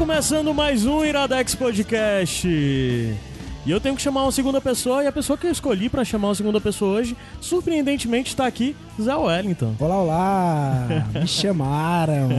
Começando mais um Iradex Podcast. E eu tenho que chamar uma segunda pessoa, e a pessoa que eu escolhi para chamar uma segunda pessoa hoje, surpreendentemente, está aqui, Zé Wellington. Olá, olá! Me chamaram.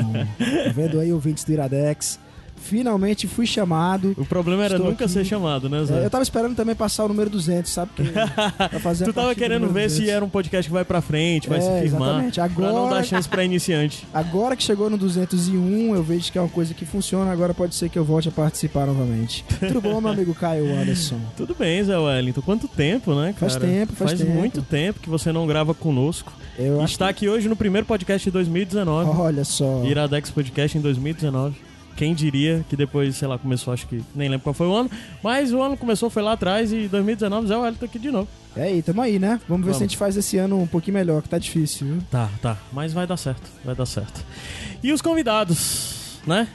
Tá vendo aí, ouvintes do Iradex? Finalmente fui chamado. O problema era Estou nunca aqui. ser chamado, né, Zé? É, eu tava esperando também passar o número 200, sabe? Que, pra fazer Tu tava querendo ver se 200. era um podcast que vai pra frente, vai É, se firmar, exatamente. pra não Agora- dar chance pra iniciante. Agora que chegou no 201, eu vejo que é uma coisa que funciona. Agora pode ser que eu volte a participar novamente. Tudo bom, meu amigo Caio Anderson? Tudo bem, Zé Wellington. Quanto tempo, né, cara? Faz tempo, faz tempo. muito tempo que você não grava conosco. Eu está aqui hoje no primeiro podcast de 2019. Olha só. Iradex Podcast em 2019. Quem diria que depois, sei lá, começou, acho que nem lembro qual foi o ano, mas o ano começou, foi lá atrás e 2019 Zé Wellington aqui de novo. É aí, tamo aí, né? Vamos ver Vamos. se a gente faz esse ano um pouquinho melhor, que tá difícil, viu? Tá, tá, mas vai dar certo, vai dar certo. E os convidados, né?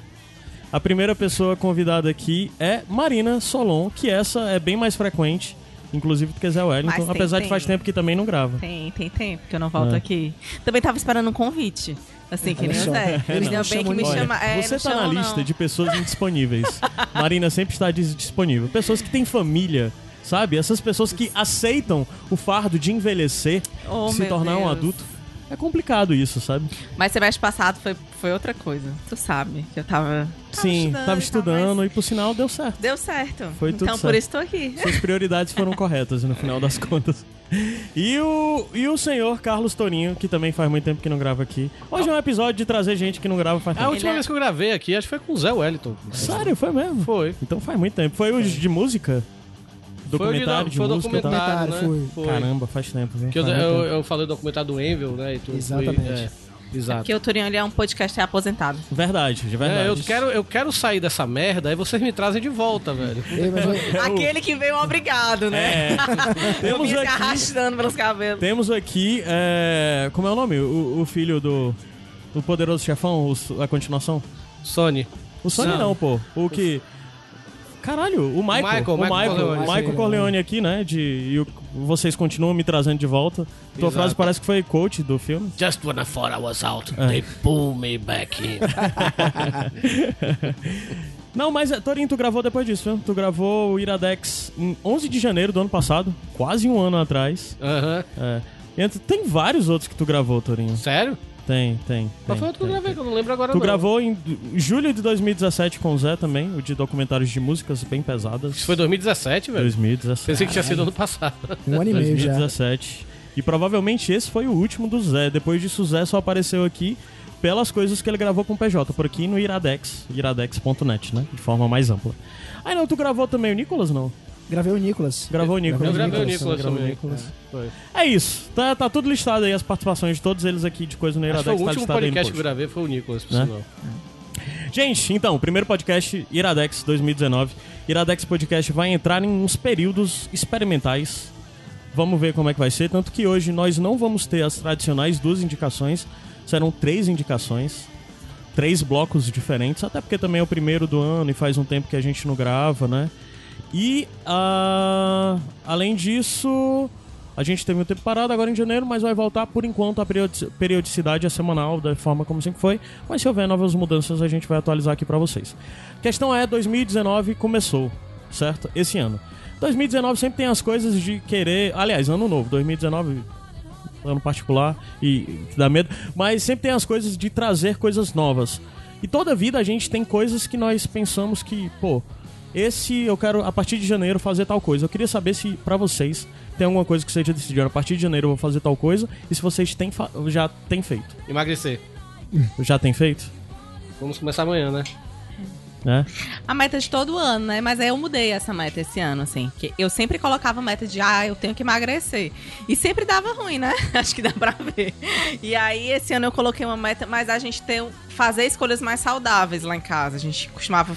A primeira pessoa convidada aqui é Marina Solon, que essa é bem mais frequente, inclusive do que Zé Wellington, tem, apesar de tem. faz tempo que também não grava. Tem, tem tempo que eu não volto É. aqui. Também tava esperando um convite. Assim, que Olha nem o Zé. eles Ainda não bem que me chama. É, você tá na lista não. de pessoas indisponíveis. Marina sempre está dis- disponível. Pessoas que têm família, sabe? Essas pessoas que aceitam o fardo de envelhecer, Oh, de se tornar um Deus. adulto. É complicado isso, sabe? Mas semestre passado foi, foi outra coisa. Tu sabe que eu tava. Sim, tava e tal, estudando mas e por sinal deu certo. Deu certo. Foi tudo então por certo. isso tô aqui. Suas prioridades foram corretas no final das contas. E o, e o senhor Carlos Torinho, que também faz muito tempo que não grava aqui. Hoje é um episódio de trazer gente que não grava faz A tempo. última é- vez que eu gravei aqui, acho que foi com o Zé Wellington. Sério, foi mesmo? Foi. Então faz muito tempo. Foi o de música? Documentário de, foi o música tal? documentário, né? Documentário, Foi. Caramba, faz tempo, viu? Que eu, eu, eu falei do documentário do Envel, né? E. Exatamente. Foi, é, exato. Porque o Turinho ele é um podcast aposentado. Verdade, de verdade. É, eu, quero, eu quero sair dessa merda, aí vocês me trazem de volta, velho. Eu- Aquele que veio obrigado, né? É. Eu temos se aqui, arrastando pelos cabelos. temos aqui é, como é o nome? O, o filho do, do poderoso chefão, o- a continuação? Sony. O Sony não, Não. pô. O que... Caralho, o Michael. Michael, o Michael Michael, Corleone. Michael. Corleone aqui, né? De, e o- vocês continuam me trazendo de volta. Tua Exato. frase parece que foi coach do filme. Just when I thought I was out, É. they pull me back in. Não, mas é, Torinho, tu gravou depois disso, viu? Tu gravou o Iradex em 11 de janeiro do ano passado, quase um ano atrás. Aham. É. E ent- tem vários outros que tu gravou, Torinho. Sério? Tem, tem. Tem, foi outro que eu tem. gravei, que eu não lembro agora Tu não. gravou em julho de 2017 com o Zé também, o de documentários de músicas bem pesadas. Isso foi 2017, velho. 2017. Pensei que tinha sido ano passado. um ano e meio já. 2017. E provavelmente esse foi o último do Zé. Depois disso, o Zé só apareceu aqui pelas coisas que ele gravou com o PJ, por aqui no Iradex, iradex.net, né? De forma mais ampla. Ah, não, tu gravou também o Nicolas, não? Gravei o Nicolas. Gravou o Nicolas. Eu gravei o Nicolas, gravou o. Nicolas. Foi. É isso. Tá, tá tudo listado aí, as participações de todos eles aqui de coisa no Acho que Iradex. foi o tá último listado aí no podcast que eu gravei foi o Nicolas, por Né? sinal. Gente, então, primeiro podcast Iradex 2019. Iradex Podcast vai entrar em uns períodos experimentais. Vamos ver como é que vai ser. Tanto que hoje nós não vamos ter as tradicionais duas indicações, serão três indicações. Três blocos diferentes, até porque também é o primeiro do ano e faz um tempo que a gente não grava, né? E ah, além disso, a gente teve um tempo parado agora em janeiro, mas vai voltar por enquanto a periodici- periodicidade é semanal, da forma como sempre foi. Mas se houver novas mudanças, a gente vai atualizar aqui pra vocês. A questão é: 2019 começou, certo? Esse ano. 2019 sempre tem as coisas de querer. Aliás, ano novo, 2019 ano particular e dá medo, mas sempre tem as coisas de trazer coisas novas. E toda vida a gente tem coisas que nós pensamos que, pô, esse eu quero a partir de janeiro fazer tal coisa. Eu queria saber se pra vocês tem alguma coisa que vocês já decidiram. A partir de janeiro eu vou fazer tal coisa e se vocês têm já têm feito. Emagrecer. Já tem feito? Vamos começar amanhã, né? né? A meta de todo ano, né? Mas aí eu mudei essa meta esse ano, assim. Que eu sempre colocava meta de, ah, eu tenho que emagrecer. E sempre dava ruim, né? Acho que dá pra ver. E aí, esse ano eu coloquei uma meta, mas a gente tem, fazer escolhas mais saudáveis lá em casa. A gente costumava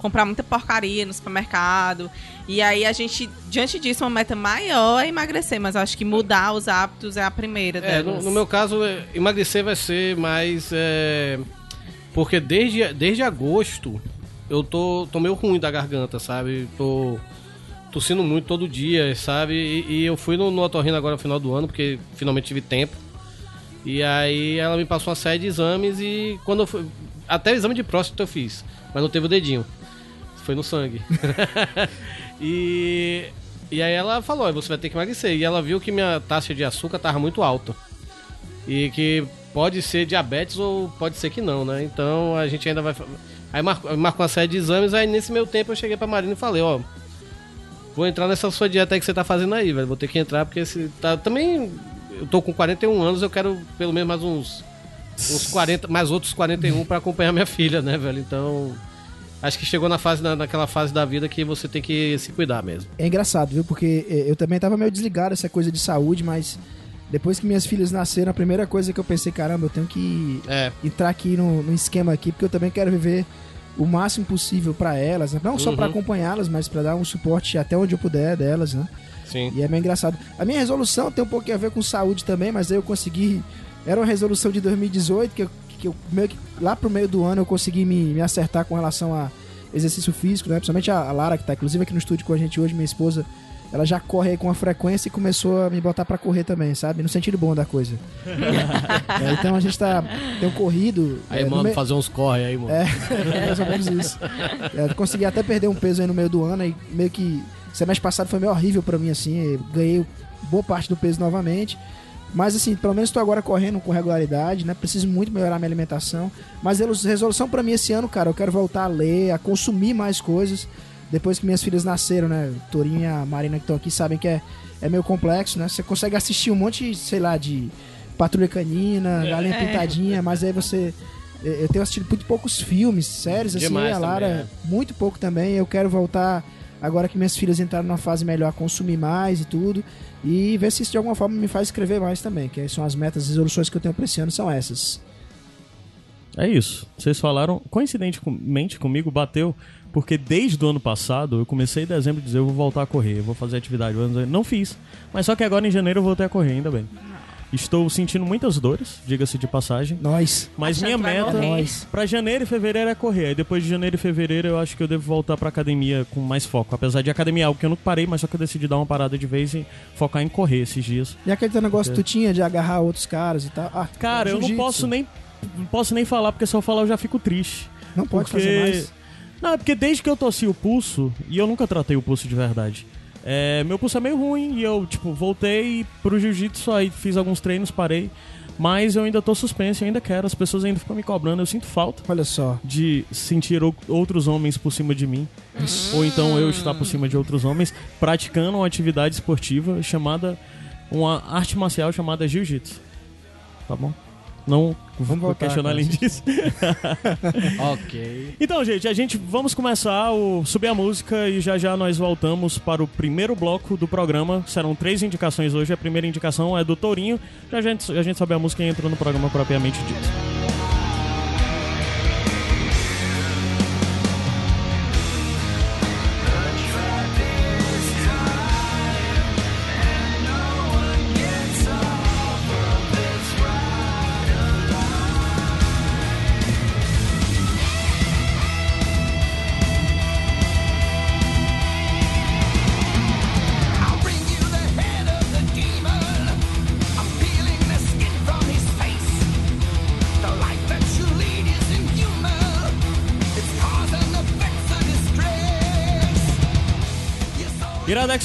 comprar muita porcaria no supermercado. E aí a gente, diante disso, uma meta maior é emagrecer, mas eu acho que mudar os hábitos é a primeira É, no, no meu caso, é, emagrecer vai ser mais. é, porque desde, desde agosto eu tô, tô meio ruim da garganta, sabe? Tô tossindo muito todo dia, sabe? E, e eu fui no, no otorrino agora no final do ano, porque finalmente tive tempo. E aí ela me passou uma série de exames e quando eu fui. Até o exame de próstata eu fiz, mas não teve o dedinho. Foi no sangue. e, e aí ela falou, "Ó, você vai ter que emagrecer. E ela viu que minha taxa de açúcar tava muito alta. E que pode ser diabetes ou pode ser que não, né? Então a gente ainda vai. Aí marcou, uma série de exames, aí nesse meu tempo eu cheguei pra Marina e falei, ó. Vou entrar nessa sua dieta aí que você tá fazendo aí, velho. Vou ter que entrar porque se tá. Também. Eu tô com 41 anos, eu quero pelo menos mais uns. Uns 40, mais outros 41 pra acompanhar minha filha, né, velho? Então. Acho que chegou na fase, na, naquela fase da vida que você tem que se cuidar mesmo. É engraçado, viu? Porque eh, eu também tava meio desligado essa coisa de saúde, mas depois que minhas filhas nasceram, a primeira coisa que eu pensei, caramba, eu tenho que É. entrar aqui no, no esquema aqui, porque eu também quero viver o máximo possível pra elas, né? não só Uhum. acompanhá-las, mas pra dar um suporte até onde eu puder delas, né? Sim. E é meio engraçado. A minha resolução tem um pouquinho a ver com saúde também, mas aí eu consegui. Era uma resolução de 2018 que eu, que eu meio que lá pro meio do ano eu consegui me, me acertar com relação a exercício físico, né? Principalmente a, a Lara, que tá inclusive aqui no estúdio com a gente hoje, minha esposa. Ela já corre aí com uma frequência e começou a me botar pra correr também, sabe? No sentido bom da coisa. É, então a gente tá. Tem um corrido. Aí, é, no mano, meio- fazer uns corre aí, mano. é, é mais ou menos isso. É, eu consegui até perder um peso aí no meio do ano e meio que semestre passado foi meio horrível pra mim assim, eu ganhei boa parte do peso novamente. Mas assim, pelo menos tô agora correndo com regularidade, né? Preciso muito melhorar minha alimentação, mas resolução pra mim esse ano, cara, eu quero voltar a ler, a consumir mais coisas. Depois que minhas filhas nasceram, né? O Torinho e a Marina que estão aqui sabem que é, é meio complexo, né? Você consegue assistir um monte, sei lá, de Patrulha Canina, Galinha Pintadinha, mas aí você. Eu tenho assistido muito poucos filmes, séries, assim, Demais a Lara, também, é. muito pouco também. Eu quero voltar, agora que minhas filhas entraram numa fase melhor, consumir mais e tudo. E ver se isso de alguma forma me faz escrever mais também, que são as metas, as resoluções que eu tenho pra esse ano, são essas. É isso. Vocês falaram, coincidentemente comigo, bateu, porque desde o ano passado eu comecei em dezembro a dizer eu vou voltar a correr, vou fazer atividade. Não fiz. Mas só que agora em janeiro eu voltei a correr, ainda bem. Estou sentindo muitas dores, diga-se de passagem. Nós. Mas minha meta pra janeiro e fevereiro é correr. Aí depois de janeiro e fevereiro eu acho que eu devo voltar pra academia com mais foco. Apesar de academia é algo que eu não parei, mas só que eu decidi dar uma parada de vez e focar em correr esses dias. E aquele teu negócio que tu tinha de agarrar outros caras e tal. Ah, Cara, eu não posso nem não posso nem falar porque se eu falar eu já fico triste. Não pode porque- fazer mais. Não, é porque desde que eu torci o pulso, e eu nunca tratei o pulso de verdade. É, meu pulso é meio ruim e eu, tipo, voltei pro jiu-jitsu, aí fiz alguns treinos, parei. Mas eu ainda tô suspenso, eu ainda quero. As pessoas ainda ficam me cobrando, eu sinto falta Olha só. de sentir ou- outros homens por cima de mim. Ou então eu estar por cima de outros homens, praticando uma atividade esportiva chamada. Uma arte marcial chamada jiu-jitsu. Tá bom? Não vou voltar questionar além disso. Ok. Então, gente, a gente vamos começar o subir a música e já já nós voltamos para o primeiro bloco do programa. Serão três indicações hoje. A primeira indicação é do Tourinho. Já a gente, a gente sobe a música e entra no programa propriamente dito.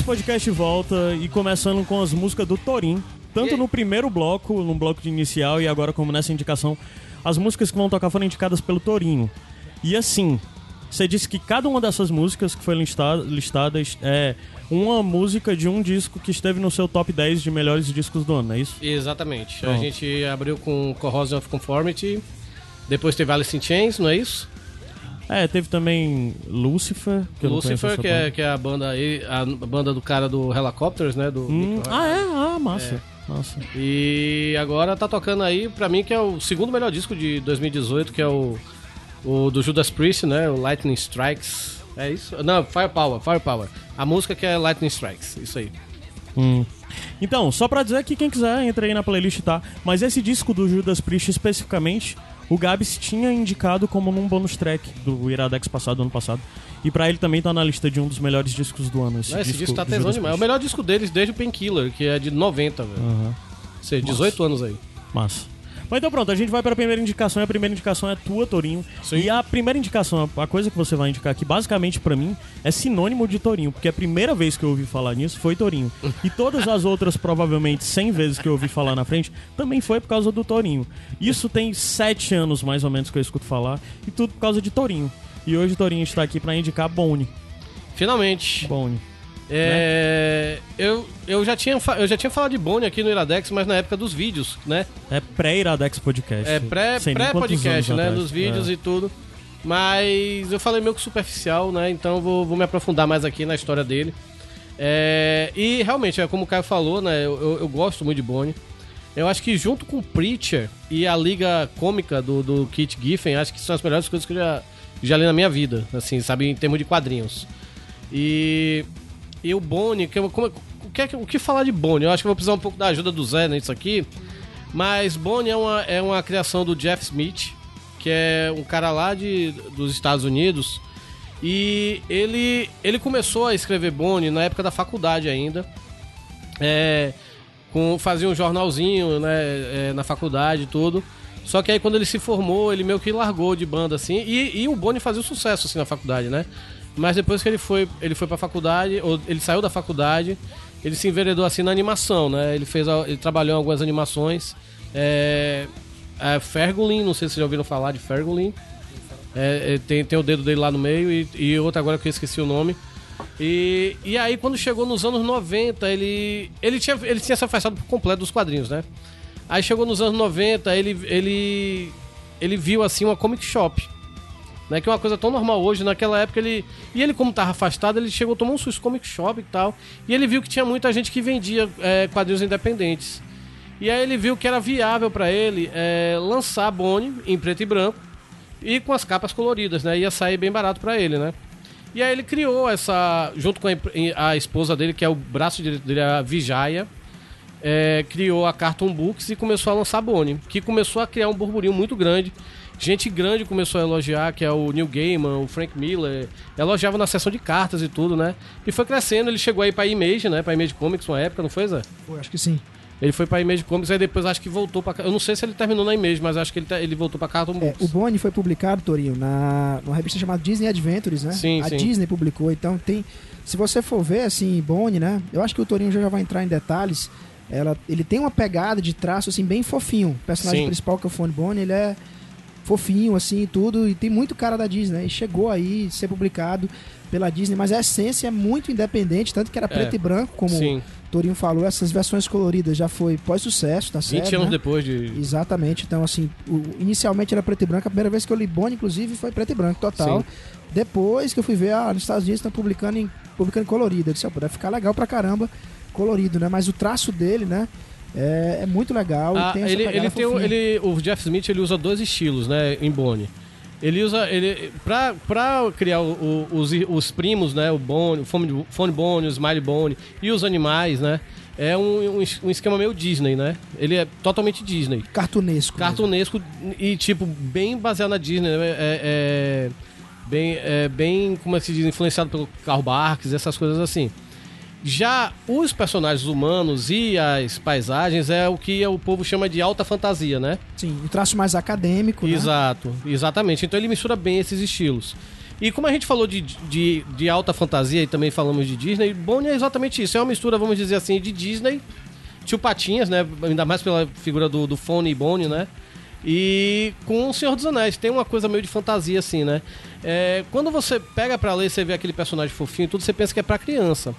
Podcast volta e começando com as músicas do Torin. Tanto no primeiro bloco, no bloco de inicial, e agora como nessa indicação, as músicas que vão tocar foram indicadas pelo Torinho. E assim, você disse que cada uma dessas músicas que foi lista- listadas é uma música de um disco que esteve no seu top 10 de melhores discos do ano, não é isso? Exatamente. A gente abriu com Corrosion of Conformity, depois teve Alice in Chains, não é isso? É, teve também Lucifer, que eu não conheço Lucifer, que é, que é a banda aí, a banda do cara do Helicopters, né? Do Hum, ah, é? Ah, massa. Massa. E agora tá tocando aí, pra mim, que é o segundo melhor disco de 2018, que é o, o do Judas Priest, né? O Lightning Strikes. É isso? Não, Firepower, Firepower. A música que é Lightning Strikes, isso aí. Hum. Então, só pra dizer que quem quiser, entra aí na playlist, tá? Mas esse disco do Judas Priest especificamente, o Gabs tinha indicado como num bonus track do Iradex passado, ano passado. E pra ele também tá na lista de um dos melhores discos do ano. Esse, Esse, disco, tá do tesão demais. É o melhor disco deles desde o Painkiller, que é de 90, velho. Aham. Ou seja, 18 anos aí. Massa. Mas então pronto, a gente vai para a primeira indicação e a primeira indicação é tua, Torinho. Sim. E a primeira indicação, a coisa que você vai indicar aqui, basicamente pra mim, é sinônimo de Torinho, porque a primeira vez que eu ouvi falar nisso foi Torinho. E todas as outras, provavelmente 100 vezes que eu ouvi falar na frente, também foi por causa do Torinho. Isso tem sete anos mais ou menos que eu escuto falar, e tudo por causa de Torinho. E hoje o Torinho está aqui pra indicar Bone. Finalmente. Bone. É, eu, eu, já tinha, eu já tinha falado de Bonnie aqui no Iradex, mas na época dos vídeos, né? É pré-Iradex Podcast. É pré- pré-podcast, anos né? atrás. Dos vídeos É. e tudo. Mas eu falei meio que superficial, né? Então eu vou, vou me aprofundar mais aqui na história dele. É, e realmente, é como o Caio falou, né? Eu, eu, eu gosto muito de Bonnie. Eu acho que junto com o Preacher e a Liga Cômica do, do Kit Giffen, acho que são as melhores coisas que eu já, já li na minha vida, assim, sabe, em termos de quadrinhos. E, e o Bonnie, que, como- o, que, é que- o que falar de Bonnie? Eu acho que vou precisar um pouco da ajuda do Zé nisso aqui. Mas Bonnie é uma, é uma criação do Jeff Smith, que é um cara lá de, dos Estados Unidos. E ele, ele começou a escrever Bonnie na época da faculdade ainda. É, com, fazia um jornalzinho né, é, na faculdade e tudo. Só que aí quando ele se formou, ele meio que largou de banda assim. E, e o Bonnie fazia sucesso assim na faculdade, né? Mas depois que ele foi, ele foi pra faculdade, ou ele saiu da faculdade, ele se enveredou assim na animação, né? Ele fez, ele trabalhou em algumas animações. É, é Fergulin, não sei se vocês já ouviram falar de Fergulin. É, é, tem, tem o dedo dele lá no meio e, e outra agora que eu esqueci o nome. E, e aí, quando chegou nos anos 90, ele, ele, tinha, ele tinha se afastado por completo dos quadrinhos, né? Aí chegou nos anos 90, ele, ele, ele viu assim uma comic shop. Né, que é uma coisa tão normal hoje, naquela época ele. E ele, como tava afastado, ele chegou, tomou um susto comic shop e tal. E ele viu que tinha muita gente que vendia é, quadrinhos independentes. E aí ele viu que era viável pra ele é, lançar Bonnie em preto e branco e com as capas coloridas, né? Ia sair bem barato pra ele, né? E aí ele criou essa, junto com a, a esposa dele, que é o braço direito dele, a Vijaya, é, criou a Cartoon Books e começou a lançar Bonnie, que começou a criar um burburinho muito grande. Gente grande começou a elogiar, que é o Neil Gaiman, o Frank Miller, elogiava na seção de cartas e tudo, né? E foi crescendo, ele chegou aí pra Image, né? Pra Image Comics uma época, não foi, Zé? Pô, acho que sim. Ele foi pra Image Comics, aí depois acho que voltou pra... Eu não sei se ele terminou na Image, mas acho que ele, ele voltou pra Cartoon É, Books. o Bonnie foi publicado, Torinho, na numa revista chamada Disney Adventures, né? Sim, a sim. Disney publicou, então tem. Se você for ver, assim, Bonnie, né? Eu acho que o Torinho já já vai entrar em detalhes. Ela, ele tem uma pegada de traço, assim, bem fofinho. O personagem Sim. principal, que é o Fone Bonnie, ele é fofinho, assim, e tudo. E tem muito cara da Disney, né? E chegou aí a ser publicado pela Disney, mas a essência é muito independente, tanto que era preto e branco, como Sim, o Torinho falou. Essas versões coloridas já foi pós-sucesso, tá 20 certo? anos né? depois de... Exatamente, então assim, o- inicialmente era preto e branco, a primeira vez que eu li Bonnie, inclusive, foi preto e branco total. Sim. Depois que eu fui ver, ah, nos Estados Unidos estão publicando em, publicando em colorido. Eu disse, ah, deve ficar legal pra caramba colorido, né? Mas o traço dele, né, é, é muito legal. Ah, tem ele, ele tem ele, o Jeff Smith ele usa dois estilos, né, em Bonnie. Ele usa ele pra, pra criar o- o- os, os primos, né, o Bonnie, o Fone, Fone Bonnie, o Smiley Bonnie e os animais, né? É um, um, es- esquema meio Disney, né? Ele é totalmente Disney. Cartunesco. mesmo. Cartunesco e, tipo, bem baseado na Disney, né? É, é- bem, é bem, como é que se diz, influenciado pelo Karl Barks, essas coisas assim. Já os personagens humanos e as paisagens é o que o povo chama de alta fantasia, né? Sim, um traço mais acadêmico, né? Exato, exatamente. Então ele mistura bem esses estilos. E como a gente falou de, de, de alta fantasia e também falamos de Disney, Bonnie é exatamente isso. É uma mistura, vamos dizer assim, de Disney, tio Patinhas, né? Ainda mais pela figura do, do Fone e Bonnie, né? E com o Senhor dos Anéis. Tem uma coisa meio de fantasia, assim, né? É, quando você pega pra ler, você vê aquele personagem fofinho e tudo, você pensa que é pra criança.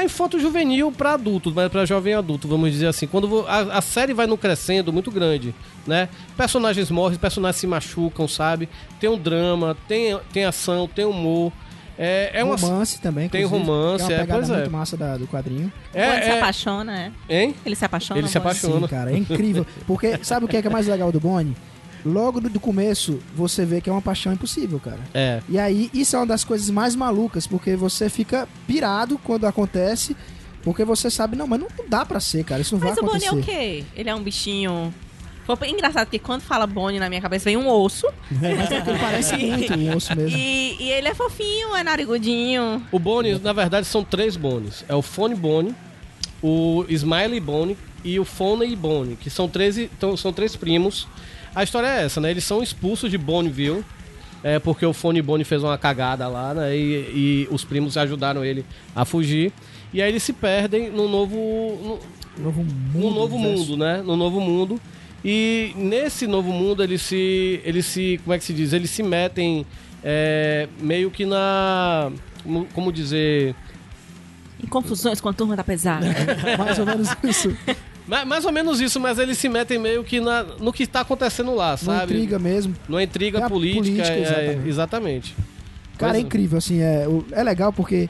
É infanto juvenil pra adulto, mas pra jovem adulto, vamos dizer assim. Quando a, a série vai no crescendo muito grande, né? Personagens morrem, personagens se machucam, sabe? Tem um drama, tem, tem ação, tem humor. É, é uma. romance também. tem romance, que é é, uma pegada pois é. muito massa da- do quadrinho. O Bonnie se É, é, apaixona, é? hein? Ele se apaixona? Ele se apaixona. Sim, cara, é incrível. Porque sabe o que é, que é mais legal do Bonnie? Logo do, do começo, você vê que é uma paixão impossível, cara. É. E aí, isso é uma das coisas mais malucas, porque você fica pirado quando acontece, porque você sabe, não, mas não dá pra ser, cara, isso não Mas vai o Bonnie acontecer. é o quê? Ele é um bichinho... Foi engraçado, porque quando fala Bonnie na minha cabeça vem um osso. Mas é ele parece muito um osso mesmo. E, e ele é fofinho, é narigudinho. O Bonnie, na verdade, são três Bonnies. É o Phone Bonnie, o Smiley Bonnie e o Phone Bonnie, que são três, então, são três primos. A história é essa, né? Eles são expulsos de Bonneville, é, porque o Phone Bonnie fez uma cagada lá, né? E, e os primos ajudaram ele a fugir. E aí eles se perdem no novo, no, Novo mundo. no novo universo. mundo, né? No novo mundo. E nesse novo mundo eles se. Eles se. Como é que se diz? Eles se metem é, meio que na. Como, como dizer. Em confusões com a turma da pesada. Mais ou menos isso. Ma- Mais ou menos isso, mas eles se metem meio que na, no que está acontecendo lá, sabe? intriga mesmo. Numa intriga É política. política, é, exatamente. exatamente. Cara, é Pois é. incrível, assim, é, é legal porque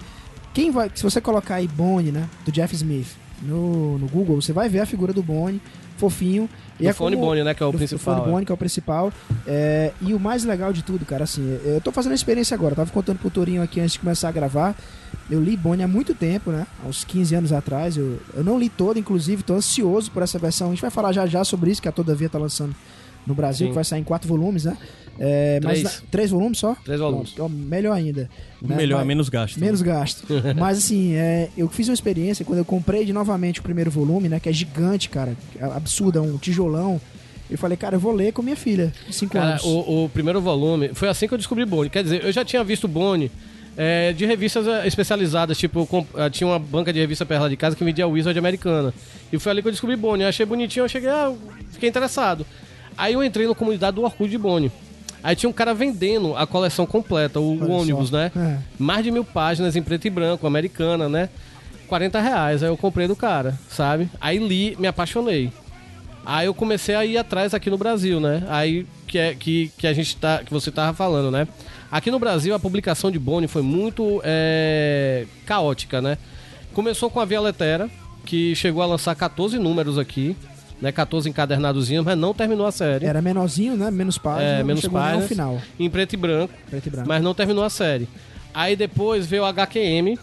quem vai, se você colocar aí Bonnie, né, do Jeff Smith no, no Google, você vai ver a figura do Bonnie, fofinho. E Do é como- Bonnie, né? Que é o do- principal. Do Phone é. Bonnie, que é o principal. É, e o mais legal de tudo, cara, assim, eu tô fazendo a experiência agora. Eu tava contando pro Torinho aqui antes de começar a gravar. Eu li Bonnie há muito tempo, né? Há uns 15 anos atrás. Eu, eu não li toda, inclusive, tô ansioso por essa versão. A gente vai falar já já sobre isso, que a Todavia tá lançando no Brasil, Sim. que vai sair em quatro volumes, né? É, mas Três. na- três volumes só? Três volumes. Ó, melhor ainda. né? Melhor, Vai- menos gasto. Menos gasto. Mas assim, é, eu fiz uma experiência quando eu comprei de novamente o primeiro volume, né? Que é gigante, cara. é absurdo, é um tijolão. Eu falei, cara, eu vou ler com minha filha, de 5 Cara, anos. o, o primeiro volume, foi assim que eu descobri Bonnie. Quer dizer, eu já tinha visto Bonnie é, de revistas é, especializadas, tipo, comp- eh, tinha uma banca de revista perto lá de casa que vendia Wizard americana. E foi ali que eu descobri Bonnie. Eu achei bonitinho, eu cheguei, ah, fiquei interessado. Aí eu entrei na comunidade do Orkut de Bonnie. Aí tinha um cara vendendo a coleção completa, o, o ônibus, né? É. Mais de mil páginas em preto e branco, americana, né? 40 reais. Aí eu comprei do cara, sabe? Aí li, me apaixonei. Aí eu comecei a ir atrás aqui no Brasil, né? Aí que, é, que, que a gente tá. que você tava falando, né? Aqui no Brasil a publicação de Bonnie foi muito é, caótica, né? Começou com a Via Letera, que chegou a lançar 14 números aqui, né? 14 encadernadozinhos, mas não terminou a série. Era menorzinho, né? Menos páginas. É, menos ao páginas. final. Em preto e branco, Preto e branco. mas não terminou a série. Aí depois veio o HQM,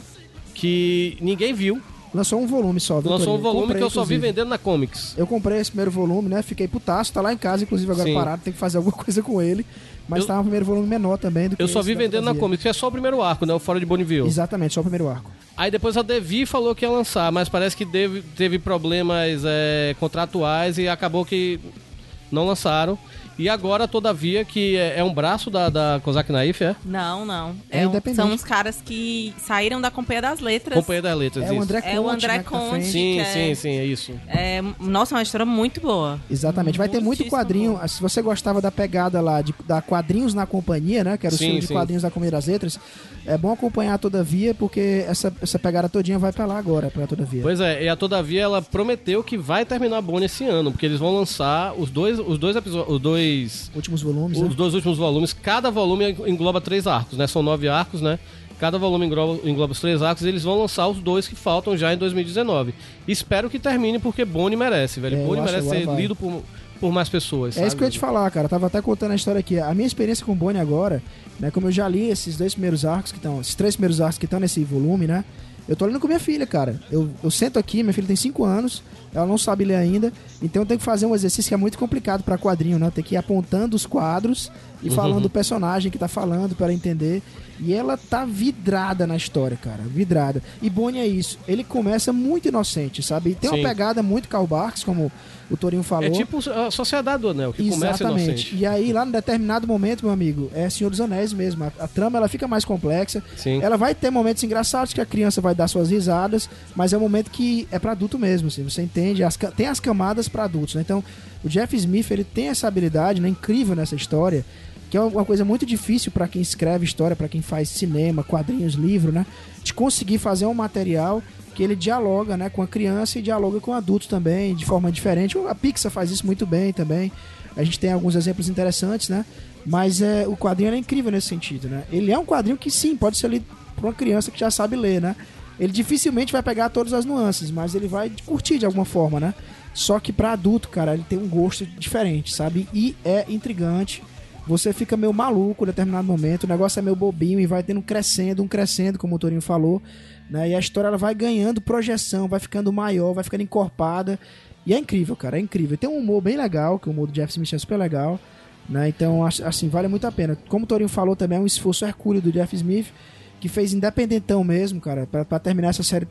que ninguém viu. Lançou um volume só, viu, Lançou um volume Comprei, que eu só vi inclusive. vendendo na Comics. Eu comprei esse primeiro volume, né? Fiquei putaço, tá lá em casa, inclusive agora Sim. parado, tem que fazer alguma coisa com ele. Mas Eu- tá um primeiro volume menor também do que Eu só vi vendendo na. Comics, que é só o primeiro arco, né? O Fora de Bonneville. Exatamente, só o primeiro arco. Aí depois a Devi falou que ia lançar, mas parece que teve, teve problemas é, contratuais e acabou que não lançaram. E agora, todavia, que é, é um braço da, da Kozak Naif, é? Não, não. É um- independente. são os caras que saíram da Companhia das Letras. Companhia das Letras, É o isso. André Conte, É o André né, tá Conte. Sim, é- sim, sim, é isso. É, nossa, é uma história muito boa. Exatamente, vai ter muito quadrinho. bom. Se você gostava da pegada lá de da quadrinhos na companhia, né? Que era o Sim, estilo de sim. quadrinhos da Companhia das Letras. É bom acompanhar todavia, porque essa, essa pegada todinha vai pra lá agora, pra todavia. Pois é, e a Todavia ela prometeu que vai terminar a Bonnie esse ano, porque eles vão lançar os dois, os dois episódios, os dois, Últimos volumes, né? os dois últimos volumes. Cada volume engloba três arcos, né? São nove arcos, né? Cada volume engloba, engloba os três arcos e eles vão lançar os dois que faltam já em 2019. Espero que termine, porque Bonnie merece, velho. É, merece ser vai. lido por, por mais pessoas. É isso sabe? que eu ia te falar, cara. Eu tava até contando a história aqui. A minha experiência com o Bonnie agora, né? Como eu já li esses dois primeiros arcos que estão. Esses três primeiros arcos que estão nesse volume, né? Eu tô lendo com minha filha, cara. Eu, eu sento aqui, minha filha tem 5 anos, ela não sabe ler ainda, então eu tenho que fazer um exercício que é muito complicado pra quadrinho, né? Tem que ir apontando os quadros e falando do personagem que tá falando pra ela entender. E ela tá vidrada na história, cara. Vidrada. E Bonnie é isso. Ele começa muito inocente, sabe? E tem Sim. uma pegada muito Karl Barks, como o Torinho falou. É tipo a Sociedade do Anel, que começa Exatamente. inocente. E aí, lá num determinado momento, meu amigo, é Senhor dos Anéis mesmo. A, a trama ela fica mais complexa. Sim. Ela vai ter momentos engraçados que a criança vai dar suas risadas, mas é um momento que é pra adulto mesmo, assim, você entende? As tem as camadas pra adultos, né? Então, o Jeff Smith, ele tem essa habilidade, né, incrível nessa história, que é uma coisa muito difícil pra quem escreve história, pra quem faz cinema, quadrinhos, livro, né? De conseguir fazer um material que ele dialoga né, com a criança e dialoga com o adulto também, de forma diferente. A Pixar faz isso muito bem também. A gente tem alguns exemplos interessantes, né? Mas é, o quadrinho é incrível nesse sentido, né? Ele é um quadrinho que sim, pode ser lido por uma criança que já sabe ler, né? Ele dificilmente vai pegar todas as nuances, mas ele vai curtir de alguma forma, né? Só que pra adulto, cara, ele tem um gosto diferente, sabe? E é intrigante. Você fica meio maluco em determinado momento, o negócio é meio bobinho e vai tendo um crescendo, um crescendo, como o Torinho falou, né? E a história ela vai ganhando projeção, vai ficando maior, vai ficando encorpada. E é incrível, cara, é incrível. Tem um humor bem legal, que o humor do Jeff Smith é super legal, né? Então, assim, vale muito a pena. Como o Torinho falou também, é um esforço hercúleo do Jeff Smith, que fez independentão mesmo, cara, pra terminar essa série.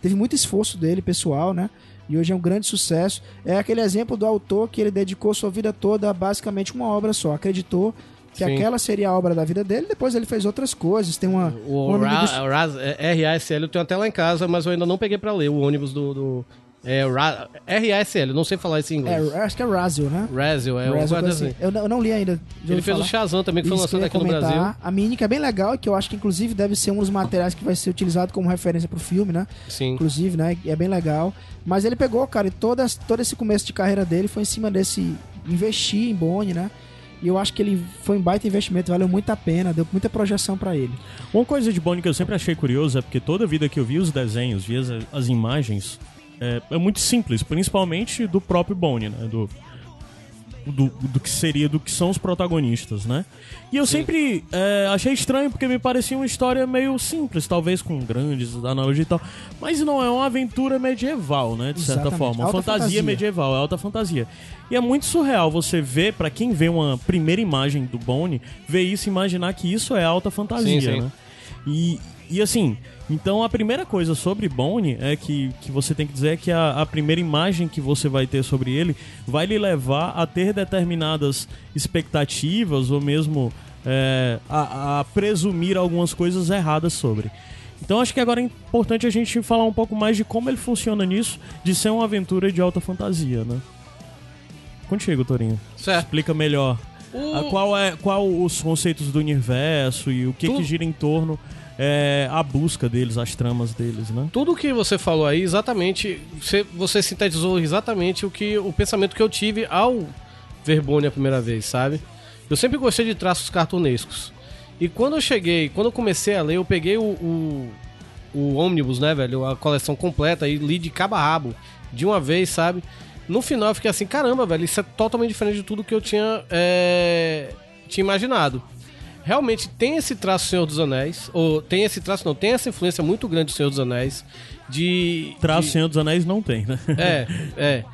Teve muito esforço dele, pessoal, né? E hoje é um grande sucesso. É aquele exemplo do autor que ele dedicou sua vida toda a basicamente uma obra só. Acreditou que Sim. aquela seria a obra da vida dele, depois ele fez outras coisas. Tem uma. O um amigo Ra- do- Ras- é, RASL eu tenho até lá em casa, mas eu ainda não peguei pra ler o ônibus do. do é, Ra- RASL, não sei falar isso em inglês. É, acho que é Razel, né? Razel, é um Razel, guarda coisa assim. Eu, não- eu não li ainda. Ele fez o. Shazam também, que foi lançado aqui no comentar. Brasil. A Mini, que é bem legal, que eu acho que inclusive deve ser um dos materiais que vai ser utilizado como referência pro filme, né? Sim. Inclusive, né? E é bem legal. Mas ele pegou, cara, e toda, todo esse começo de carreira dele foi em cima desse investir em Boni, né? E eu acho que ele foi um baita investimento, valeu muito a pena, deu muita projeção pra ele. Uma coisa de Bonnie que eu sempre achei curioso é porque toda vida que eu vi os desenhos, vi as, as imagens, é, é muito simples, principalmente do próprio Bonnie, né? Do, do, do que seria, do que são os protagonistas, né? E eu sempre é, achei estranho porque me parecia uma história meio simples, talvez com grandes analogias e tal. Mas não é uma aventura medieval, né? De certa Exatamente. forma. Uma Alta fantasia, fantasia. medieval, é alta fantasia. E é muito surreal você ver, pra quem vê uma primeira imagem do Bonnie, ver isso e imaginar que isso é alta fantasia, Sim, sim. né? E, e assim, então a primeira coisa sobre Bonnie é que, que você tem que dizer é que a, a primeira imagem que você vai ter sobre ele vai lhe levar a ter determinadas expectativas ou mesmo é, a, a presumir algumas coisas erradas sobre. Então acho que agora é importante a gente falar um pouco mais de como ele funciona nisso, de ser uma aventura de alta fantasia, né? Contigo, Torinho. Certo. Explica melhor. O- qual é qual os conceitos do universo e o que, Tu- que gira em torno é, a busca deles, as tramas deles, né? Tudo que você falou aí, exatamente, você, você sintetizou exatamente o que o pensamento que eu tive ao ver Bonnie a primeira vez, sabe? Eu sempre gostei de traços cartunescos. E quando eu cheguei, quando eu comecei a ler, eu peguei o, o, o ônibus, né, velho? A coleção completa e li de cabo a rabo, de uma vez, sabe? No final eu fiquei assim, caramba, velho, isso é totalmente diferente de tudo que eu tinha, é, tinha imaginado. Realmente tem esse traço Senhor dos Anéis, ou tem esse traço, não, tem essa influência muito grande do Senhor dos Anéis, de... Traço de- Senhor dos Anéis não tem, né? é, é.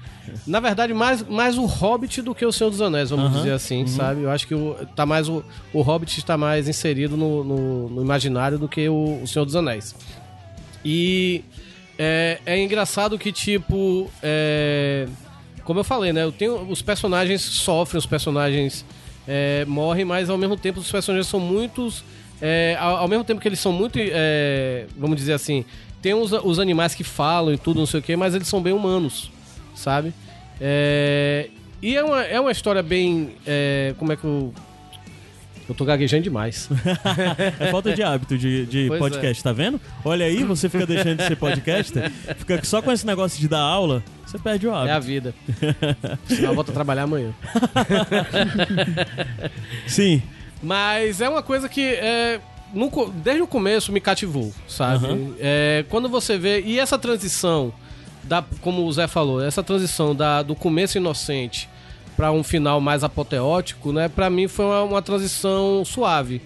Na verdade, mais, mais o Hobbit do que o Senhor dos Anéis, vamos Aham, dizer assim, uhum. sabe? Eu acho que o, tá mais o, o Hobbit está mais inserido no, no, no imaginário do que o, o Senhor dos Anéis. E é, é engraçado que, tipo, é, como eu falei, né? Eu tenho, os personagens sofrem, os personagens é, morrem, mas ao mesmo tempo os personagens são muitos. é, ao, ao mesmo tempo que eles são muito. é, vamos dizer assim. Tem os, os animais que falam e tudo, não sei o que, mas eles são bem humanos, sabe? É, e é uma, é uma história bem. é, como é que eu. Eu tô gaguejando demais. É falta de hábito de, de Pois podcast, tá vendo? Olha aí, você fica deixando de ser podcaster, fica só com esse negócio de dar aula, você perde o É a hábito. vida. Senão eu volto a trabalhar amanhã. Sim. Mas é uma coisa que é, no desde o começo me cativou, sabe? Aham. É, quando você vê. E essa transição, da, como o Zé falou, essa transição da, do começo inocente pra um final mais apoteótico, né? Pra mim foi uma, uma transição suave.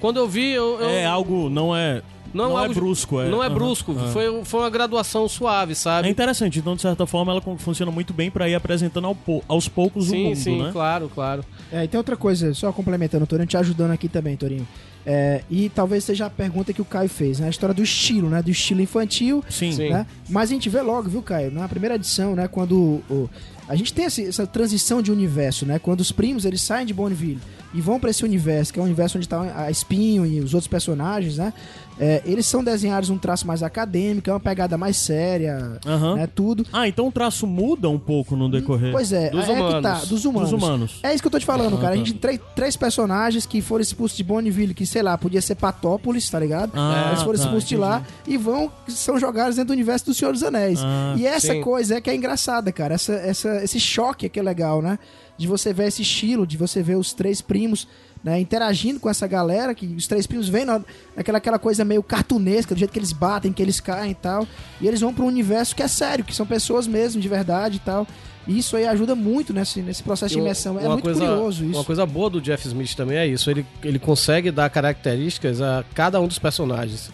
Quando eu vi, eu. eu- É algo, não é. Não, é algo- brusco, é. Não é brusco, aham. foi, foi uma graduação suave, É sabe? interessante, então de certa forma ela funciona muito bem pra ir apresentando ao aos poucos o sim, mundo, sim, né? claro, claro. É, e tem outra coisa, só complementando, Torinho, te ajudando aqui também, Torinho. É, e talvez seja a pergunta que o Caio fez, né? A história do estilo, né? Do estilo infantil, Sim. Sim. né? Mas a gente vê logo, viu, Caio? Na primeira edição, né? Quando o- a gente tem essa transição de universo, né? Quando os primos eles saem de Bonneville e vão pra esse universo, que é o universo onde tá a Espinho e os outros personagens, né? É, eles são desenhados um traço mais acadêmico, é uma pegada mais séria, Aham. né? Tudo. Ah, então o traço muda um pouco no decorrer. Pois é, Dos é que humanos. tá, dos humanos. Dos humanos. É isso que eu tô te falando, Ah, cara. A tá. gente tem três, três personagens que foram expulsos de Bonneville, que sei lá, podia ser Patópolis, tá ligado? Ah, Eles foram tá, expulsos de lá e vão, são jogados dentro do universo do Senhor dos Anéis. Ah, e essa sim. coisa é que é engraçada, cara. Essa, essa, esse choque é que é legal, né? De você ver esse estilo, de você ver os três primos. Né, interagindo com essa galera, que os três primos vêm na- naquela aquela coisa meio cartunesca, do jeito que eles batem, que eles caem e tal. E eles vão para um universo que é sério, que são pessoas mesmo, de verdade e tal. E isso aí ajuda muito nesse, nesse processo de imersão. É muito coisa, curioso isso. Uma coisa boa do Jeff Smith também é isso. Ele, ele consegue dar características a cada um dos personagens.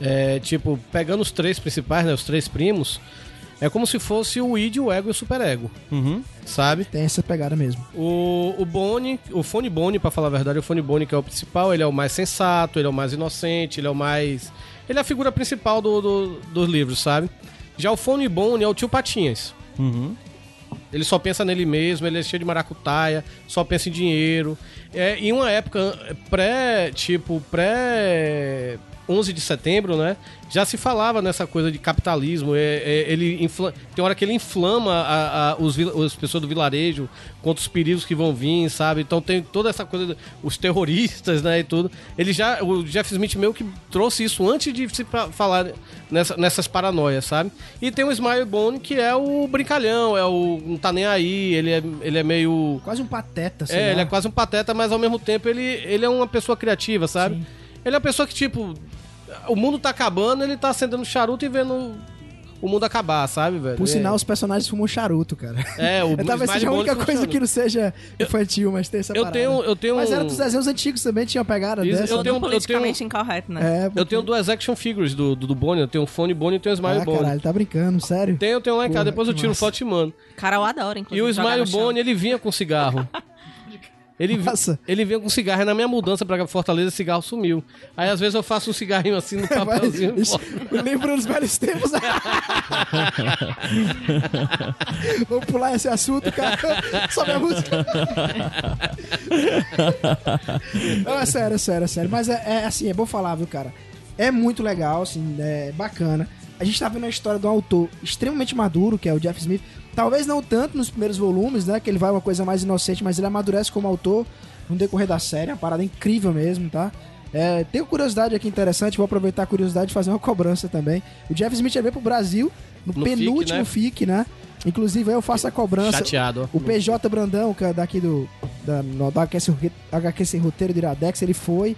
É, tipo, pegando os três principais, né, os três primos, é como se fosse o id, o ego e o superego, Uhum. sabe? Tem essa pegada mesmo. O, o Bonnie, o Fone Bonnie, pra falar a verdade, o Fone Bonnie que é o principal, ele é o mais sensato, ele é o mais inocente, ele é o mais... Ele é a figura principal do, do- dos livros, sabe? Já o Fone Bonnie é o tio Patinhas. Uhum. Ele só pensa nele mesmo, ele é cheio de maracutaia, só pensa em dinheiro. É, em uma época pré, tipo, pré 11 de setembro, né? Já se falava nessa coisa de capitalismo. É, é, ele infla- tem hora que ele inflama a- a- os, as pessoas do vilarejo contra os perigos que vão vir, sabe? Então tem toda essa coisa, os terroristas, né? E tudo. Ele já, o Jeff Smith meio que trouxe isso antes de se falar nessa- nessas paranoias, sabe? E tem o Smile Bone, que é o brincalhão, é o não tá nem aí, ele é, ele é meio. Quase um pateta, É, lá. ele é quase um pateta, mas ao mesmo tempo ele, ele é uma pessoa criativa, sabe? Sim. Ele é uma pessoa que, tipo, o mundo tá acabando, ele tá acendendo charuto e vendo o mundo acabar, sabe, velho? Por É. sinal, os personagens fumam charuto, cara. É, o É, talvez seja a única coisa charuto. que não seja infantil, mas tem essa Eu parada. tenho, eu tenho Mas era dos desenhos antigos também, tinha pegada Isso, dessa. eu né? tenho- Politicamente incorreto, né? É, Eu tenho duas action figures do, do, do Bonnie, eu tenho um Fone Bonnie e tenho um Smile Ah, Bonnie. caralho, tá brincando, sério? Tenho, eu tenho lá em casa, depois eu tiro massa. foto e mando. Carol adora, E inclusive. o jogar Smile. Bonnie, ele vinha com cigarro. Ele, ele vinha com cigarro e na minha mudança pra Fortaleza, cigarro sumiu. Aí às vezes eu faço um cigarrinho assim no papelzinho. Isso, Lembra dos velhos tempos. Vamos pular esse assunto, cara. Sobe a música. Não, é sério, é sério, é sério. Mas é, é assim, é bom falar, viu, cara? É muito legal, assim, é bacana. A gente tá vendo a história de um autor extremamente maduro, que é o Jeff Smith. Talvez não tanto nos primeiros volumes, né? Que ele vai uma coisa mais inocente, mas ele amadurece como autor no decorrer da série. É uma parada incrível mesmo, tá? É, tenho curiosidade aqui interessante, vou aproveitar a curiosidade e fazer uma cobrança também. O Jeff Smith veio pro Brasil no, No FIC, penúltimo né? FIC, né? Inclusive aí eu faço a cobrança. Chateado. O PJ Brandão, que é daqui do. Da, da HQ, Sem Rote- HQ Sem Roteiro do Iradex, ele foi.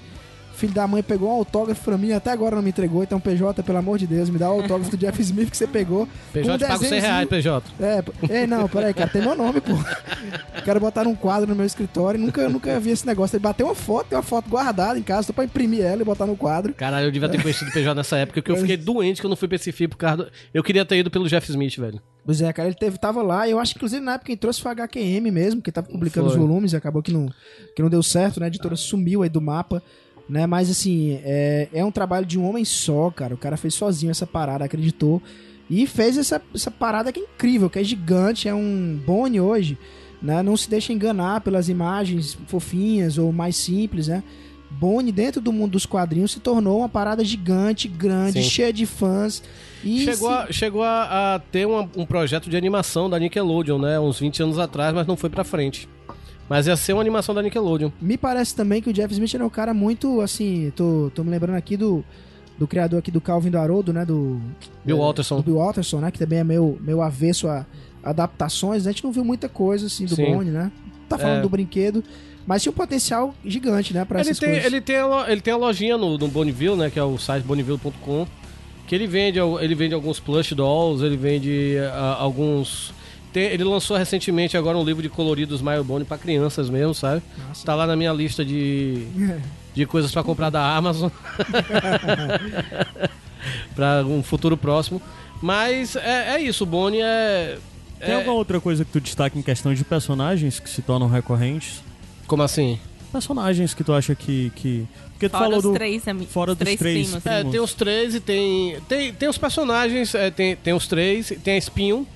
Filho da mãe pegou um autógrafo pra mim, até agora não me entregou. Então, PJ, pelo amor de Deus, me dá o autógrafo do Jeff Smith que você pegou. PJ um paga 100 desenhozinho- reais, PJ. É, ei, não, peraí, cara, tem meu nome, pô. Quero botar num quadro no meu escritório. Nunca, nunca vi esse negócio. Ele bateu uma foto, tem uma foto guardada em casa, tô pra imprimir ela e botar no quadro. Caralho, eu devia ter conhecido o PJ nessa época, que eu fiquei doente que eu não fui pra esse FII por causa do... Eu queria ter ido pelo Jeff Smith, velho. Pois é, cara, ele teve, tava lá, eu acho que inclusive na época quem trouxe foi a HQM mesmo, que tava publicando Foi. os volumes e acabou que não, que não deu certo, né? A editora sumiu aí do mapa, né? Mas assim, é, é um trabalho de um homem só, cara. O cara fez sozinho essa parada, acreditou. E fez essa, essa parada que é incrível, que é gigante, é um Bone hoje, né? Não se deixa enganar pelas imagens fofinhas ou mais simples, né? Bone, dentro do mundo dos quadrinhos, se tornou uma parada gigante, grande, Sim. cheia de fãs. E Chegou, se- a, chegou a, a ter uma- um projeto de animação da Nickelodeon, né? Uns 20 anos atrás, mas não foi pra frente. Mas ia ser uma animação da Nickelodeon. Me parece também que o Jeff Smith era um cara muito, assim, tô, tô me lembrando aqui do, do criador aqui do Calvin do Haroldo, né, do... Bill Watterson. Do Bill Watterson, né, que também é meio, meio avesso a adaptações, né, a gente não viu muita coisa, assim, do Sim. Bond, né? Tá falando É. do brinquedo, mas tinha um potencial gigante, né, pra Ele essas tem, coisas. ele, tem a, ele tem a lojinha no, no Bonneville, né? Que é o site bonneville.com. Que ele vende, ele vende alguns plush dolls, ele vende ah, alguns. Tem- ele lançou recentemente agora um livro de coloridos Smile Bone pra crianças mesmo, sabe? Nossa. Tá lá na minha lista de, de coisas pra comprar da Amazon. pra um futuro próximo. Mas é, é isso, o Bonnie é. Tem é- alguma outra coisa que tu destaca em questão de personagens que se tornam recorrentes? Como assim? Personagens que tu acha que. que... Porque tu Fora falou os do. três, ami- fora os dos três três. primos. É, tem os três e tem. Tem, tem os personagens, é, tem, tem os três, tem a Espinho,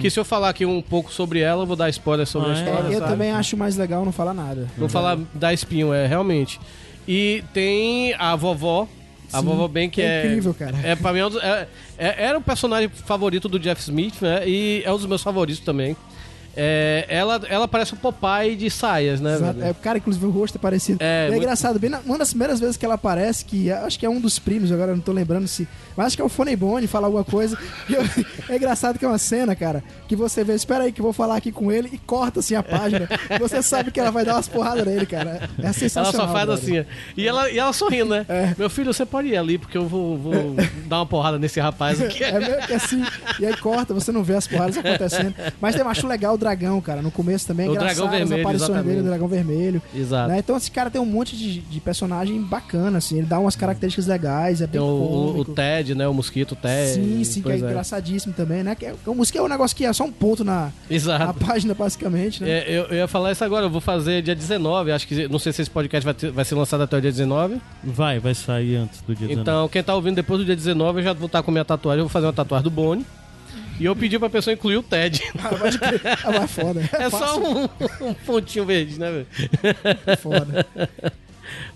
Que se eu falar aqui um pouco sobre ela, eu vou dar spoiler sobre Ah, a é? história. eu sabe? também acho mais legal não falar nada. Não falar da espinho, é realmente. E tem a vovó. A Sim, vovó bem que é é. incrível, cara. É, pra mim, é um dos- é- é- era o personagem favorito do Jeff Smith, né? E é um dos meus favoritos também. É, ela, ela parece o Popeye de saias, né? Exato. velho? É, cara, inclusive o rosto é parecido. É, É, muito- engraçado, bem na- uma das primeiras vezes que ela aparece, que acho que é um dos primos, agora não tô lembrando se. Mas acho que é o Fonebone fala alguma coisa. Eu- é engraçado que é uma cena, cara, que você vê, espera aí que eu vou falar aqui com ele e corta assim a página. você sabe que ela vai dar umas porradas nele, cara. É Ela sensacional. só faz assim, e ela, e ela sorrindo, né? É. Meu filho, você pode ir ali, porque eu vou, vou dar uma porrada nesse rapaz aqui. É meio que assim, e aí corta, você não vê as porradas acontecendo. Mas eu acho legal o dragão, cara. No começo também é O dragão vermelho, as aparições exatamente. dele, o dragão vermelho. Exato. Né? Então esse cara tem um monte de, de personagem bacana, assim. Ele dá umas características legais, é bem Tem o, o-. Ted, né? O mosquito Ted. Sim, sim, que é é. engraçadíssimo também, né? Que é, o música é um negócio que é só um ponto na, na Exato. página, basicamente, né? É, eu, eu ia falar isso agora, eu vou fazer dia 19, acho que não sei se esse podcast vai, ter- vai ser lançado até o dia 19. Vai, vai sair antes do dia 19. Então, quem tá ouvindo depois do dia 19, eu já vou estar com minha tatuagem, eu vou fazer uma tatuagem do Boni. E eu pedi pra pessoa incluir o Ted. Ah, pode crer. Ah, mas é foda. É só fácil, um, um pontinho verde, né, velho? é foda.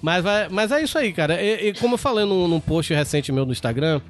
Mas, vai- mas é isso aí, cara. E, e como eu falei num, num post recente meu no Instagram,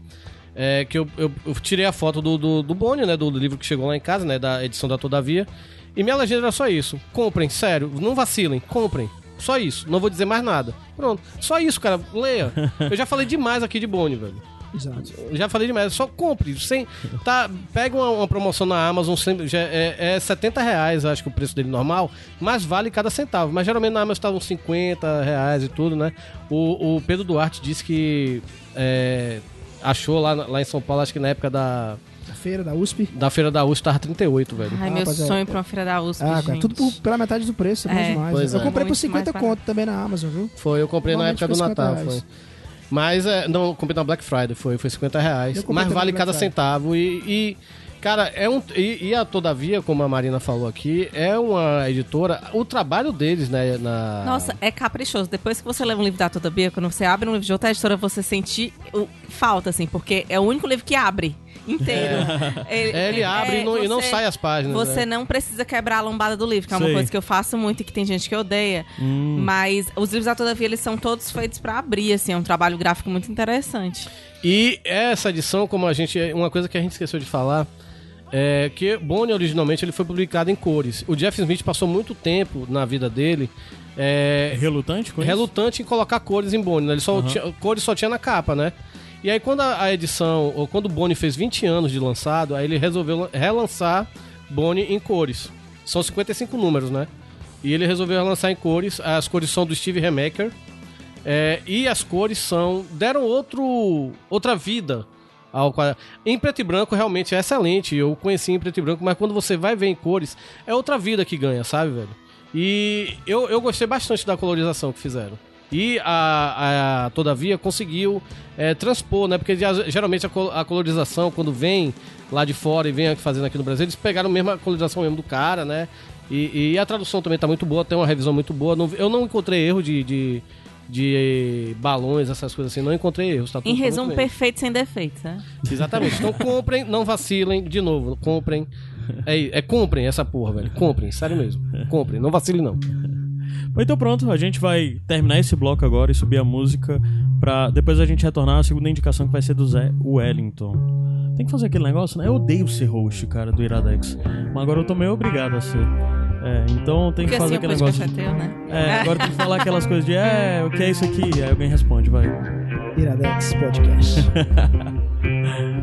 é que eu, eu- eu tirei a foto do, do, do Boni, né? Do, livro que chegou lá em casa, né? Da edição da Todavia. E minha legenda era só isso. Comprem, sério, não vacilem, comprem. Só isso, não vou dizer mais nada. Pronto, só isso, cara. Leia. Eu já falei demais aqui de Boni, velho. Exato. Já falei demais, só compre. Sem, tá, pega uma, uma promoção na Amazon, sempre, já é, é 70 reais, acho que o preço dele normal, mas vale cada centavo. Mas geralmente na Amazon tá uns 50 reais e tudo, né? O, o Pedro Duarte disse que é, achou lá, lá em São Paulo, acho que na época da, feira da USP. da Feira da USP tava 38, velho. Ai, Ah, meu rapaziada. sonho pra uma feira da USP, Ah, gente. cara, tudo por- pela metade do preço, é É. demais. Pois Eu é. comprei por Muito 50 mais conto também na Amazon, viu? Foi, eu comprei na época do foi 50 Natal, reais. foi. Mas, é, não, eu comprei na Black Friday, foi, foi 50 reais. Mas vale cada Friday. centavo. E, e, cara, é um. E, e a Todavia, como a Marina falou aqui, é uma editora. O trabalho deles, né? Na... Nossa, é caprichoso. Depois que você leva um livro da Toda Bia, quando você abre um livro de outra editora, você sente o- falta, assim, porque é o único livro que abre inteiro. É, ele abre e, não, e não você- sai as páginas. Você né? não precisa quebrar a lombada do livro, que é uma Sei. coisa que eu faço muito e que tem gente que odeia. Hum. Mas os livros da Todavia, eles são todos feitos pra abrir, assim, é um trabalho gráfico muito interessante. E essa edição, como a gente. Uma coisa que a gente esqueceu de falar. É que Bonnie originalmente ele foi publicado em cores. O Jeff Smith passou muito tempo na vida dele é, Relutante com isso? relutante em colocar cores em Bonnie. né? Ele só tinha, cores só tinha na capa, né? E aí quando a, edição, ou quando o Bonnie fez 20 anos de lançado, aí ele resolveu lan- relançar Bonnie em cores. São 55 números, né? E ele resolveu relançar em cores. As cores são do Steve Remaker. É, e as cores são. deram outro, outra vida ao quadro. Em preto e branco realmente é excelente. Eu conheci em preto e branco, mas quando você vai ver em cores, é outra vida que ganha, sabe, velho? E eu, eu gostei bastante da colorização que fizeram. E a, a Todavia conseguiu é, transpor, né? Porque geralmente a, col- a colorização, quando vem lá de fora e vem fazendo aqui no Brasil, eles pegaram mesmo a colorização mesmo do cara, né? E, e a tradução também tá muito boa, tem uma revisão muito boa. Não- eu não encontrei erro de, de, de balões, essas coisas assim, não encontrei erros. Tá Em tá resumo, bem. perfeito sem defeitos, né? Exatamente. Então comprem, não vacilem, de novo, comprem. É, é comprem essa porra, velho. Comprem, sério mesmo. Comprem, não vacilem não. Então pronto, a gente vai terminar esse bloco agora e subir a música pra depois a gente retornar à segunda indicação que vai ser do Zé Wellington. Tem que fazer aquele negócio, né? Eu odeio ser host, cara, do Iradex. Mas agora eu tô meio obrigado a ser. É, então tem que Porque fazer assim aquele podcast negócio. é teu, né? É, agora tem que falar aquelas coisas de, é, o que é isso aqui? Aí alguém responde, vai. Iradex Podcast.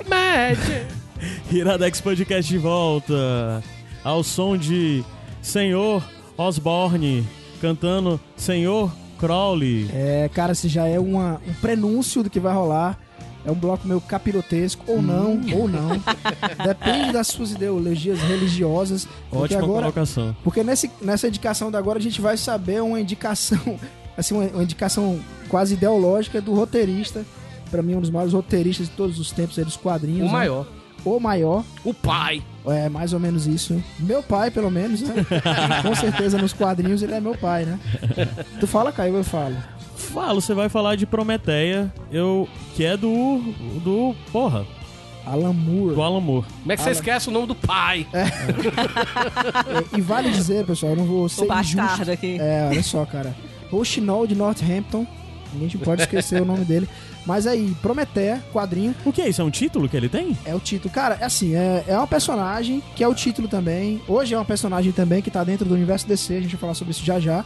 Ed. Iradex Podcast de volta. Ao som de Senhor Osborne cantando Senhor Crowley. É, cara, esse já é uma- um prenúncio do que vai rolar. É um bloco meio capirotesco, ou não, ou não. Depende das suas ideologias religiosas. Porque Ótima agora, colocação. Porque nesse, nessa indicação da agora a gente vai saber uma indicação, assim, uma, uma indicação quase ideológica do roteirista. Pra mim, um dos maiores roteiristas de todos os tempos aí dos quadrinhos. O né? maior. O maior. O pai. É mais ou menos isso. Meu pai, pelo menos, né? Com certeza nos quadrinhos ele é meu pai, né? Tu fala, Caio, eu falo. Falo, você vai falar de Prometeia, eu, que é do. do. porra, Alan Moore. do Alan Moore. Como é que você esquece o nome do pai? É, E vale dizer, pessoal, eu não vou ser O injusto. aqui. É, olha só, cara. Rochinol de Northampton. Ninguém pode esquecer o nome dele. Mas aí, Prometeia, quadrinho, O que é isso? É um título que ele tem? é o título. Cara, é assim, é, é uma personagem que é o título também. Hoje é uma personagem também que tá dentro do universo DC, a gente vai falar sobre isso já já.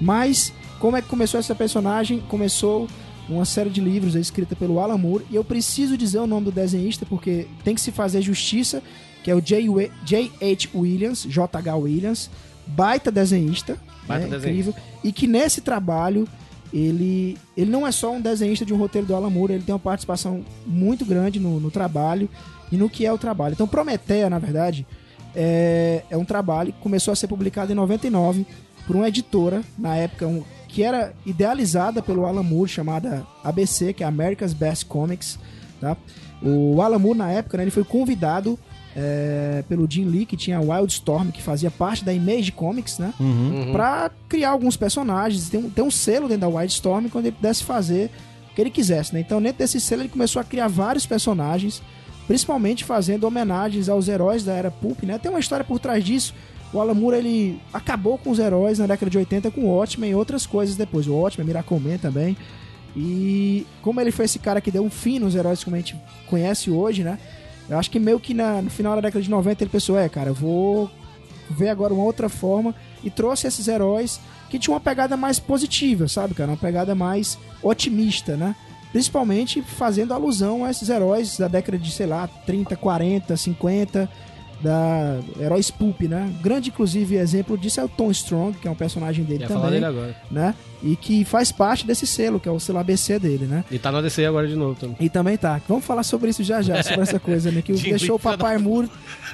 Mas, como é que começou essa personagem? Começou uma série de livros aí escrita pelo Alan Moore. E eu preciso dizer o nome do desenhista, porque tem que se fazer justiça, que é o J. J.H. Williams, J.H. Williams, baita desenhista. Baita né, desenhista. incrível. E que nesse trabalho ele, ele não é só um desenhista de um roteiro do Alan Moore, ele tem uma participação muito grande no, no trabalho e no que é o trabalho. Então, Prometeia, na verdade, é, é um trabalho que começou a ser publicado em 99 por uma editora, na época, um- que era idealizada pelo Alan Moore, chamada ABC, que é America's Best Comics. Tá? O Alan Moore, na época, né, ele foi convidado é, pelo Jim Lee, que tinha Wildstorm, que fazia parte da Image Comics, né? Uhum. Pra criar alguns personagens, tem um, tem um selo dentro da Wildstorm quando ele pudesse fazer o que ele quisesse, né? Então, dentro desse selo, ele começou a criar vários personagens, principalmente fazendo homenagens aos heróis da era Pulp, né? Tem uma história por trás disso. O Alan Moore, ele acabou com os heróis na década de 80 com o Watchmen e outras coisas depois. O Watchmen, Miracleman também. E como ele foi esse cara que deu um fim nos heróis como a gente conhece hoje, né? Eu acho que meio que na- no final da década de 90 ele pensou, é, cara, eu vou ver agora uma outra forma e trouxe esses heróis que tinham uma pegada mais positiva, sabe, cara? Uma pegada mais otimista, né? Principalmente fazendo alusão a esses heróis da década de, sei lá, 30, 40, 50, da heróis pulp, né? Grande, inclusive, exemplo disso é o Tom Strong, que é um personagem dele Ia também, dele agora. né? E que faz parte desse selo, que é o selo ABC dele, né? E tá no ADC agora de novo também. E também tá. Vamos falar sobre isso já já, sobre essa coisa, né? Que deixou o papai Moore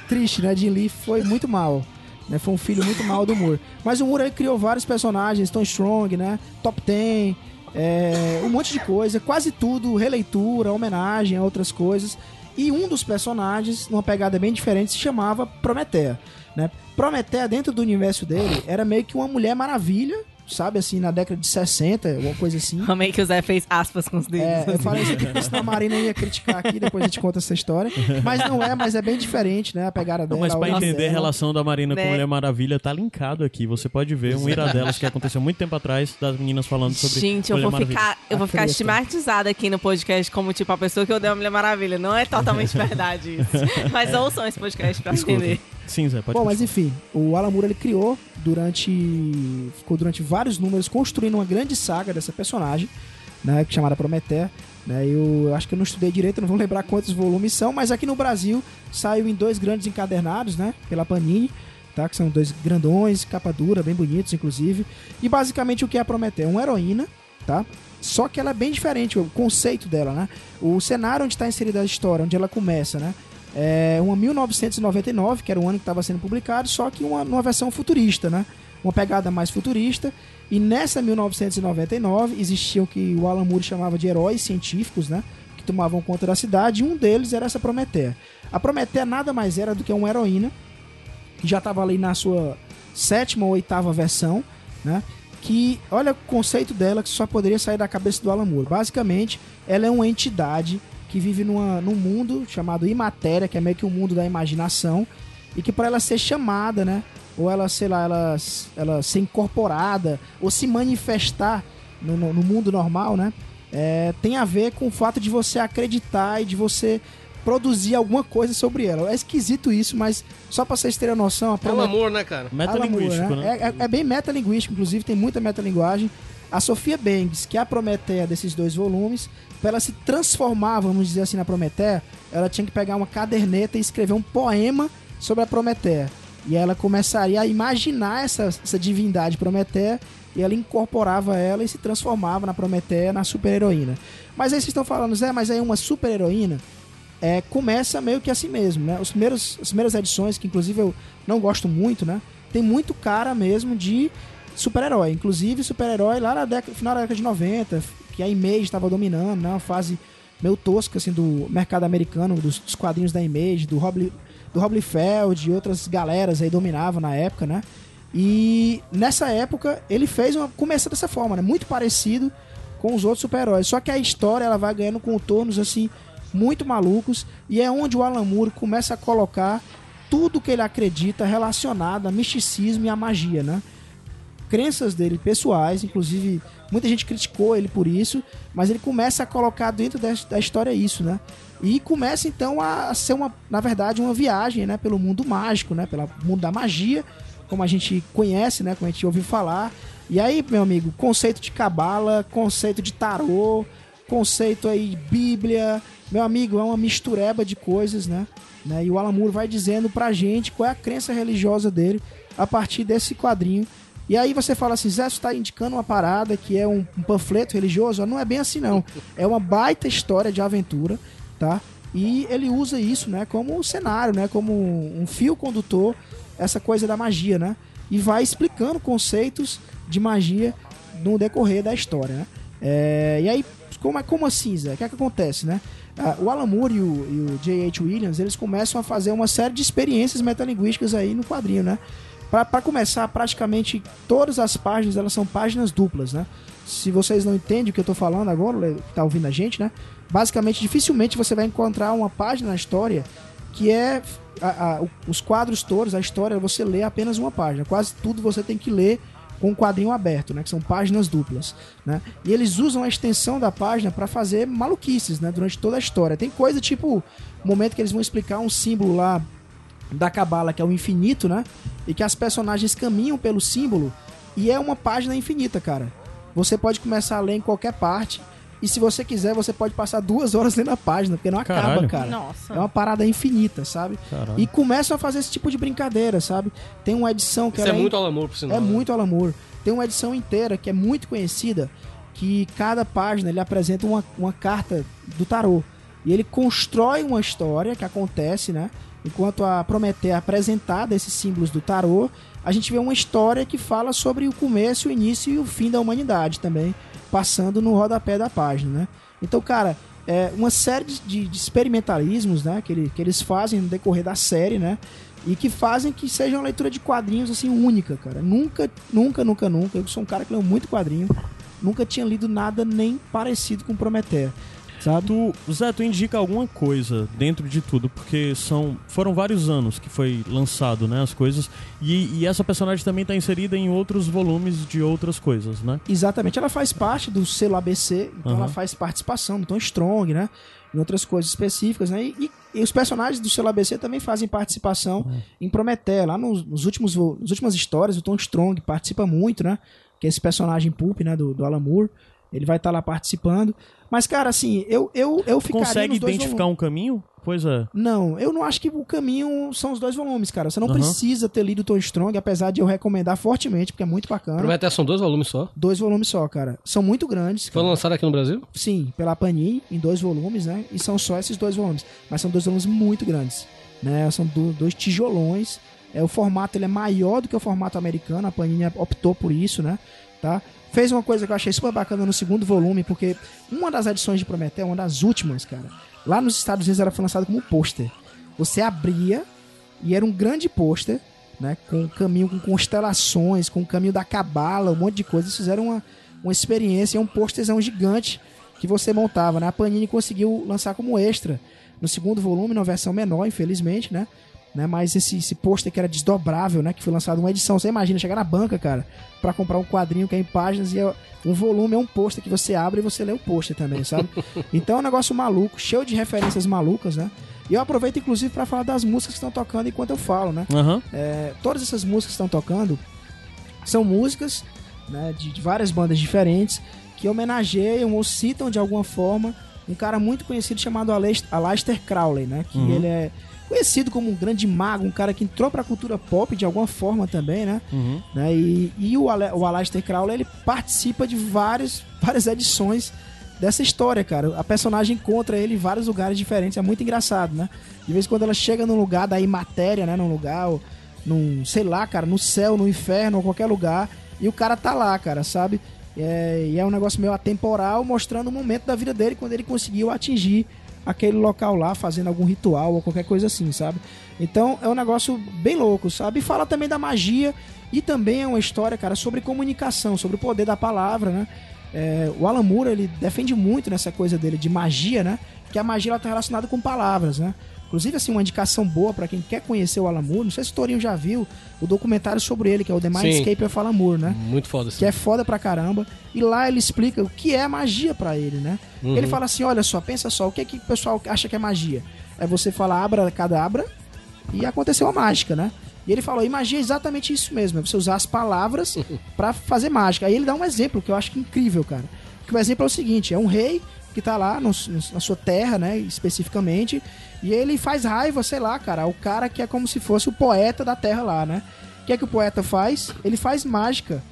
triste, né? Jim Lee foi muito mal. Né? Foi um filho muito mal do Moore. Mas o Moore ele criou vários personagens, Tom Strong, né? Top Ten, é, um monte de coisa, quase tudo, releitura, homenagem a outras coisas. E um dos personagens, numa pegada bem diferente, se chamava Prometeia. Né? Prometeia, dentro do universo dele, era meio que uma mulher maravilha, sabe? Assim, na década de 60, alguma coisa assim. Amei que o Zé fez aspas com os dedos. É, eu assim. falei isso aqui porque senão a Marina ia criticar aqui, depois a gente conta essa história. Mas não é, mas é bem diferente, né? A pegada Não, dela. mas a pra entender a relação da Marina com Né? Mulher Maravilha, tá linkado aqui. Você pode ver um iradelas que aconteceu muito tempo atrás, das meninas falando sobre Gente, eu Mulher vou Maravilha. ficar, eu vou ficar estigmatizada aqui no podcast como tipo a pessoa que odeia a Mulher Maravilha. Não é totalmente verdade isso. Mas ouçam esse podcast pra Desculpa. entender. Sim, Zé, pode Bom, mas enfim, o Alan Moore ele criou durante. Ficou durante vários números construindo uma grande saga dessa personagem, né? Que chamada Prometeia. Né, eu acho que eu não estudei direito, não vou lembrar quantos volumes são, mas aqui no Brasil saiu em dois grandes encadernados, né? Pela Panini, tá? Que são dois grandões, capa dura, bem bonitos, inclusive. E basicamente o que é a Prometeia? Uma heroína, tá? Só que ela é bem diferente, o conceito dela, né? O cenário onde está inserida a história, onde ela começa, né? É uma 1999, que era o ano que estava sendo publicado, só que uma, numa versão futurista, né? Uma pegada mais futurista. E nessa 1999 existiam o que o Alan Moore chamava de heróis científicos, né? Que tomavam conta da cidade, e um deles era essa Prometeia. A Prometeia nada mais era do que uma heroína, que já estava ali na sua sétima ou oitava versão, né? Que, olha o conceito dela que só poderia sair da cabeça do Alan Moore. Basicamente, ela é uma entidade que vive numa, num mundo chamado Imatéria, que é meio que um mundo da imaginação, e que para ela ser chamada, né? Ou ela, sei lá, ela, ela ser incorporada, ou se manifestar no, no- no mundo normal, né? É, tem a ver com o fato de você acreditar e de você produzir alguma coisa sobre ela. É esquisito isso, mas só pra vocês terem a noção, a É um amor, né, cara? Metalinguístico, Alan Moore, né? É, é- é bem metalinguístico, inclusive tem muita metalinguagem. A Sofia Banks, que é a Prometeia desses dois volumes, para ela se transformar, vamos dizer assim, na Prometeia, ela tinha que pegar uma caderneta e escrever um poema sobre a Prometeia. E ela começaria a imaginar essa, essa divindade Prometeia e ela incorporava ela e se transformava na Prometeia, na super-heroína. Mas aí vocês estão falando, Zé, mas aí uma super-heroína é, começa meio que assim mesmo, né? Os primeiros, as primeiras edições, que inclusive eu não gosto muito, né? Tem muito cara mesmo de super-herói. Inclusive super-herói lá na década, final da década de 90, que a Image estava dominando, né? Uma fase meio tosca, assim, do mercado americano, dos, dos quadrinhos da Image, do Rob, do Rob Liefeld e outras galeras aí dominavam na época, né? E nessa época ele fez uma. Começa dessa forma, né? Muito parecido com os outros super-heróis. Só que a história ela vai ganhando contornos assim muito malucos e é onde o Alan Moore começa a colocar tudo que ele acredita relacionado a misticismo e a magia, né? Crenças dele pessoais, inclusive muita gente criticou ele por isso, mas ele começa a colocar dentro da, história isso, né? E começa então a ser uma, na verdade, uma viagem, né, pelo mundo mágico, né, pelo mundo da magia, como a gente conhece, né, como a gente ouviu falar. E aí, meu amigo, conceito de cabala, conceito de tarô, conceito aí Bíblia, meu amigo, é uma mistureba de coisas, né? né? E o Alan Moore vai dizendo pra gente qual é a crença religiosa dele a partir desse quadrinho. E aí você fala assim, Zé, você tá indicando uma parada que é um, um panfleto religioso? Não é bem assim, não. É uma baita história de aventura, tá? E ele usa isso, né, como cenário, né, como um fio condutor, essa coisa da magia, né? E vai explicando conceitos de magia no decorrer da história, né? É, e aí, como, é- como assim, Zé? O que é que acontece, né? Ah, o Alan Moore e o, e o J.H. Williams, eles começam a fazer uma série de experiências metalinguísticas aí no quadrinho, né? Para começar, praticamente todas as páginas, elas são páginas duplas, né? Se vocês não entendem o que eu tô falando agora, tá ouvindo a gente, né? Basicamente, dificilmente você vai encontrar uma página na história que é a- a- os quadros todos, a história, você lê apenas uma página. Quase tudo você tem que ler com o quadrinho aberto, né? Que são páginas duplas, né? E eles usam a extensão da página para fazer maluquices, né? Durante toda a história. Tem coisa tipo o momento que eles vão explicar um símbolo lá da cabala que é o infinito, né? E que as personagens caminham pelo símbolo e é uma página infinita, cara. Você pode começar a ler em qualquer parte e se você quiser você pode passar duas horas lendo a página porque não acaba, Caralho. cara. Nossa. É uma parada infinita, sabe? Caralho. E começam a fazer esse tipo de brincadeira, sabe? Tem uma edição que Isso é ela muito amor, por sinal. é né? muito Alan Moore. Tem uma edição inteira que é muito conhecida, que cada página ele apresenta uma, uma carta do tarô. E ele constrói uma história que acontece, né? Enquanto a Prometeia é apresentada esses símbolos do tarô, a gente vê uma história que fala sobre o começo, o início e o fim da humanidade também, passando no rodapé da página, né? Então, cara, é uma série de, de- experimentalismos, né? Que, ele- que eles fazem no decorrer da série, né? E que fazem que seja uma leitura de quadrinhos, assim, única, cara. Nunca, nunca, nunca, nunca. Eu sou um cara que leu muito quadrinho. Nunca tinha lido nada nem parecido com Prometeia, sabe? Tu, Zé, tu indica alguma coisa dentro de tudo, porque são foram vários anos que foi lançado, né, as coisas, e, e essa personagem também tá inserida em outros volumes de outras coisas, né? Exatamente. Ela faz parte do selo ABC, então Aham. ela faz participação no Tom Strong, né? Em outras coisas específicas, né? E, e os personagens do selo ABC também fazem participação em Prometeia. Lá nos, nos últimos, nas últimas histórias, o Tom Strong participa muito, né? Que é esse personagem Pulp, né? Do, do Alan Moore. Ele vai estar lá participando. Mas, cara, assim, eu, eu, eu ficaria consegue nos dois identificar volumes. um caminho? Pois é. Não, eu não acho que o caminho são os dois volumes, cara. Você não Aham. precisa ter lido Tom Strong, apesar de eu recomendar fortemente, porque é muito bacana. Prometeia são dois volumes só. Dois volumes só, cara. São muito grandes. Foi lançado aqui no Brasil? Sim, pela Panini, em dois volumes, né? E são só esses dois volumes. Mas são dois volumes muito grandes, né? São do- dois tijolões. É, o formato ele é maior do que o formato americano. A Panini optou por isso, né? Tá? Fez uma coisa que eu achei super bacana no segundo volume, porque uma das edições de Prometheus, uma das últimas, cara, lá nos Estados Unidos ela foi lançada como um pôster. Você abria e era um grande pôster, né? Com um caminho com constelações, com o caminho da cabala, um monte de coisa. Eles fizeram uma, uma experiência, um pôsterzão gigante que você montava, né? A Panini conseguiu lançar como extra no segundo volume, numa versão menor, infelizmente, né? Né? Mas esse, esse pôster que era desdobrável, né? Que foi lançado uma edição. Você imagina chegar na banca, cara, pra comprar um quadrinho que é em páginas e é- um volume é um pôster que você abre e você lê o pôster também, sabe? então é um negócio maluco, cheio de referências malucas, né? E eu aproveito, inclusive, pra falar das músicas que estão tocando enquanto eu falo, né? Aham. É, todas essas músicas que estão tocando são músicas né, de, de várias bandas diferentes, que homenageiam ou citam de alguma forma um cara muito conhecido chamado Aleister Crowley, né? Que ele é conhecido como um grande mago, um cara que entrou pra cultura pop de alguma forma também, né? Uhum. né? E, e o, Ale, o Aleister Crowley, ele participa de vários, várias edições dessa história, cara. A personagem encontra ele em vários lugares diferentes, é muito engraçado, né? De vez em quando ela chega num lugar da imatéria, né? Num lugar, ou num, sei lá, cara, no céu, no inferno, ou qualquer lugar, e o cara tá lá, cara, sabe? É, e é um negócio meio atemporal, mostrando o momento da vida dele quando ele conseguiu atingir aquele local lá, fazendo algum ritual ou qualquer coisa assim, sabe? Então é um negócio bem louco, sabe? E fala também da magia e também é uma história, cara, sobre comunicação, sobre o poder da palavra, né? É, o Alan Moore, ele defende muito nessa coisa dele de magia, né? Que a magia ela tá relacionada com palavras, né? Inclusive, assim, uma indicação boa pra quem quer conhecer o Alan Moore, não sei se o Torinho já viu o documentário sobre ele, que é o The Mindscape of Alan Moore, né? Muito foda assim. que é foda pra caramba. E lá ele explica o que é magia pra ele, né? Ele fala assim: olha só, pensa só, o que é que o pessoal acha que é magia? É você falar abra cadabra e aconteceu a mágica, né? E ele falou: e magia é exatamente isso mesmo, é você usar as palavras pra fazer mágica. Aí ele dá um exemplo que eu acho é incrível, cara. Que o exemplo é o seguinte: é um rei que tá lá no- no- na sua terra, né, especificamente, e ele faz raiva, sei lá, cara, ao cara que é como se fosse o poeta da terra lá, né? O que é que o poeta faz? Ele faz mágica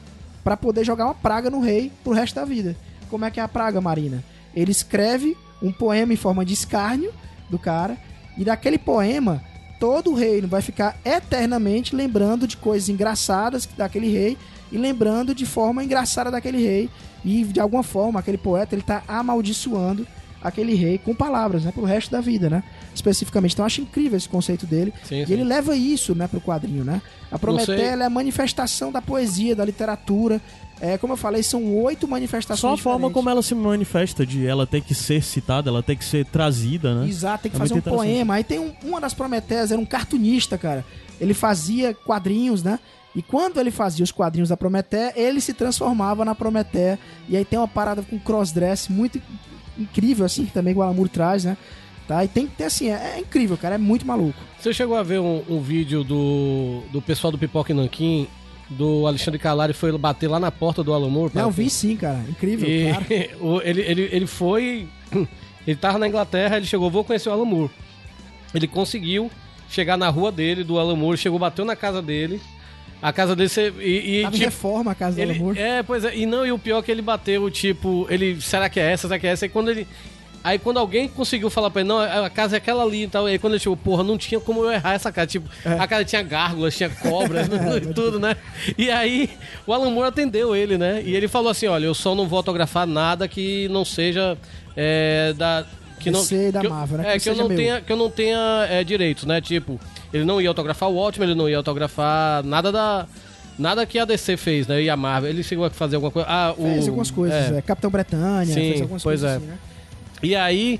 Pra poder jogar uma praga no rei pro resto da vida. Como é que é a praga, Marina? Ele escreve um poema em forma de escárnio do cara, e daquele poema, todo o reino vai ficar eternamente lembrando de coisas engraçadas daquele rei e lembrando de forma engraçada daquele rei. E de alguma forma, aquele poeta ele tá amaldiçoando aquele rei com palavras, né, pro resto da vida, né? Especificamente. Então eu acho incrível esse conceito dele. Sim, e sim. ele leva isso, né, pro quadrinho, né? A Prometeia é a manifestação da poesia, da literatura. É, como eu falei, são oito manifestações Só a forma diferentes. como ela se manifesta, de ela ter que ser citada, ela ter que ser trazida, né? Exato, tem que É fazer um poema. Aí tem um, uma das Prometeias, era um cartunista, cara. Ele fazia quadrinhos, né? E quando ele fazia os quadrinhos da Prometeia, ele se transformava na Prometeia. E aí tem uma parada com crossdress muito incrível, assim, que também o Alamur traz, né? Tá? E tem que ter, assim, é, é incrível, cara. É muito maluco. Você chegou a ver um, um vídeo do, do pessoal do Pipoca e Nanquim, do Alexandre Calari foi bater lá na porta do Alan Moore? Não, eu vi sim, cara. Incrível, E claro. ele, ele, ele foi. Ele tava na Inglaterra, ele chegou, vou conhecer o Alan Moore. Ele conseguiu chegar na rua dele, do Alan Moore, chegou, bateu na casa dele. A casa dele, você, e, e, tipo, reforma a casa do ele, Alamur. é, pois é, e não, e o pior é que ele bateu, tipo, ele, será que é essa, será que é essa? E quando ele, aí quando alguém conseguiu falar pra ele, não, a casa é aquela ali e tal, aí quando ele chegou, porra, não tinha como eu errar essa casa, tipo, a casa tinha gárgulas, tinha cobras, e tudo, né? E aí, o Alan Moore atendeu ele, né? E ele falou assim, olha, eu só não vou autografar nada que não seja é, da... Que não, que eu- Marvel, né? É, Que que, eu não meu. tenha, que eu não tenha é, direitos, né? Tipo, ele não ia autografar o Watchmen, ele não ia autografar nada da... Nada que a DC fez, né? E a Marvel. Ele chegou a fazer alguma coisa. Ah, o, Fez algumas coisas. é. É. Capitão Bretanha, Sim, fez algumas pois coisas é. assim, né? E aí,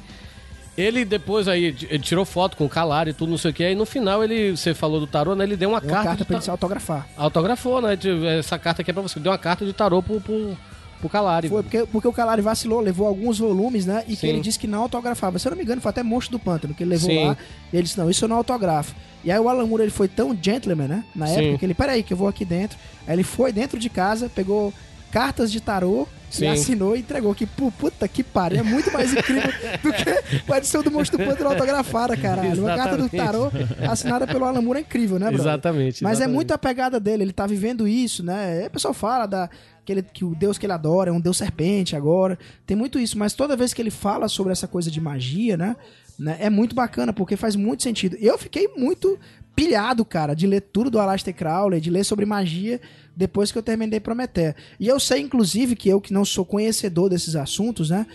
ele depois aí, ele tirou foto com o Calari e tudo, não sei o que. Aí no final ele, você falou do tarô, né? Ele deu uma Deu uma carta, carta de pra ele se autografar. autografou, né? Essa carta aqui é pra você. Deu uma carta de tarô pro, pro, pro Calari. Foi porque, porque o Calari vacilou, levou alguns volumes, né? E que Sim. ele disse que não autografava. Se eu não me engano, foi até Monstro do Pântano, que ele levou Sim. lá. E ele disse, não, isso eu não autografo. E aí o Alan Moore, ele foi tão gentleman, né? Na Sim. época, que ele, peraí, que eu vou aqui dentro. Aí ele foi dentro de casa, pegou cartas de tarô Sim. e assinou e entregou. Que pu- puta que pariu, é muito mais incrível do que a edição do Monstro do Pântano autografada, caralho. Uma carta do tarô assinada pelo Alan Moore é incrível, né, brother? Exatamente. Mas é exatamente. muito a pegada dele, ele tá vivendo isso, né? Aí o pessoal fala da, que, ele- que o deus que ele adora é um deus serpente agora. Tem muito isso, mas toda vez que ele fala sobre essa coisa de magia, né? né, é muito bacana, porque faz muito sentido. Eu fiquei muito pilhado, cara, de ler tudo do Aleister Crowley, de ler sobre magia depois que eu terminei Prometeia. E eu sei, inclusive, que eu que não sou conhecedor desses assuntos, né?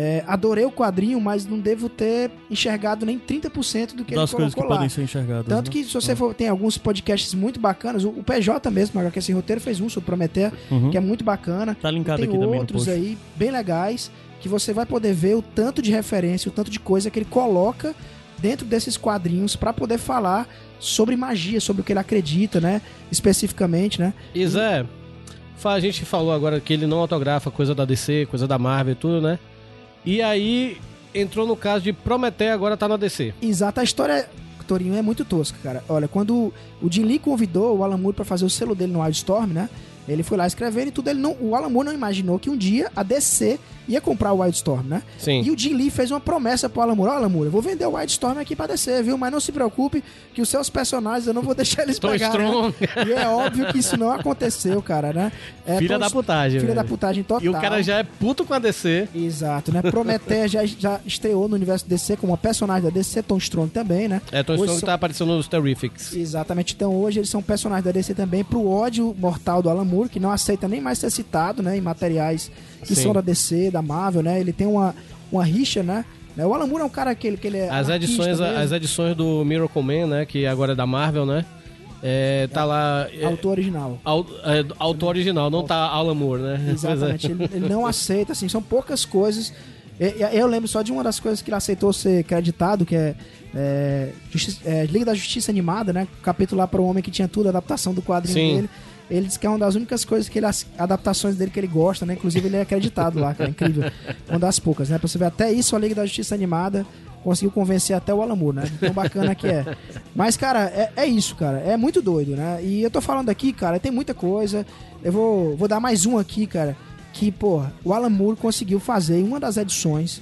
é, adorei o quadrinho, mas não devo ter enxergado nem 30% do que das ele coisas que colocou lá. podem ser enxergadas. Tanto né? que se você for, tem alguns podcasts muito bacanas, o, o PJ mesmo, o HQ Sem Roteiro, fez um sobre Prometeia, Uhum. que é muito bacana. Tá linkado tem aqui outros aí bem legais que você vai poder ver o tanto de referência, o tanto de coisa que ele coloca dentro desses quadrinhos pra poder falar sobre magia, sobre o que ele acredita, né? Especificamente, né? E Zé, a gente falou agora que ele não autografa coisa da DC, coisa da Marvel e tudo, né? E aí entrou no caso de Prometeia agora tá na DC. Exato, a história, Torinho, é muito tosca, cara. Olha, quando o Jim Lee convidou o Alan Moore pra fazer o selo dele no Wildstorm, né? Ele foi lá escrevendo e tudo. Ele não, o Alan Moore não imaginou que um dia a DC ia comprar o Wildstorm, né? Sim. E o Jim Lee fez uma promessa pro Alan Moore. Ó, Alan Moore, eu vou vender o Wildstorm aqui pra DC, viu? Mas não se preocupe que os seus personagens eu não vou deixar eles Tô pegar. strong. E é óbvio que isso não aconteceu, cara, né? É, Filha tão- da putagem, Filha da velho. putagem total. E o cara já é puto com a DC. Exato, né? Prometheus já, já estreou no universo DC como uma personagem da DC, Tom Strong também, né? É, Tom Hoje Strong são- tá aparecendo nos Terrifics. Exatamente, então hoje eles são personagens da DC também, pro ódio mortal do Alan Moore, que não aceita nem mais ser citado, né? Em materiais que Sim. são da DC, da Marvel, né? Ele tem uma, uma rixa, né? Né, O Alan Moore é um cara que ele, que ele é. As edições, mesmo, as edições do Miracle Man, né? Que agora é da Marvel, né? É, tá lá. É, autor original. au- é, autor original, não tá Alan Moore, né? Exatamente, ele, ele não aceita, assim, são poucas coisas. Eu lembro só de uma das coisas que ele aceitou ser creditado, que é, é, é, Liga da Justiça Animada, né? Capítulo lá para o Homem que Tinha Tudo, a adaptação do quadrinho Sim. dele. Ele disse que é uma das únicas coisas que ele, as- adaptações dele que ele gosta, né? Inclusive ele é acreditado lá, cara, incrível. Uma das poucas, né? Pra você ver, até isso a Liga da Justiça Animada conseguiu convencer até o Alan Moore, né? Tão bacana que é. Mas, cara, é, é isso, cara. É muito doido, né? E eu tô falando aqui, cara, tem muita coisa. Eu vou, vou dar mais um aqui, cara. Que, pô, o Alan Moore conseguiu fazer em uma das edições,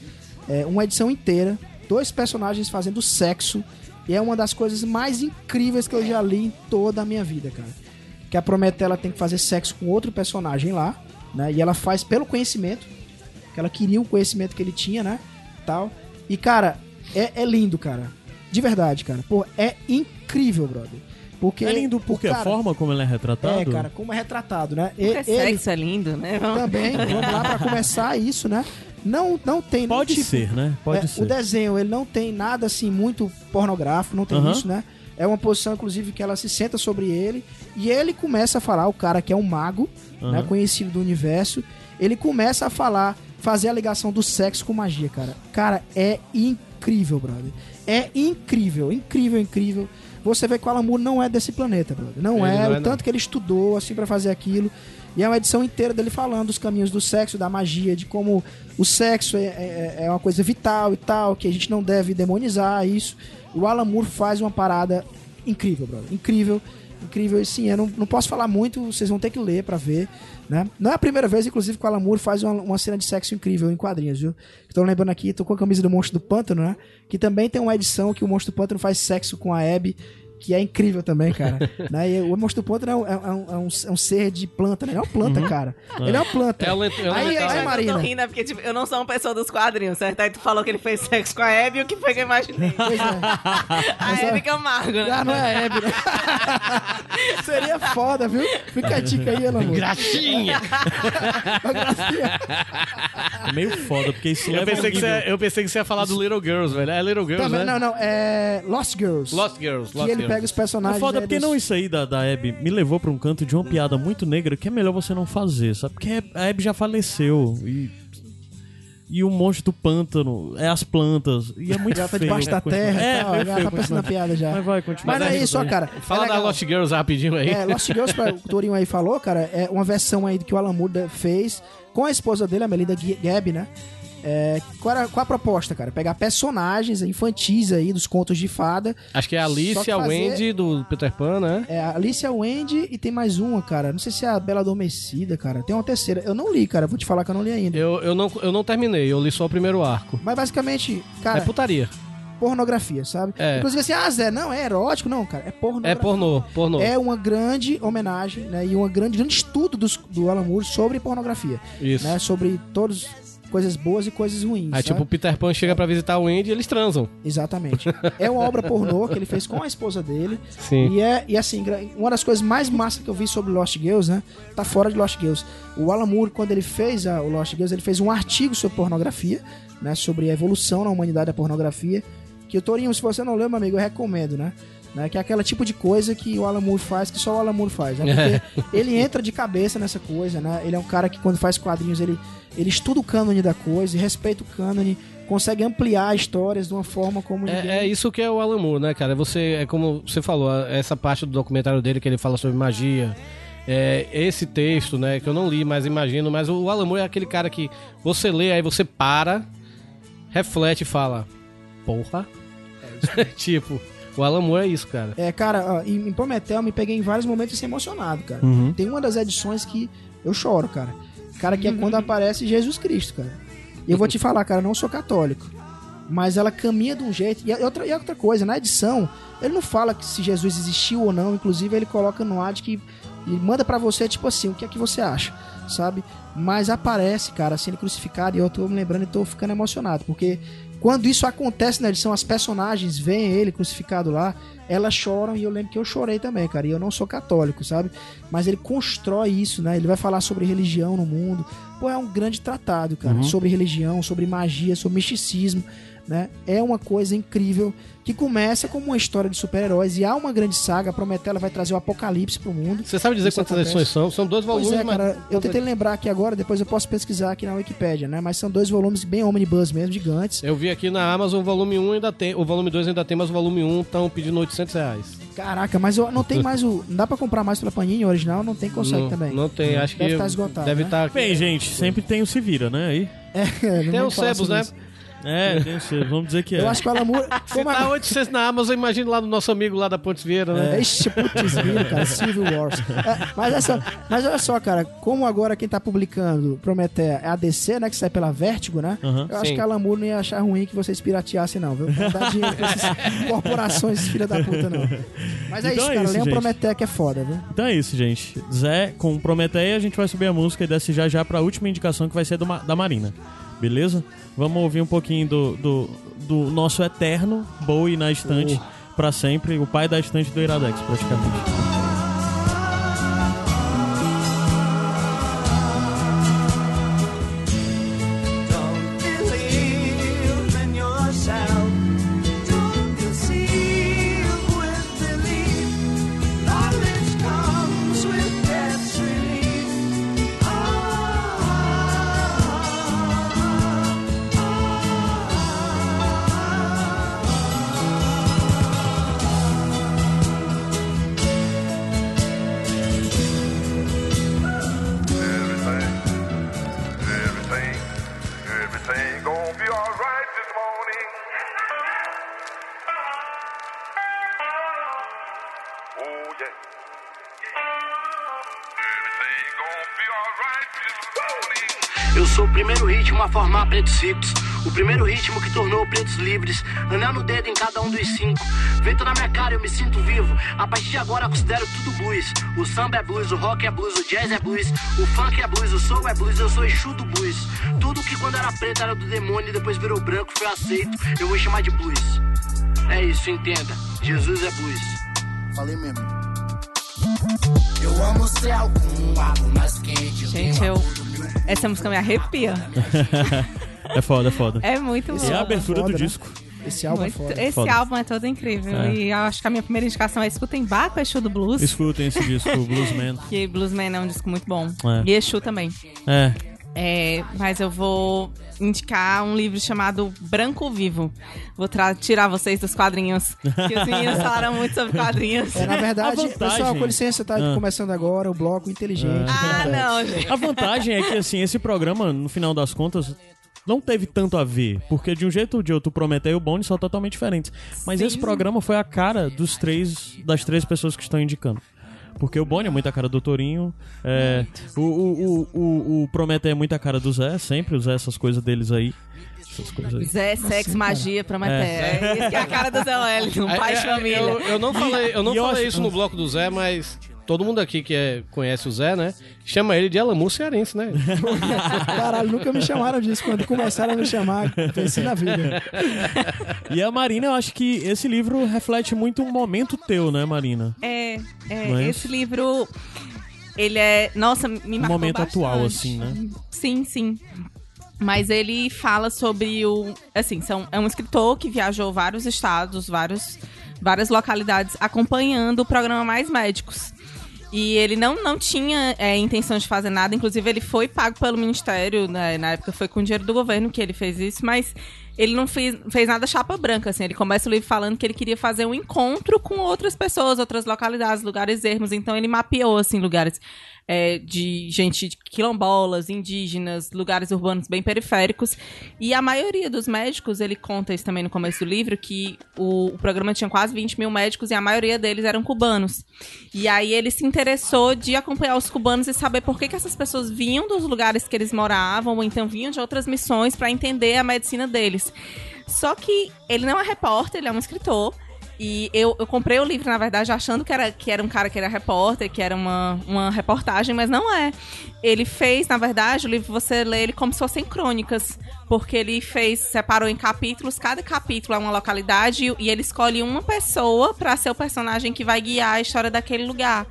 é, uma edição inteira, dois personagens fazendo sexo. E é uma das coisas mais incríveis que eu já li em toda a minha vida, cara. Que a Prometeu ela tem que fazer sexo com outro personagem lá, né? E ela faz pelo conhecimento, que ela queria o conhecimento que ele tinha, né? Tal. E, cara, é, é lindo, cara. De verdade, cara. Pô, é incrível, brother. Porque É lindo porque a cara- forma como ele é retratado. É, cara, como é retratado, né? E- Porque ele sexo é lindo, né? Vamos- também, vamos lá pra começar isso, né? Não, não tem Pode tipo- ser, né? Pode é, ser. O desenho, ele não tem nada assim muito pornográfico, não tem Aham. isso, né? É uma posição, inclusive, que ela se senta sobre ele e ele começa a falar, o cara que é um mago, né, Aham. conhecido do universo, ele começa a falar, fazer a ligação do sexo com magia, cara. Cara, é incrível, brother. É incrível, incrível, incrível. Você vê que o Alan Moore não é desse planeta, brother. Não Ele é, não o é, não. tanto que ele estudou, assim, pra fazer aquilo. E é uma edição inteira dele falando dos caminhos do sexo, da magia, de como o sexo é, é, é uma coisa vital e tal, que a gente não deve demonizar isso. O Alan Moore faz uma parada incrível, brother. Incrível, incrível. E sim, eu não, não posso falar muito, vocês vão ter que ler pra ver, né? Não é a primeira vez, inclusive, que o Alan Moore faz uma, uma cena de sexo incrível em quadrinhos, viu? Tô lembrando aqui, tô com a camisa do Monstro do Pântano, né? Que também tem uma edição que o Monstro do Pântano faz sexo com a Abby, que é incrível também, cara. né? E o Monstro do Pântano é um, é um- é um- é um ser de planta, né? Ele é uma planta, cara. Ele é uma planta. É o é Aí, aí, eu Marina. tô rindo, né? porque tipo, eu não sou uma pessoa dos quadrinhos, certo? Aí tu falou que ele fez sexo com a Abby, o que foi que eu imaginei? Pois é. a Mas, Abby Camargo, né? Ah, não é a Abby, né? Seria foda, viu? Fica a dica aí. Graxinha! Uma gracinha. É meio foda, porque isso Eu pensei, um que você, eu pensei que você ia falar do Little Girls, velho. É Little Girls, Também, né? não, não. É Lost Girls. Lost Girls, Lost ele Pega os É personagens. foda aí porque dos- não isso aí da, da Abby me levou pra um canto de uma piada muito negra que é melhor você não fazer, sabe? Porque a Abby já faleceu e. E o monstro do pântano é as plantas. E é muito Já tá feio. debaixo da terra é, e tal. Já feio tá pensando na continuar. piada já. Mas vai, continua. Mas não é isso, ó, cara. Fala é da. Lost Girls rapidinho aí. É, Lost Girls, o Torinho aí falou, cara, é uma versão aí que o Moore fez com a esposa dele, a Melinda G- Gabb, né? É, qual, era, qual a proposta, cara? Pegar personagens infantis aí dos contos de fada. Acho que é a Alice, a Wendy do Peter Pan, né? É, a Alicia Wendy e tem mais uma, cara. Não sei se é a Bela Adormecida, cara. Tem uma terceira. Eu não li, cara. Vou te falar que eu não li ainda. Eu, eu, não, eu não terminei, eu li só o primeiro arco. Mas basicamente, cara, é putaria. pornografia, sabe? É. Inclusive assim, ah, Zé, não, é erótico. Não, cara, é pornografia. É pornô, pornô. É uma grande homenagem, né? E um grande, grande estudo dos- do Alan Moore sobre pornografia. Isso. Né? Sobre todas coisas boas e coisas ruins. Aí, sabe? tipo, o Peter Pan chega pra visitar o Wendy e eles transam. Exatamente. é uma obra pornô que ele fez com a esposa dele. Sim. E é, e assim, uma das coisas mais massas que eu vi sobre Lost Girls, né? Tá fora de Lost Girls. O Alan Moore, quando ele fez a, o Lost Girls, ele fez um artigo sobre pornografia, né? Sobre a evolução na humanidade da pornografia. Que o Torinho, se você não leu, meu amigo, eu recomendo, né? Né? Que é aquela tipo de coisa que o Alan Moore faz, que só o Alan Moore faz, né? Porque ele entra de cabeça nessa coisa, né? Ele é um cara que quando faz quadrinhos, ele, ele estuda o cânone da coisa, respeita o cânone, consegue ampliar histórias de uma forma como ninguém... É, é isso que é o Alan Moore, né, cara? Você, é como você falou, essa parte do documentário dele que ele fala sobre magia. É, esse texto, né, que eu não li, mas imagino, mas o Alan Moore é aquele cara que você lê, aí você para, reflete e fala, porra. tipo, O Alan Moore é isso, cara. É, cara, em, Prometeu eu me peguei em vários momentos assim, emocionado, cara. Uhum. Tem uma das edições que eu choro, cara. Cara, que é quando aparece Jesus Cristo, cara. E eu vou te falar, cara, eu não sou católico. Mas ela caminha de um jeito. E outra, e outra coisa, na edição, ele não fala que se Jesus existiu ou não. Inclusive, ele coloca no ar de que. E manda pra você, tipo assim, o que é que você acha, sabe? Mas aparece, cara, sendo crucificado. E eu tô me lembrando e tô ficando emocionado. Porque quando isso acontece na edição, as personagens veem ele crucificado lá, elas choram e eu lembro que eu chorei também, cara. E eu não sou católico, sabe? Mas ele constrói isso, né? Ele vai falar sobre religião no mundo. Pô, é um grande tratado, cara. Sobre religião, sobre magia, sobre misticismo, né? É uma coisa incrível que começa como uma história de super-heróis e há uma grande saga. A Prometeu ela vai trazer o apocalipse pro mundo. Você sabe dizer quantas acontece. edições são? São dois volumes, Pois é, mas- cara, eu tentei lembrar aqui agora, depois eu posso pesquisar aqui na Wikipédia, né? Mas são dois volumes bem omnibus mesmo, gigantes. Eu vi aqui na Amazon o volume 1 ainda tem. O volume 2 ainda tem, mas o volume 1 estão pedindo 800 reais. Caraca, mas eu, não tem mais o. Não dá pra comprar mais pela Panini original, não tem, consegue não, também. Não tem, acho Deve que. tá esgotado, Deve né? estar. Bem, gente, sempre tem o Se Vira, né? Aí. É, Tem os sebos, né? isso. É, tem vamos dizer que é. Eu acho que o Moore. Se Como tá a... 800 na Amazon, imagina lá do nosso amigo lá da Pontes Vieira, né? É, ixi, putz, cara, Civil Wars. É, mas, essa, mas olha só, cara, como agora quem tá publicando Prometeia é a DC, né, que sai pela Vertigo, né? Eu acho Sim. que a Alan Moore não ia achar ruim que vocês pirateassem, não, viu? Não dá dinheiro pra essas corporações filha da puta, não. Mas é Então isso, é cara, isso, leiam gente. Prometeia que é foda, viu? Então é isso, gente. Zé com Prometeia, a gente vai subir a música e desce já já pra última indicação que vai ser do da Marina. Beleza? Vamos ouvir um pouquinho do, do, do nosso eterno Bowie na estante pra sempre, o pai da estante do Iradex, praticamente. O primeiro ritmo que tornou pretos livres. Anel no dedo em cada um dos cinco. Vento na minha cara, eu me sinto vivo. A partir de agora considero tudo blues. O samba é blues, o rock é blues, o jazz é blues. O funk é blues, o soul é blues, eu sou Exu do blues. Tudo que quando era preto era do demônio e depois virou branco, foi aceito. Eu vou chamar de blues. É isso, entenda. Jesus é blues. Falei mesmo. Eu amo o céu com um ar mais quente. Gente, eu. Essa música me arrepia. É foda, é foda. É muito E boa. a abertura foda, do né? disco. Esse álbum é Muito- foda. esse Foda. álbum é todo incrível. É. E eu acho que a minha primeira indicação é escutem Baco Exu do Blues. Escutem esse disco, Bluesman. Que Bluesman é um disco muito bom. É. E Exu também. É. É, mas eu vou indicar um livro chamado Branco Vivo. Vou tirar vocês dos quadrinhos. Que os meninos falaram muito sobre quadrinhos. É, na verdade, pessoal, com licença, tá Ah. começando agora o bloco inteligente. Ah, não, gente. A vantagem é que, assim, esse programa, no final das contas, não teve tanto a ver. Porque de um jeito ou de outro, o Prometeu e o Boni são totalmente diferentes. Mas esse programa foi a cara dos três, das três pessoas que estão indicando. Porque o Boni é muito a cara do Torinho. é, o, o, o, o, o Prometeu é muito a cara do Zé, sempre. O Zé, essas coisas deles aí. Essas coisas aí. Zé, sexo, magia, Prometeia. É. isso que é a cara do Zé Wellington, um pai de É, é, família. Eu, eu não falei, eu não E eu falei acho- isso no bloco do Zé, mas todo mundo aqui que é- conhece o Zé, né? Chama ele de Alamu Cearense, né? Caralho, nunca me chamaram disso. Quando começaram a me chamar, pensei na vida. E a Marina, eu acho que esse livro reflete muito um momento teu, né, Marina? É, é, é esse livro, ele é, nossa, me Um marcou momento bastante. atual, assim, né? Sim, sim. Mas ele fala sobre o, assim, são, é um escritor que viajou vários estados, vários, várias localidades, acompanhando o programa Mais Médicos. E ele não, não tinha é, intenção de fazer nada, inclusive ele foi pago pelo Ministério, né, na época foi com dinheiro do governo que ele fez isso, mas ele não fez, fez nada chapa branca, assim. Ele começa o livro falando que ele queria fazer um encontro com outras pessoas, outras localidades, lugares ermos. Então ele mapeou, assim, lugares é, de gente de quilombolas, indígenas, lugares urbanos bem periféricos. E a maioria dos médicos, ele conta isso também no começo do livro, que o, o programa tinha quase 20 mil médicos e a maioria deles eram cubanos. E aí ele se interessou de acompanhar os cubanos e saber por que, que essas pessoas vinham dos lugares que eles moravam, ou então vinham de outras missões para entender a medicina deles. Só que ele não é repórter, ele é um escritor. E eu, eu comprei o livro, na verdade, achando que era, que era um cara que era repórter, que era uma, uma reportagem, mas não é. Ele fez, na verdade, o livro você lê ele como se fossem crônicas. Porque ele fez, separou em capítulos, cada capítulo é uma localidade e, ele escolhe uma pessoa para ser o personagem que vai guiar a história daquele lugar.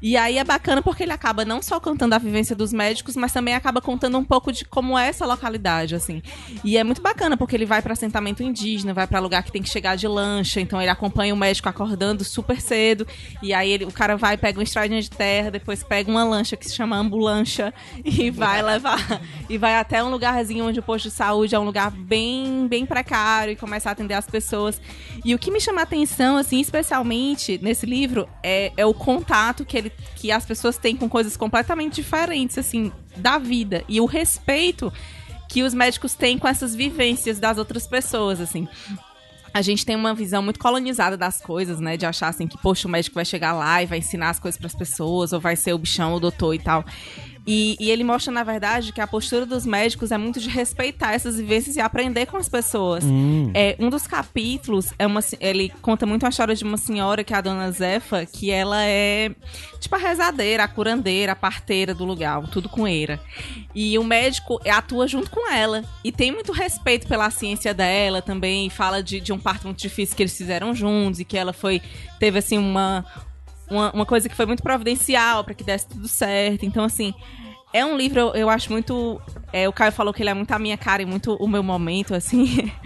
E aí é bacana porque ele acaba não só contando a vivência dos médicos, mas também acaba contando um pouco de como é essa localidade, assim. E é muito bacana porque ele vai para assentamento indígena, vai para lugar que tem que chegar de lancha, então ele acompanha o médico acordando super cedo, e aí ele, o cara vai pega uma estradinha de terra, depois pega uma lancha que se chama ambulancha e vai levar e vai até um lugarzinho onde o posto de saúde é um lugar bem bem precário e começa a atender as pessoas. E o que me chama a atenção assim, especialmente nesse livro, é, é o contato que ele que as pessoas têm com coisas completamente diferentes, assim, da vida. E o respeito que os médicos têm com essas vivências das outras pessoas, assim. A gente tem uma visão muito colonizada das coisas, né? De achar assim que, poxa, o médico vai chegar lá e vai ensinar as coisas pras pessoas, ou vai ser o bichão, o doutor e tal. E, e ele mostra, na verdade, que a postura dos médicos é muito de respeitar essas vivências e aprender com as pessoas. É, um dos capítulos é uma. Ele conta muito a história de uma senhora, que é a dona Zefa, que ela é tipo a rezadeira, a curandeira, a parteira do lugar, tudo com eira. E o médico atua junto com ela. E tem muito respeito pela ciência dela também. Fala de, de um parto muito difícil que eles fizeram juntos e que ela foi. Teve assim uma. Uma, uma coisa que foi muito providencial para que desse tudo certo. Então, assim, é um livro, eu, eu acho muito. é, o Caio falou que ele é muito a minha cara e muito o meu momento, assim.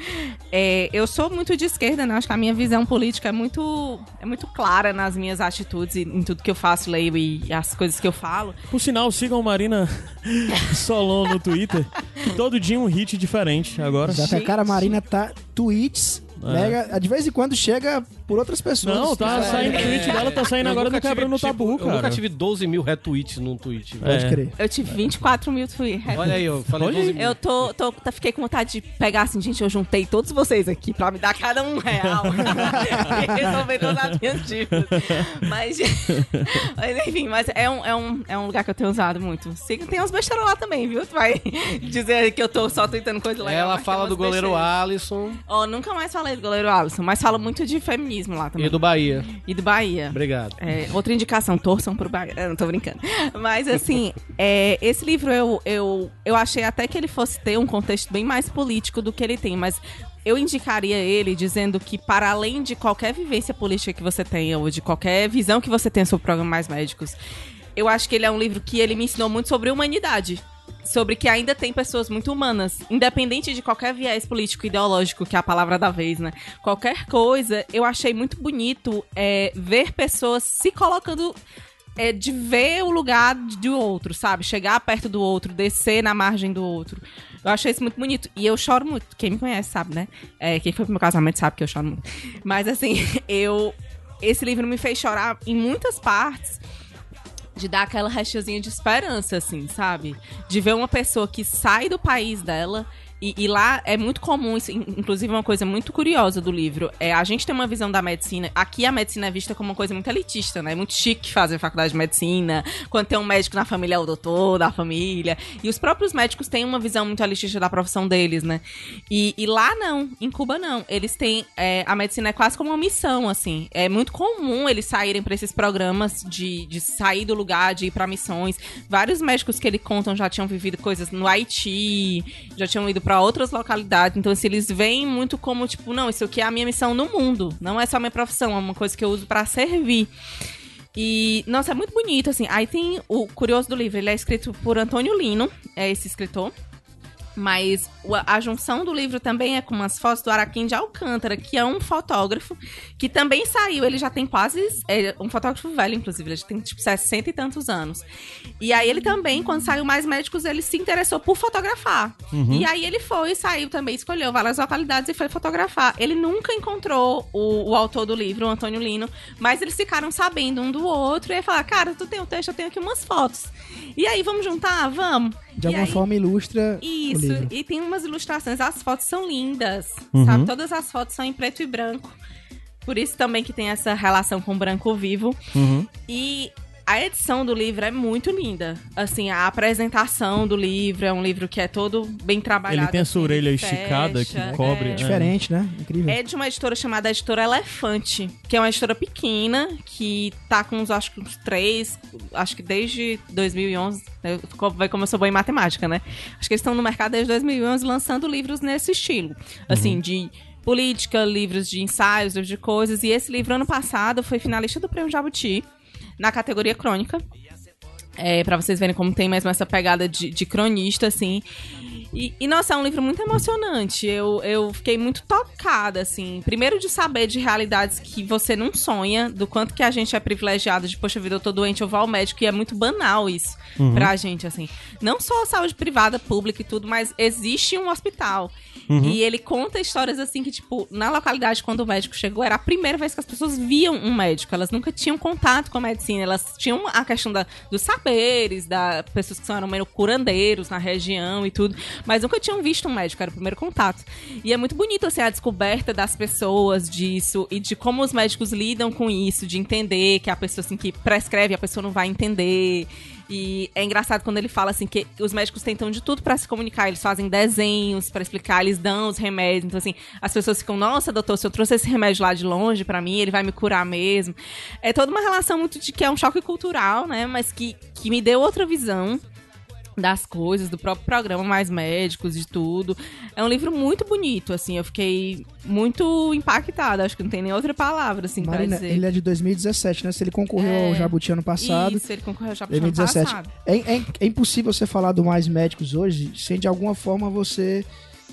É, eu sou muito de esquerda, né? Acho que a minha visão política é muito, é muito clara nas minhas atitudes e em tudo que eu faço, leio e as coisas que eu falo. Por sinal, sigam Marina Solon no Twitter. que Todo dia um hit diferente agora. Já que a cara Marina tá tweets, É. mega, de vez em quando chega por outras pessoas. Não, tá É, saindo o tweet dela, tá saindo Eu agora do Quebrando o tive, Tabu, tipo, cara. Eu nunca tive 12 mil retweets num tweet. velho. Pode É. crer. Eu tive 24 mil tweets. Olha aí, eu falei Olha 12 aí. mil. Eu tô, tô, tá- fiquei com vontade de pegar assim, gente, eu juntei todos vocês aqui pra me dar cada um real e resolver todas as minhas dívidas. Mas, mas, enfim, mas é um, é, um, é um lugar que eu tenho usado muito. Siga, tem uns besteiros lá também, viu? Tu vai dizer que eu tô só tweetando coisa legal. Ela fala do goleiro besteiras. Alisson Ó, nunca mais falei do goleiro Alisson, mas falo muito de feminismo lá também. e do Bahia. E do Bahia. Obrigado. É, outra indicação, torçam pro Bahia. Eu Não tô brincando. Mas assim, é, esse livro eu, eu, eu achei até que ele fosse ter um contexto bem mais político do que ele tem, mas eu indicaria ele dizendo que, para além de qualquer vivência política que você tenha, ou de qualquer visão que você tenha sobre programas médicos, eu acho que ele é um livro que ele me ensinou muito sobre humanidade. Sobre que ainda tem pessoas muito humanas, independente de qualquer viés político ideológico, que é a palavra da vez, né? Qualquer coisa, eu achei muito bonito é, ver pessoas se colocando é, de ver o lugar do outro, sabe? Chegar perto do outro, descer na margem do outro. Eu achei isso muito bonito. E eu choro muito. Quem me conhece sabe, né? É, quem foi pro meu casamento sabe que eu choro muito. Mas assim, eu. Esse livro me fez chorar em muitas partes. De dar aquela restozinha de esperança, assim, sabe? De ver uma pessoa que sai do país dela. E, e lá é muito comum, inclusive uma coisa muito curiosa do livro. É, a gente tem uma visão da medicina. Aqui a medicina é vista como uma coisa muito elitista, né? É muito chique fazer faculdade de medicina. Quando tem um médico na família, é o doutor da família. E os próprios médicos têm uma visão muito elitista da profissão deles, né? E, e lá não, em Cuba não. Eles têm. é, a medicina é quase como uma missão, assim. É muito comum eles saírem para esses programas de, de sair do lugar, de ir para missões. Vários médicos que ele contam já tinham vivido coisas no Haiti, já tinham ido para outras localidades. Então, assim, eles veem muito como, tipo, não, isso aqui é a minha missão no mundo. Não é só minha profissão, é uma coisa que eu uso para servir. E, nossa, é muito bonito, assim. Aí tem o curioso do livro, ele é escrito por Antônio Lino, é esse escritor. Mas o- a junção do livro também é com umas fotos do Araquém de Alcântara, que é um fotógrafo que também saiu. Ele já tem quase. É um fotógrafo velho, inclusive, ele já tem tipo 60 e tantos anos. E aí ele também, quando saiu Mais Médicos, ele se interessou por fotografar. E aí ele foi, saiu também, escolheu várias localidades e foi fotografar. Ele nunca encontrou o, o autor do livro, o Antônio Lino, mas eles ficaram sabendo um do outro e aí falaram: Cara, tu tem um texto, eu tenho aqui umas fotos. E aí, vamos juntar? Vamos. De E alguma aí- forma ilustra o isso, livro. e tem umas ilustrações, as fotos são lindas, Uhum. sabe? Todas as fotos são em preto e branco. Por isso também que tem essa relação com o branco vivo. Uhum. E a edição do livro é muito linda. Assim, a apresentação do livro é um livro que é todo bem trabalhado. Ele tem essa assim, orelha ele esticada fecha, que cobre. é. é. Diferente, né? Incrível. É de uma editora chamada Editora Elefante, que é uma editora pequena, que tá com uns, acho que uns três, acho que desde 2011, né, vai como eu sou boa em matemática, né? Acho que eles estão no mercado desde 2011 lançando livros nesse estilo, assim, de política, livros de ensaios, livros de coisas, e esse livro ano passado foi finalista do Prêmio Jabuti, na categoria crônica, é, para vocês verem como tem mesmo essa pegada de, de cronista, assim. E, e, nossa, é um livro muito emocionante. Eu, eu fiquei muito tocada, assim. Primeiro de saber de realidades que você não sonha, do quanto que a gente é privilegiado de, poxa vida, eu tô doente, eu vou ao médico, e é muito banal isso pra gente, assim. Não só a saúde privada, pública e tudo, mas existe um hospital. E ele conta histórias assim que, tipo, na localidade, quando o médico chegou, era a primeira vez que as pessoas viam um médico. Elas nunca tinham contato com a medicina. Elas tinham a questão da, dos saberes, da pessoas que são eram meio curandeiros na região e tudo. Mas nunca tinham visto um médico, era o primeiro contato. E é muito bonito, assim, a descoberta das pessoas disso e de como os médicos lidam com isso, de entender que a pessoa, assim, que prescreve, a pessoa não vai entender. E é engraçado quando ele fala assim que os médicos tentam de tudo pra se comunicar. Eles fazem desenhos pra explicar, eles dão os remédios. Então, assim, as pessoas ficam, nossa, doutor, se eu trouxe esse remédio lá de longe pra mim, ele vai me curar mesmo. É toda uma relação muito de que é um choque cultural, né? Mas que, que me deu outra visão das coisas, do próprio programa Mais Médicos, de tudo. É um livro muito bonito, assim, eu fiquei muito impactada, acho que não tem nem outra palavra, assim, pra Marina, dizer. ele é de 2017, né? Se ele concorreu É. ao Jabuti ano passado, Isso, ele concorreu pro ano 2017. passado. É, é, é impossível você falar do Mais Médicos hoje sem de alguma forma você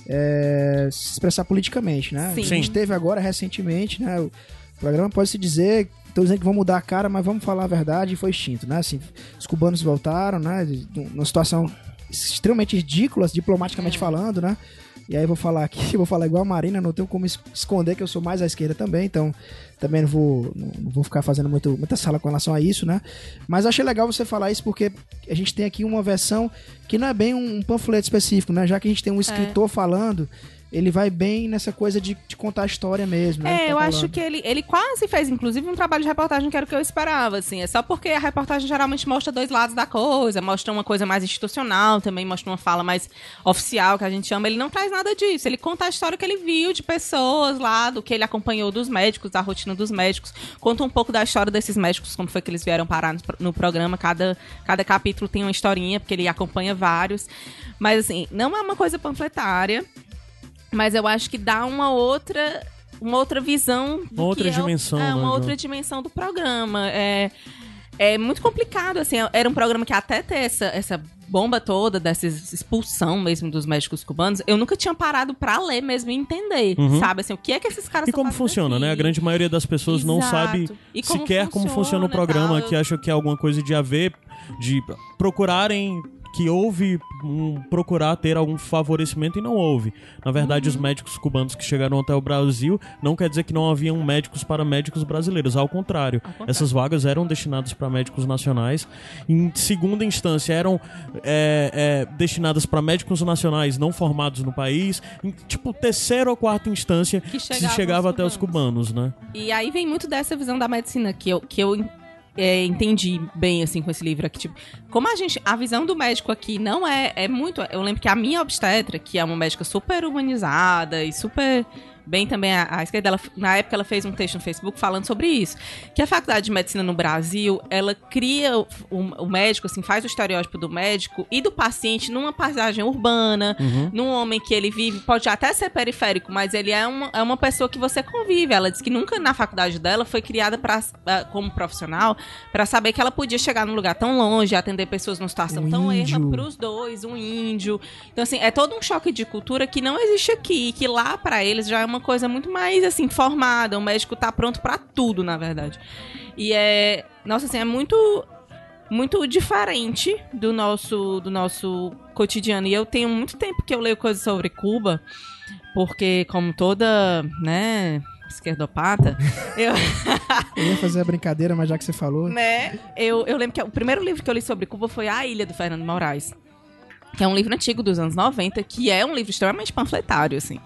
é, se expressar politicamente, né? Sim. A gente teve agora recentemente, né? O programa pode se dizer, tô dizendo que vão mudar a cara, mas vamos falar a verdade, e foi extinto, né? Assim, os cubanos voltaram, né? Numa situação extremamente ridícula, diplomaticamente falando, né? E aí eu vou falar aqui, vou falar igual a Marina, não tenho como es- esconder que eu sou mais à esquerda também, então também não vou, não, vou ficar fazendo muito, muita sala com relação a isso, né? Mas achei legal você falar isso porque a gente tem aqui uma versão que não é bem um panfleto específico, né? Já que a gente tem um escritor falando, ele vai bem nessa coisa de, de contar a história mesmo, né? É, tá eu acho que ele, ele quase fez, inclusive, um trabalho de reportagem que era o que eu esperava, assim. É só porque a reportagem geralmente mostra dois lados da coisa, mostra uma coisa mais institucional, também mostra uma fala mais oficial, que a gente chama. Ele não traz nada disso. Ele conta a história que ele viu de pessoas lá, do que ele acompanhou dos médicos, da rotina dos médicos. Conta um pouco da história desses médicos, como foi que eles vieram parar no, no programa. Cada, cada capítulo tem uma historinha, porque ele acompanha vários. Mas, assim, não é uma coisa panfletária. Mas eu acho que dá uma outra uma outra visão Uma outra é o- dimensão, é, né, uma do- outra dimensão do programa é é muito complicado assim era um programa que até ter essa essa bomba toda dessa expulsão mesmo dos médicos cubanos eu nunca tinha parado pra ler mesmo e entender sabe assim o que é que esses caras Uhum. E como funciona, né? A aqui? grande maioria das pessoas não Exato. sabe E como sequer como funciona funciona o programa, tal. que acha que é alguma coisa de haver, de procurarem que houve um, procurar ter algum favorecimento e não houve. Na verdade, Uhum. os médicos cubanos que chegaram até o Brasil não quer dizer que não haviam médicos para médicos brasileiros, ao contrário. Essas vagas eram destinadas para médicos nacionais. Em segunda instância, eram é, é, destinadas para médicos nacionais não formados no país. Em, tipo, terceira ou quarta instância Que se chegava chegava aos até os cubanos, né? E aí vem muito dessa visão da medicina que eu, que eu é, entendi bem, assim, com esse livro aqui. Tipo, como a gente. A visão do médico aqui não é. É muito. Eu lembro que a minha obstetra, que é uma médica super humanizada e super bem também a, esquerda, ela, na época ela fez um texto no Facebook falando sobre isso. Que a faculdade de medicina no Brasil, ela cria o, o- médico, assim, faz o estereótipo do médico e do paciente numa paisagem urbana, num homem que ele vive, pode até ser periférico, mas ele é uma, é uma pessoa que você convive. Ela diz que nunca na faculdade dela foi criada pra, como profissional para saber que ela podia chegar num lugar tão longe, atender pessoas numa situação Um tão erra índio. pros dois, um índio. Então, assim, é todo um choque de cultura que não existe aqui, que lá pra eles já é uma coisa muito mais, assim, formada. O médico tá pronto pra tudo, na verdade. E é. Nossa, assim, é muito. Muito diferente do nosso, do nosso cotidiano. E eu tenho muito tempo que eu leio coisas sobre Cuba, porque, como toda, né, esquerdopata, eu, Eu ia fazer a brincadeira, mas já que você falou. né? Eu, eu lembro que o primeiro livro que eu li sobre Cuba foi A Ilha, do Fernando Moraes. Que é um livro antigo dos anos 90, que é um livro extremamente panfletário, assim.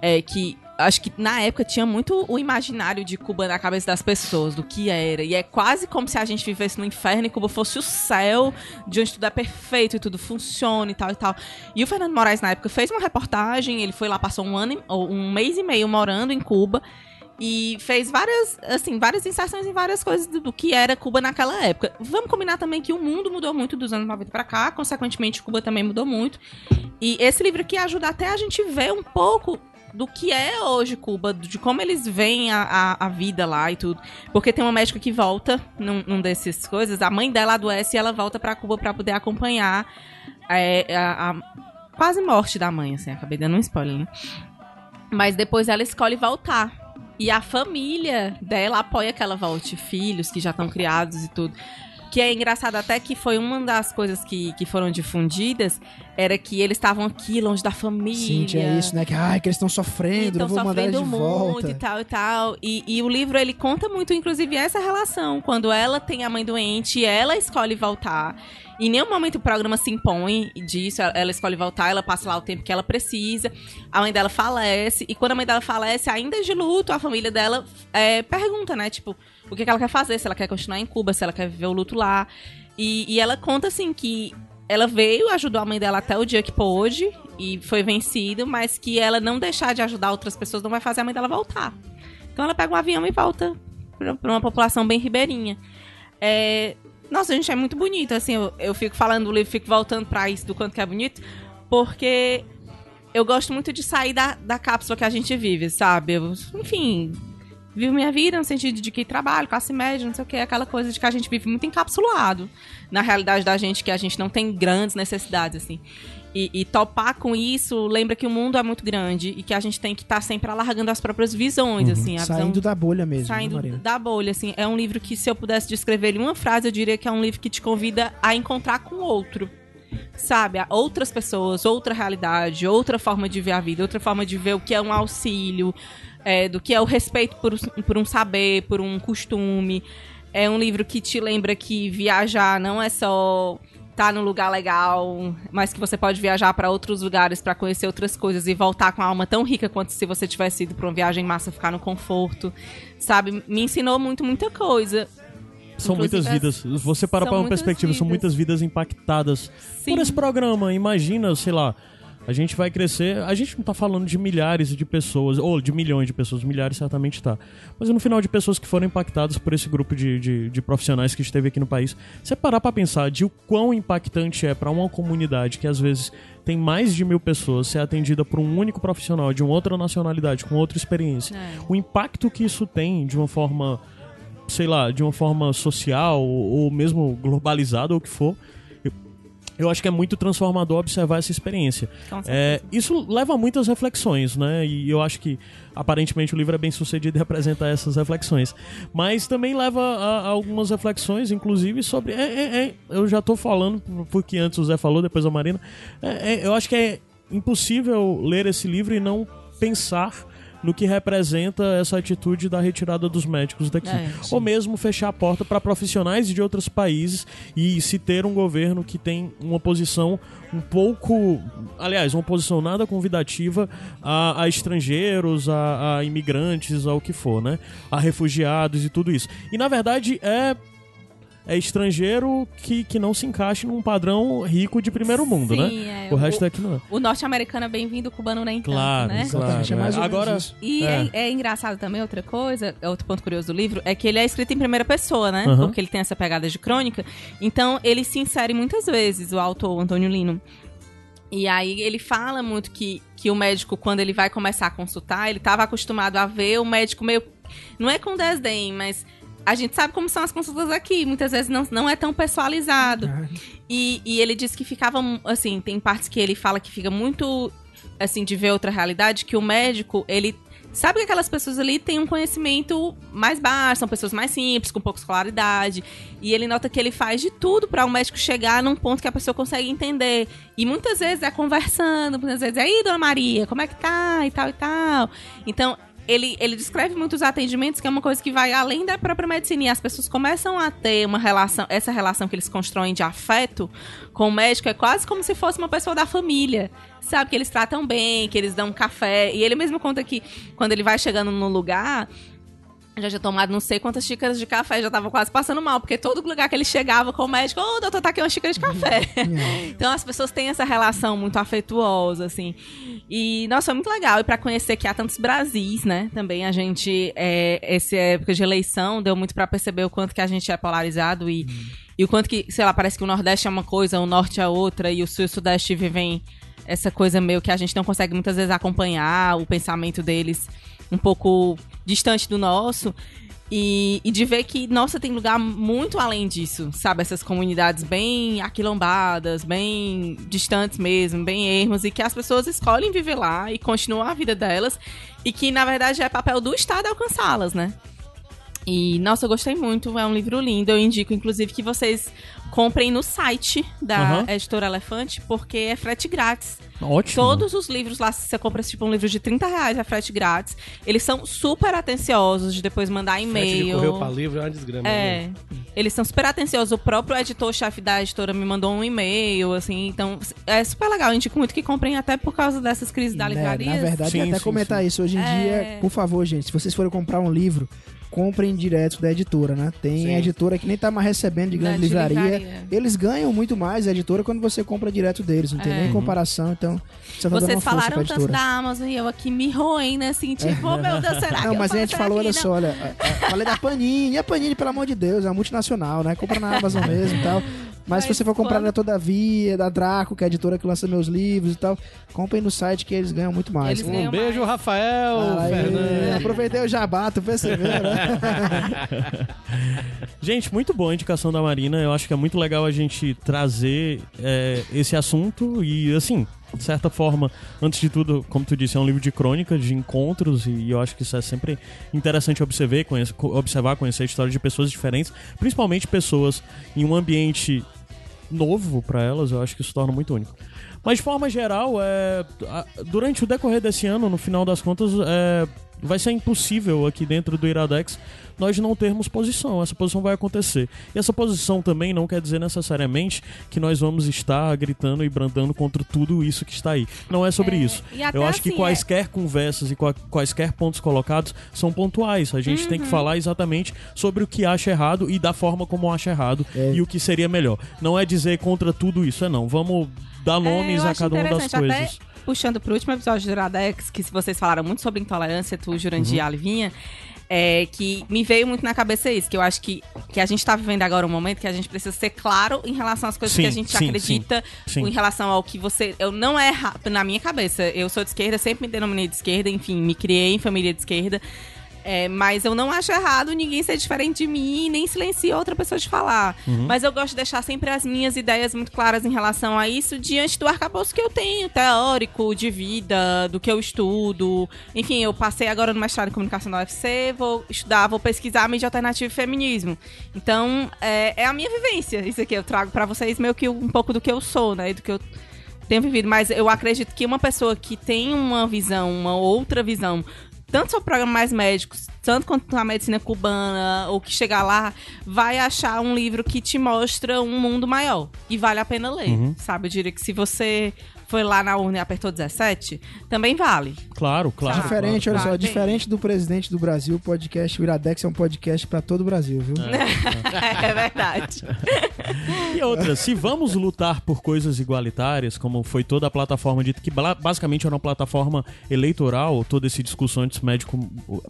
É que acho que na época tinha muito o imaginário de Cuba na cabeça das pessoas, do que era. E é quase como se a gente vivesse no inferno e Cuba fosse o céu, de onde tudo é perfeito e tudo funciona e tal e tal. E o Fernando Moraes, na época, fez uma reportagem, ele foi lá, passou um ano, ou um mês e meio morando em Cuba e fez várias, assim, várias inserções em várias coisas do, do que era Cuba naquela época. Vamos combinar também que o mundo mudou muito dos anos 90 pra cá, consequentemente Cuba também mudou muito. E esse livro aqui ajuda até a gente ver um pouco do que é hoje Cuba, de como eles veem a, a, a vida lá e tudo. Porque tem uma médica que volta num, num desses coisas, a mãe dela adoece e ela volta pra Cuba pra poder acompanhar é, a, a quase morte da mãe, assim, acabei dando um spoiler, né? Mas depois ela escolhe voltar. E a família dela apoia que ela volte, filhos que já estão criados e tudo. Que é engraçado até que foi uma das coisas que, que foram difundidas, era que eles estavam aqui, longe da família. Sim, tinha isso, né? Que, ai, que eles estão sofrendo, Estão vou mandar eles de sofrendo muito volta. e tal e tal. E, e o livro, ele conta muito, inclusive, essa relação. Quando ela tem a mãe doente, ela escolhe voltar. Em nenhum momento o programa se impõe disso. Ela- Ela escolhe voltar, ela passa lá o tempo que ela precisa. A mãe dela falece. E quando a mãe dela falece, ainda de luto, a família dela é, pergunta, né? Tipo, o que, que ela quer fazer? Se ela quer continuar em Cuba, se ela quer viver o luto lá. E, e ela conta, assim, que ela veio, ajudou a mãe dela até o dia que pôde e foi vencido, mas que ela não deixar de ajudar outras pessoas não vai fazer a mãe dela voltar. Então ela pega um avião e volta pra uma população bem ribeirinha. É, Nossa, gente, é muito bonito. Assim, eu, eu fico falando do livro, fico voltando pra isso do quanto que é bonito, porque eu gosto muito de sair da, da cápsula que a gente vive, sabe? Eu, enfim, vivo minha vida no sentido de que trabalho, classe média, não sei o que, aquela coisa de que a gente vive muito encapsulado na realidade da gente, que a gente não tem grandes necessidades, assim. E, e topar com isso lembra que o mundo é muito grande e que a gente tem que estar sempre alargando as próprias visões, assim. A visão Saindo da bolha mesmo, né, saindo Marina? da bolha, assim. É um livro que, se eu pudesse descrever ele em uma frase, eu diria que é um livro que te convida a encontrar com outro. Sabe? Outras pessoas, outra realidade, outra forma de ver a vida, outra forma de ver o que é um auxílio, é, do que é o respeito por, por um saber, por um costume. É um livro que te lembra que viajar não é só estar num lugar legal, mas que você pode viajar para outros lugares para conhecer outras coisas e voltar com a alma tão rica quanto se você tivesse ido para uma viagem massa ficar no conforto, sabe? Me ensinou muito muita coisa. São muitas Inclusive, vidas. Você para são para uma perspectiva, são vidas. muitas vidas impactadas Sim. por esse programa. Imagina, sei lá, a gente vai crescer. A gente não tá falando de milhares de pessoas, ou de milhões de pessoas, milhares certamente tá. Mas no final de pessoas que foram impactadas por esse grupo de, de, de profissionais que esteve aqui no país. Você parar pra pensar de o quão impactante é pra uma comunidade que às vezes tem mais de mil pessoas ser atendida por um único profissional de uma outra nacionalidade, com outra experiência. É. O impacto que isso tem de uma forma sei lá, de uma forma social ou, ou mesmo globalizada ou o que for, eu, acho que é muito transformador observar essa experiência. É, isso leva a muitas reflexões, né? E eu acho que aparentemente o livro é bem sucedido em apresentar essas reflexões. Mas também leva a, a algumas reflexões, inclusive, sobre. é- é- é- eu já tô falando, porque antes o Zé falou, depois a Marina. É- é- eu acho que é impossível ler esse livro e não pensar no que representa essa atitude da retirada dos médicos daqui. É, Ou mesmo fechar a porta para profissionais de outros países e se ter um governo que tem uma posição um pouco. Aliás, uma posição nada convidativa a, a estrangeiros, a, a imigrantes, ao que for, né? A refugiados e tudo isso. E na verdade é é estrangeiro que, que não se encaixe num padrão rico de primeiro mundo, Sim, né? é. o resto é que não é. O norte-americano é bem-vindo, o cubano nem tanto, Claro, né? claro. É mais menos Agora, isso. E É. é. é engraçado também, outra coisa, é outro ponto curioso do livro, é que ele é escrito em primeira pessoa, né? Aham. Porque ele tem essa pegada de crônica. Então, ele se insere muitas vezes, o autor, o Antônio Lino. E aí ele fala muito que, que o médico, quando ele vai começar a consultar, ele estava acostumado a ver o médico meio. Não é com desdém, mas a gente sabe como são as consultas aqui. Muitas vezes não, não é tão personalizado. Ah, E, e ele diz que ficava, assim, tem partes que ele fala que fica muito, assim, de ver outra realidade, que o médico, ele sabe que aquelas pessoas ali têm um conhecimento mais baixo, são pessoas mais simples, com pouca escolaridade, e ele nota que ele faz de tudo para o médico chegar num ponto que a pessoa consegue entender. E muitas vezes é conversando, muitas vezes é, aí, dona Maria, como é que tá? E tal, e tal. Então, ele, ele descreve muitos atendimentos, que é uma coisa que vai além da própria medicina. E as pessoas começam a ter uma relação, essa relação que eles constroem de afeto com o médico é quase como se fosse uma pessoa da família. Sabe? Que eles tratam bem, que eles dão um café. E ele mesmo conta que quando ele vai chegando no lugar. Já tinha tomado não sei quantas xícaras de café, já tava quase passando mal, porque todo lugar que ele chegava com o médico, ô doutor, tá aqui uma xícara de café. então as pessoas têm essa relação muito afetuosa, assim. E, nossa, foi muito legal. E pra conhecer que há tantos Brasis, né? Também a gente, é, essa época de eleição, deu muito pra perceber o quanto que a gente é polarizado e, e o quanto que, sei lá, parece que o Nordeste é uma coisa, o Norte é outra, e o Sul e o Sudeste vivem essa coisa meio que a gente não consegue muitas vezes acompanhar o pensamento deles um pouco distante do nosso. E, e de ver que, nossa, tem lugar muito além disso, sabe? Essas comunidades bem aquilombadas, bem distantes mesmo, bem ermos, e que as pessoas escolhem viver lá e continuam a vida delas, e que, na verdade, é papel do Estado alcançá-las, né? E, nossa, eu gostei muito, é um livro lindo. Eu indico, inclusive, que vocês comprem no site da Aham. Editora Elefante, porque é frete grátis. Ótimo. Todos os livros lá, se você compra tipo um livro de 30 reais, é frete grátis. Eles são super atenciosos de depois mandar de e-mail. correio pra livro é uma desgrama. É, né? eles são super atenciosos. O próprio editor-chefe da editora me mandou um e-mail, assim, então é super legal. Eu indico muito que comprem até por causa dessas crises da Né, livraria. Na verdade, Sim, até sim, comentar isso. Hoje em É. dia, por favor, gente, se vocês forem comprar um livro, comprem direto da editora, né? Tem Sim. editora que nem tá mais recebendo de grande de livraria. livraria. Eles ganham muito mais a editora quando você compra direto deles, não tem É. nem comparação, então você tá dando Vocês falaram tanto da Amazon e eu aqui me roem, né? Assim, tipo, oh, meu Deus, será que Não, eu mas a gente falou, que olha não? só, olha, falei da Panini, e a Panini, pelo amor de Deus, é uma multinacional, né? Compra na Amazon mesmo e tal. Mas, se você for comprar quando- na Todavia, da Draco, que é a editora que lança meus livros e tal, comprem no site que eles ganham muito mais. Eles Um ganham beijo, mais. Rafael, Aí, Fernando. aproveitei o jabá, tu percebeu, né? Gente, muito boa a indicação da Marina. Eu acho que é muito legal a gente trazer é, esse assunto e, assim, de certa forma, antes de tudo, como tu disse, é um livro de crônicas, de encontros e eu acho que isso é sempre interessante observar, conhecer, co- observar, conhecer a história de pessoas diferentes, principalmente pessoas em um ambiente novo para elas. Eu acho que isso torna muito único. Mas de forma geral, é, durante o decorrer desse ano, no final das contas, é, vai ser impossível aqui dentro do Iradex nós não termos posição. Essa posição vai acontecer. E essa posição também não quer dizer necessariamente que nós vamos estar gritando e brandando contra tudo isso que está aí. Não é sobre É, isso. Eu acho que assim, quaisquer conversas e qua- quaisquer pontos colocados são pontuais. A gente Uhum. tem que falar exatamente sobre o que acha errado e da forma como acha errado É. e o que seria melhor. Não é dizer contra tudo isso, é não. Vamos dar nomes É, eu a cada uma das interessante, até coisas. puxando pro último episódio do Iradex, que se vocês falaram muito sobre intolerância, tu, Jurandir Uhum. e a Livinha, é, que me veio muito na cabeça isso, que eu acho que, que a gente tá vivendo agora um momento que a gente precisa ser claro em relação às coisas Sim, que a gente sim, acredita, sim, em relação ao que você... Eu não é na minha cabeça, eu sou de esquerda, sempre me denominei de esquerda, enfim, me criei em família de esquerda, é, mas eu não acho errado ninguém ser diferente de mim e nem silenciar outra pessoa de falar. Uhum. Mas eu gosto de deixar sempre as minhas ideias muito claras em relação a isso diante do arcabouço que eu tenho, teórico, de vida, do que eu estudo. Enfim, eu passei agora no mestrado em comunicação da UFC, vou estudar, vou pesquisar mídia alternativa e feminismo. Então, é, é a minha vivência. Isso aqui eu trago pra vocês meio que um pouco do que eu sou, né? Do que eu tenho vivido. Mas eu acredito que uma pessoa que tem uma visão, uma outra visão tanto sobre programas mais médicos, tanto quanto a medicina cubana, ou que chegar lá, vai achar um livro que te mostra um mundo maior. E vale a pena ler, Uhum. sabe? Eu diria que se você foi lá na urna e apertou 17, também vale. Claro, claro. Diferente, olha Tá, só, diferente do presidente do Brasil, o podcast o Iradex é um podcast pra todo o Brasil, viu? é verdade. E outra, se vamos lutar por coisas igualitárias, como foi toda a plataforma dita, que basicamente era uma plataforma eleitoral, todo esse discurso antes médico,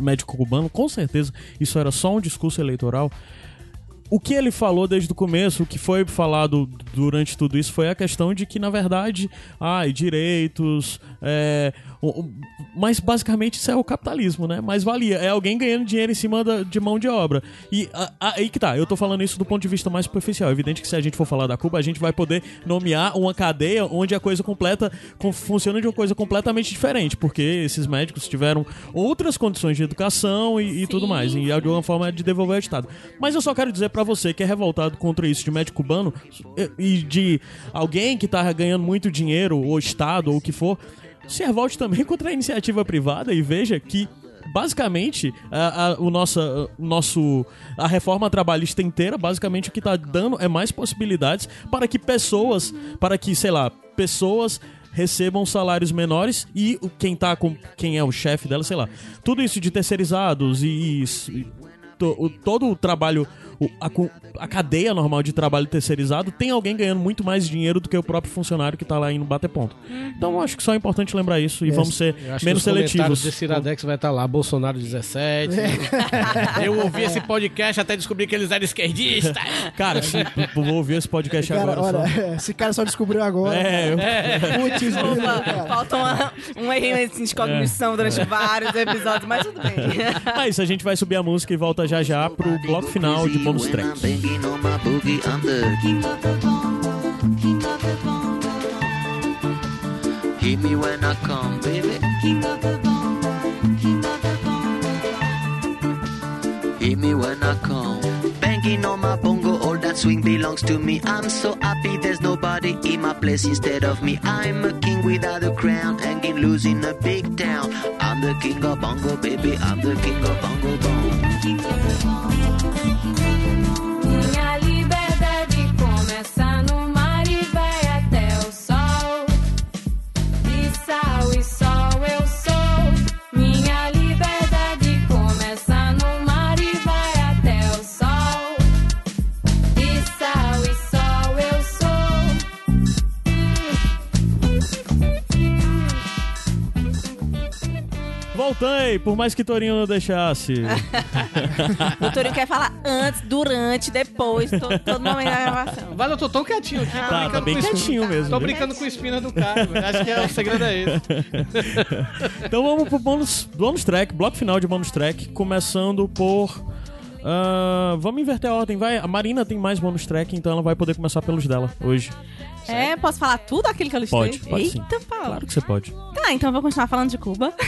médico cubano, com certeza isso era só um discurso eleitoral. O que ele falou desde o começo, o que foi falado durante tudo isso, foi a questão de que, na verdade, ai, direitos. É, mas basicamente isso é o capitalismo, né? Mas valia. É alguém ganhando dinheiro em cima da- de mão de obra. E a- a- aí que tá, eu tô falando isso do ponto de vista mais superficial. É evidente que se a gente for falar da Cuba, a gente vai poder nomear uma cadeia onde a coisa completa com- funciona de uma coisa completamente diferente, porque esses médicos tiveram outras condições de educação e, e tudo mais. E de alguma forma é de devolver ao Estado. Mas eu só quero dizer pra você que é revoltado contra isso de médico cubano e- e de alguém que tá ganhando muito dinheiro, ou Estado, ou o que for, se revolte também contra a iniciativa privada e veja que basicamente a, a- o nossa, o nosso a reforma trabalhista inteira basicamente o que está dando é mais possibilidades para que pessoas para que sei lá pessoas recebam salários menores e quem tá com quem é o chefe dela sei lá tudo isso de terceirizados e, e to- o- todo o trabalho, a, a cadeia normal de trabalho terceirizado, tem alguém ganhando muito mais dinheiro do que o próprio funcionário que tá lá indo bater ponto. Então eu acho que só é importante lembrar isso e Yes. vamos ser menos seletivos. desse Iradex vai estar lá, Bolsonaro 17. Eu ouvi esse podcast até descobri que eles eram esquerdistas. Cara, se, vou ouvir esse podcast Cara, agora. olha, só. esse cara só descobriu agora. É, eu- Putz, grilo, Opa, falta uma, um erro assim, de cognição durante vários episódios, mas tudo bem. é isso, a gente vai subir a música e volta já já pro bloco final de bônus When track. I'm banging on my boogie, I'm the king of the bong, king of the bong. Hit me when I come, baby. King of the bong, king of the bong. Hit me when I come. Banging on my bongo, all that swing belongs to me. I'm so happy there's nobody in my place instead of me. I'm a king without a crown, hanging loose in a big town. I'm the king of bongo, baby. I'm the king of bongo bong. Minha Voltei, por mais que Torinho não deixasse. O Torinho quer falar antes, durante, depois, todo, todo momento da gravação. Mas eu tô tão quietinho aqui. tô Tá, brincando tá bem quietinho mesmo. Tô viu? brincando com espina do cara. velho. Acho que é, o segredo é esse. Então vamos pro bônus, bônus track, bloco final de bônus track, começando por. ah, vamos inverter a ordem, vai. A Marina tem mais bônus track, então ela vai poder começar pelos dela hoje. É, posso falar tudo aquilo que eu listei? Pode, pode sim. Eita, Paulo. Claro que você pode. Tá, então eu vou continuar falando de Cuba.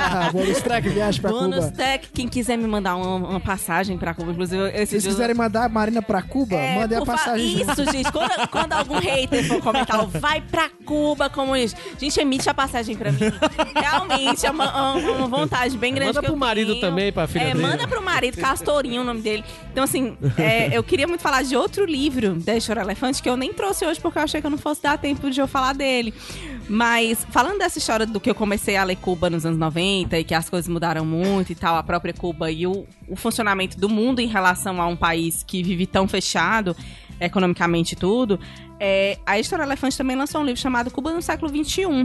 Ah, bônus track, viagem pra Bônus Cuba. Tech, quem quiser me mandar uma, uma passagem pra Cuba, inclusive, Se vocês dia- quiserem mandar a Marina pra Cuba, É, mandem a passagem. junto. Isso, gente. Quando, quando algum hater for comentar, ó, vai pra Cuba, comunista. Gente, emite a passagem pra mim. Realmente, é uma, uma- uma vontade bem grande Manda que eu pro marido tenho. também, pra filha é, dele. Manda pro marido, Castorinho, o nome dele. Então, assim, é, eu queria muito falar de outro livro da História Elefante que eu nem trouxe hoje porque eu achei que eu não fosse dar tempo de eu falar dele. Mas, falando dessa história do que eu comecei a ler Cuba nos anos 90 e que as coisas mudaram muito e tal, a própria Cuba e o, o funcionamento do mundo em relação a um país que vive tão fechado, economicamente e tudo, é, a História Elefante também lançou um livro chamado Cuba no século XXI,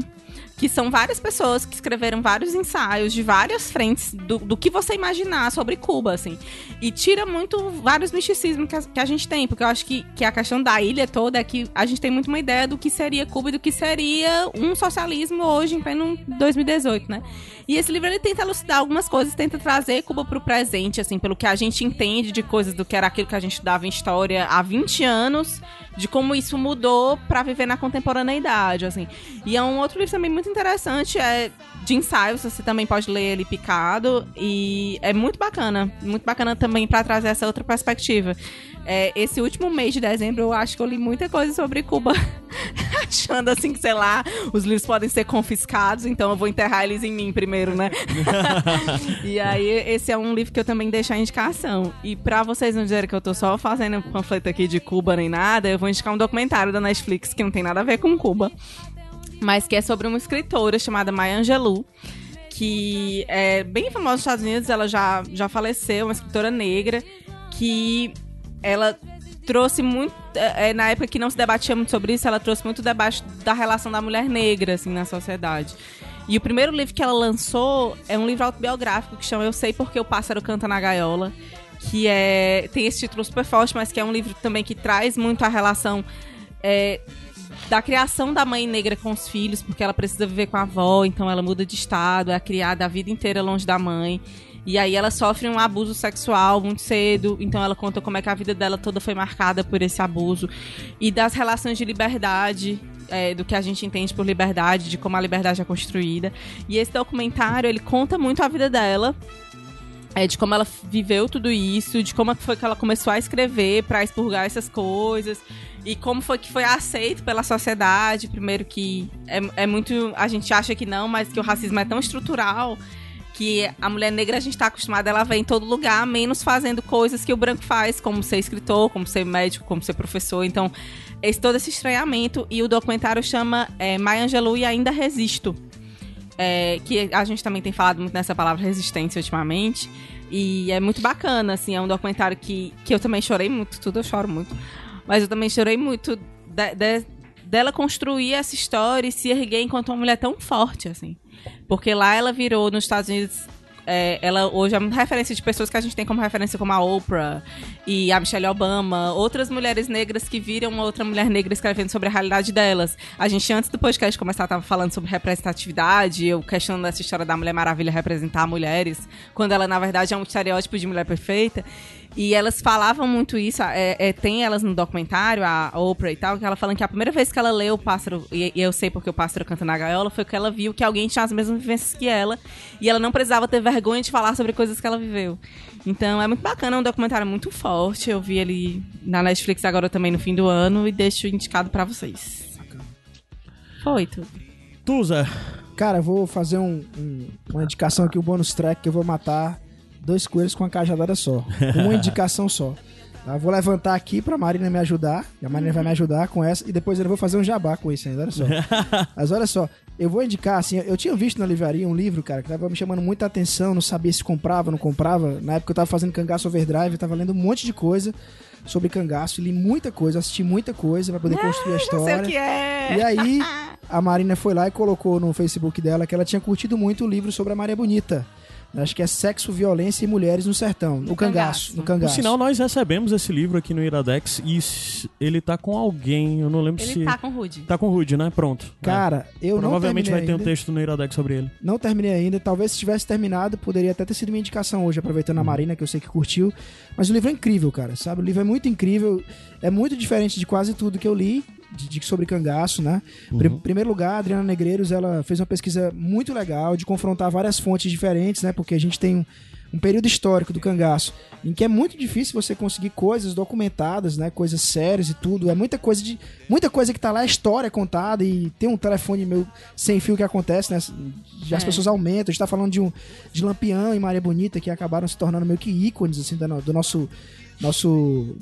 que são várias pessoas que escreveram vários ensaios de várias frentes do, do que você imaginar sobre Cuba, assim. E tira muito vários misticismos que a, que a gente tem, porque eu acho que, que a questão da ilha toda é que a gente tem muito uma ideia do que seria Cuba e do que seria um socialismo hoje em pleno 2018, né? E esse livro ele tenta elucidar algumas coisas, tenta trazer Cuba pro presente, assim, pelo que a gente entende de coisas do que era aquilo que a gente estudava em história há 20 anos, de como isso mudou pra viver na contemporaneidade, assim. E é um outro livro também muito interessante, é de ensaios, você também pode ler ele picado e é muito bacana, muito bacana também pra trazer essa outra perspectiva. É, esse último mês de dezembro eu acho que eu li muita coisa sobre Cuba. achando assim que, sei lá, os livros podem ser confiscados, então eu vou enterrar eles em mim primeiro, né? e aí, esse é um livro que eu também deixo a indicação. E pra vocês não dizerem que eu tô só fazendo panfleto aqui de Cuba nem nada, eu vou indicar um documentário da Netflix que não tem nada a ver com Cuba, mas que é sobre uma escritora chamada Maya Angelou que é bem famosa nos Estados Unidos, ela já, já faleceu, uma escritora negra, que ela trouxe muito. é, na época que não se debatia muito sobre isso, ela trouxe muito debate da relação da mulher negra, assim, na sociedade. E o primeiro livro que ela lançou é um livro autobiográfico que chama Eu Sei Porque o Pássaro Canta na Gaiola. Que é. tem esse título super forte, mas que é um livro também que traz muito a relação. é, da criação da mãe negra com os filhos, porque ela precisa viver com a avó, então ela muda de estado, é criada a vida inteira longe da mãe. E aí ela sofre um abuso sexual muito cedo, então ela conta como é que a vida dela toda foi marcada por esse abuso. E das relações de liberdade, é, do que a gente entende por liberdade, de como a liberdade é construída. E esse documentário, ele conta muito a vida dela, é, de como ela viveu tudo isso, de como foi que ela começou a escrever pra expurgar essas coisas e como foi que foi aceito pela sociedade. Primeiro que é, é muito. A gente acha que não, mas que o racismo é tão estrutural que a mulher negra a gente tá acostumada, ela vem em todo lugar, menos fazendo coisas que o branco faz, como ser escritor, como ser médico, como ser professor. Então, esse, todo esse estranhamento. E o documentário chama é, Maya Angelou e Ainda Resisto. É, que a gente também tem falado muito nessa palavra resistência ultimamente. E é muito bacana, assim, é um documentário que, que eu também chorei muito, tudo eu choro muito. Mas eu também chorei muito de- de- dela construir essa história e se erguer enquanto uma mulher tão forte, assim. Porque lá ela virou, nos Estados Unidos, é, ela hoje é uma referência de pessoas que a gente tem como referência, como a Oprah e a Michelle Obama, outras mulheres negras que viram outra mulher negra escrevendo sobre a realidade delas. A gente, antes do podcast começar, tava falando sobre representatividade, eu questionando essa história da Mulher Maravilha representar mulheres, quando ela, na verdade, é um estereótipo de mulher perfeita. E elas falavam muito isso, é, é, tem elas no documentário, a Oprah e tal, que ela falando que a primeira vez que ela leu o pássaro, e, e eu sei porque o pássaro canta na gaiola, foi que ela viu que alguém tinha as mesmas vivências que ela, e ela não precisava ter vergonha de falar sobre coisas que ela viveu. Então é muito bacana, é um documentário muito forte, eu vi ele na Netflix agora também no fim do ano, e deixo indicado pra vocês. Foi tudo. Tuza, Cara, eu vou fazer um- um- uma indicação aqui, o bônus track, que eu vou matar dois coelhos com uma cajadada só. Uma indicação só. Tá? Vou levantar aqui pra Marina me ajudar. E a Marina vai me ajudar com essa. E depois eu vou fazer um jabá com isso ainda, olha só. Mas olha só, eu vou indicar, assim, eu tinha visto na livraria um livro, cara, que tava me chamando muita atenção, não sabia se comprava, não comprava. Na época eu tava fazendo cangaço overdrive, eu tava lendo um monte de coisa sobre cangaço, li muita coisa, assisti muita coisa pra poder construir a Já sei história. o que é! E aí, a Marina foi lá e colocou no Facebook dela que ela tinha curtido muito o livro sobre a Maria Bonita. Acho que é Sexo, Violência e Mulheres no Sertão. No, cangaço. cangaço. No por cangaço. sinal, nós recebemos esse livro aqui no Iradex e ele tá com alguém, eu não lembro se... Ele tá com o Rude. Tá com o Rude, né? Pronto. Cara, É. eu Provavelmente não vai terminei ter um ainda. texto no Iradex sobre ele. Não terminei ainda. Talvez se tivesse terminado, poderia até ter sido minha indicação hoje, aproveitando a Marina, que eu sei que curtiu. Mas o livro é incrível, cara, sabe? O livro é muito incrível. É muito diferente de quase tudo que eu li de, de- sobre cangaço, né? Pri- Em primeiro lugar, a Adriana Negreiros, ela fez uma pesquisa muito legal de confrontar várias fontes diferentes, né? Porque a gente tem um, um período histórico do cangaço em que é muito difícil você conseguir coisas documentadas, né? Coisas sérias e tudo. É muita coisa de muita coisa que tá lá, a história contada e tem um telefone meu sem fio que acontece, né? Já as É. pessoas aumentam. A gente tá falando de um de Lampião e Maria Bonita que acabaram se tornando meio que ícones assim da no- do nosso nosso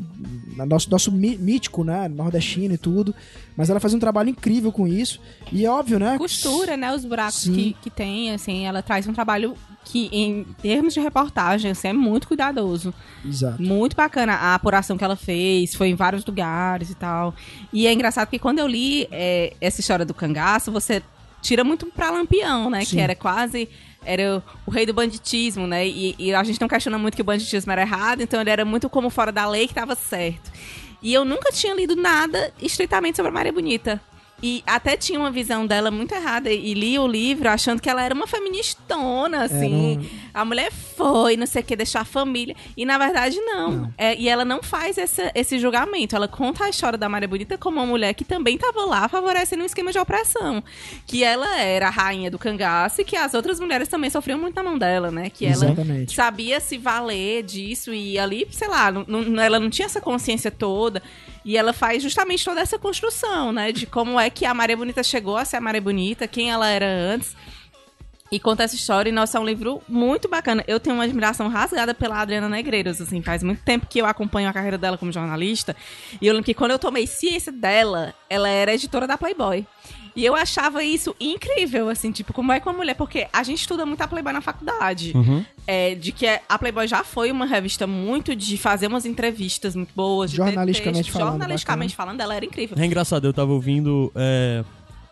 nosso nosso mí- mítico, né, nordestino e tudo. Mas ela faz um trabalho incrível com isso. E é óbvio, né? costura, né, os buracos Sim. que, que tem, assim, ela traz um trabalho que, em termos de reportagem, assim, é muito cuidadoso. Exato. Muito bacana a apuração que ela fez, foi em vários lugares e tal. E é engraçado que quando eu li é, essa história do cangaço, você tira muito pra Lampião, né? Sim. Que era quase. Era o rei do banditismo, né? E, e a gente não questiona muito que o banditismo era errado, então ele era muito como fora da lei que tava certo. E eu nunca tinha lido nada estritamente sobre a Maria Bonita. E até tinha uma visão dela muito errada. E li o livro achando que ela era uma feministona, assim. não- A mulher foi, não sei o que, deixar a família. E na verdade, não. É, e ela não faz essa- esse julgamento. Ela conta a história da Maria Bonita como uma mulher que também estava lá favorecendo um esquema de opressão. Que ela era a rainha do cangaço e que as outras mulheres também sofriam muito na mão dela, né? Que ela Exatamente. sabia se valer disso e ali, sei lá, não- não- ela não tinha essa consciência toda. E ela faz justamente toda essa construção, né? De como é que a Maria Bonita chegou a ser a Maria Bonita, quem ela era antes. E conta essa história, e nossa, é um livro muito bacana. Eu tenho uma admiração rasgada pela Adriana Negreiros, assim, faz muito tempo que eu acompanho a carreira dela como jornalista. E eu lembro que quando eu tomei ciência dela, ela era editora da Playboy. E eu achava isso incrível, assim, tipo, como é que uma mulher. Porque a gente estuda muito a Playboy na faculdade. Uhum. É, de que a Playboy já foi uma revista muito de fazer umas entrevistas muito boas. de ter Jornalisticamente texto. falando, Jornalisticamente falando, ela era incrível. É engraçado, eu tava ouvindo é,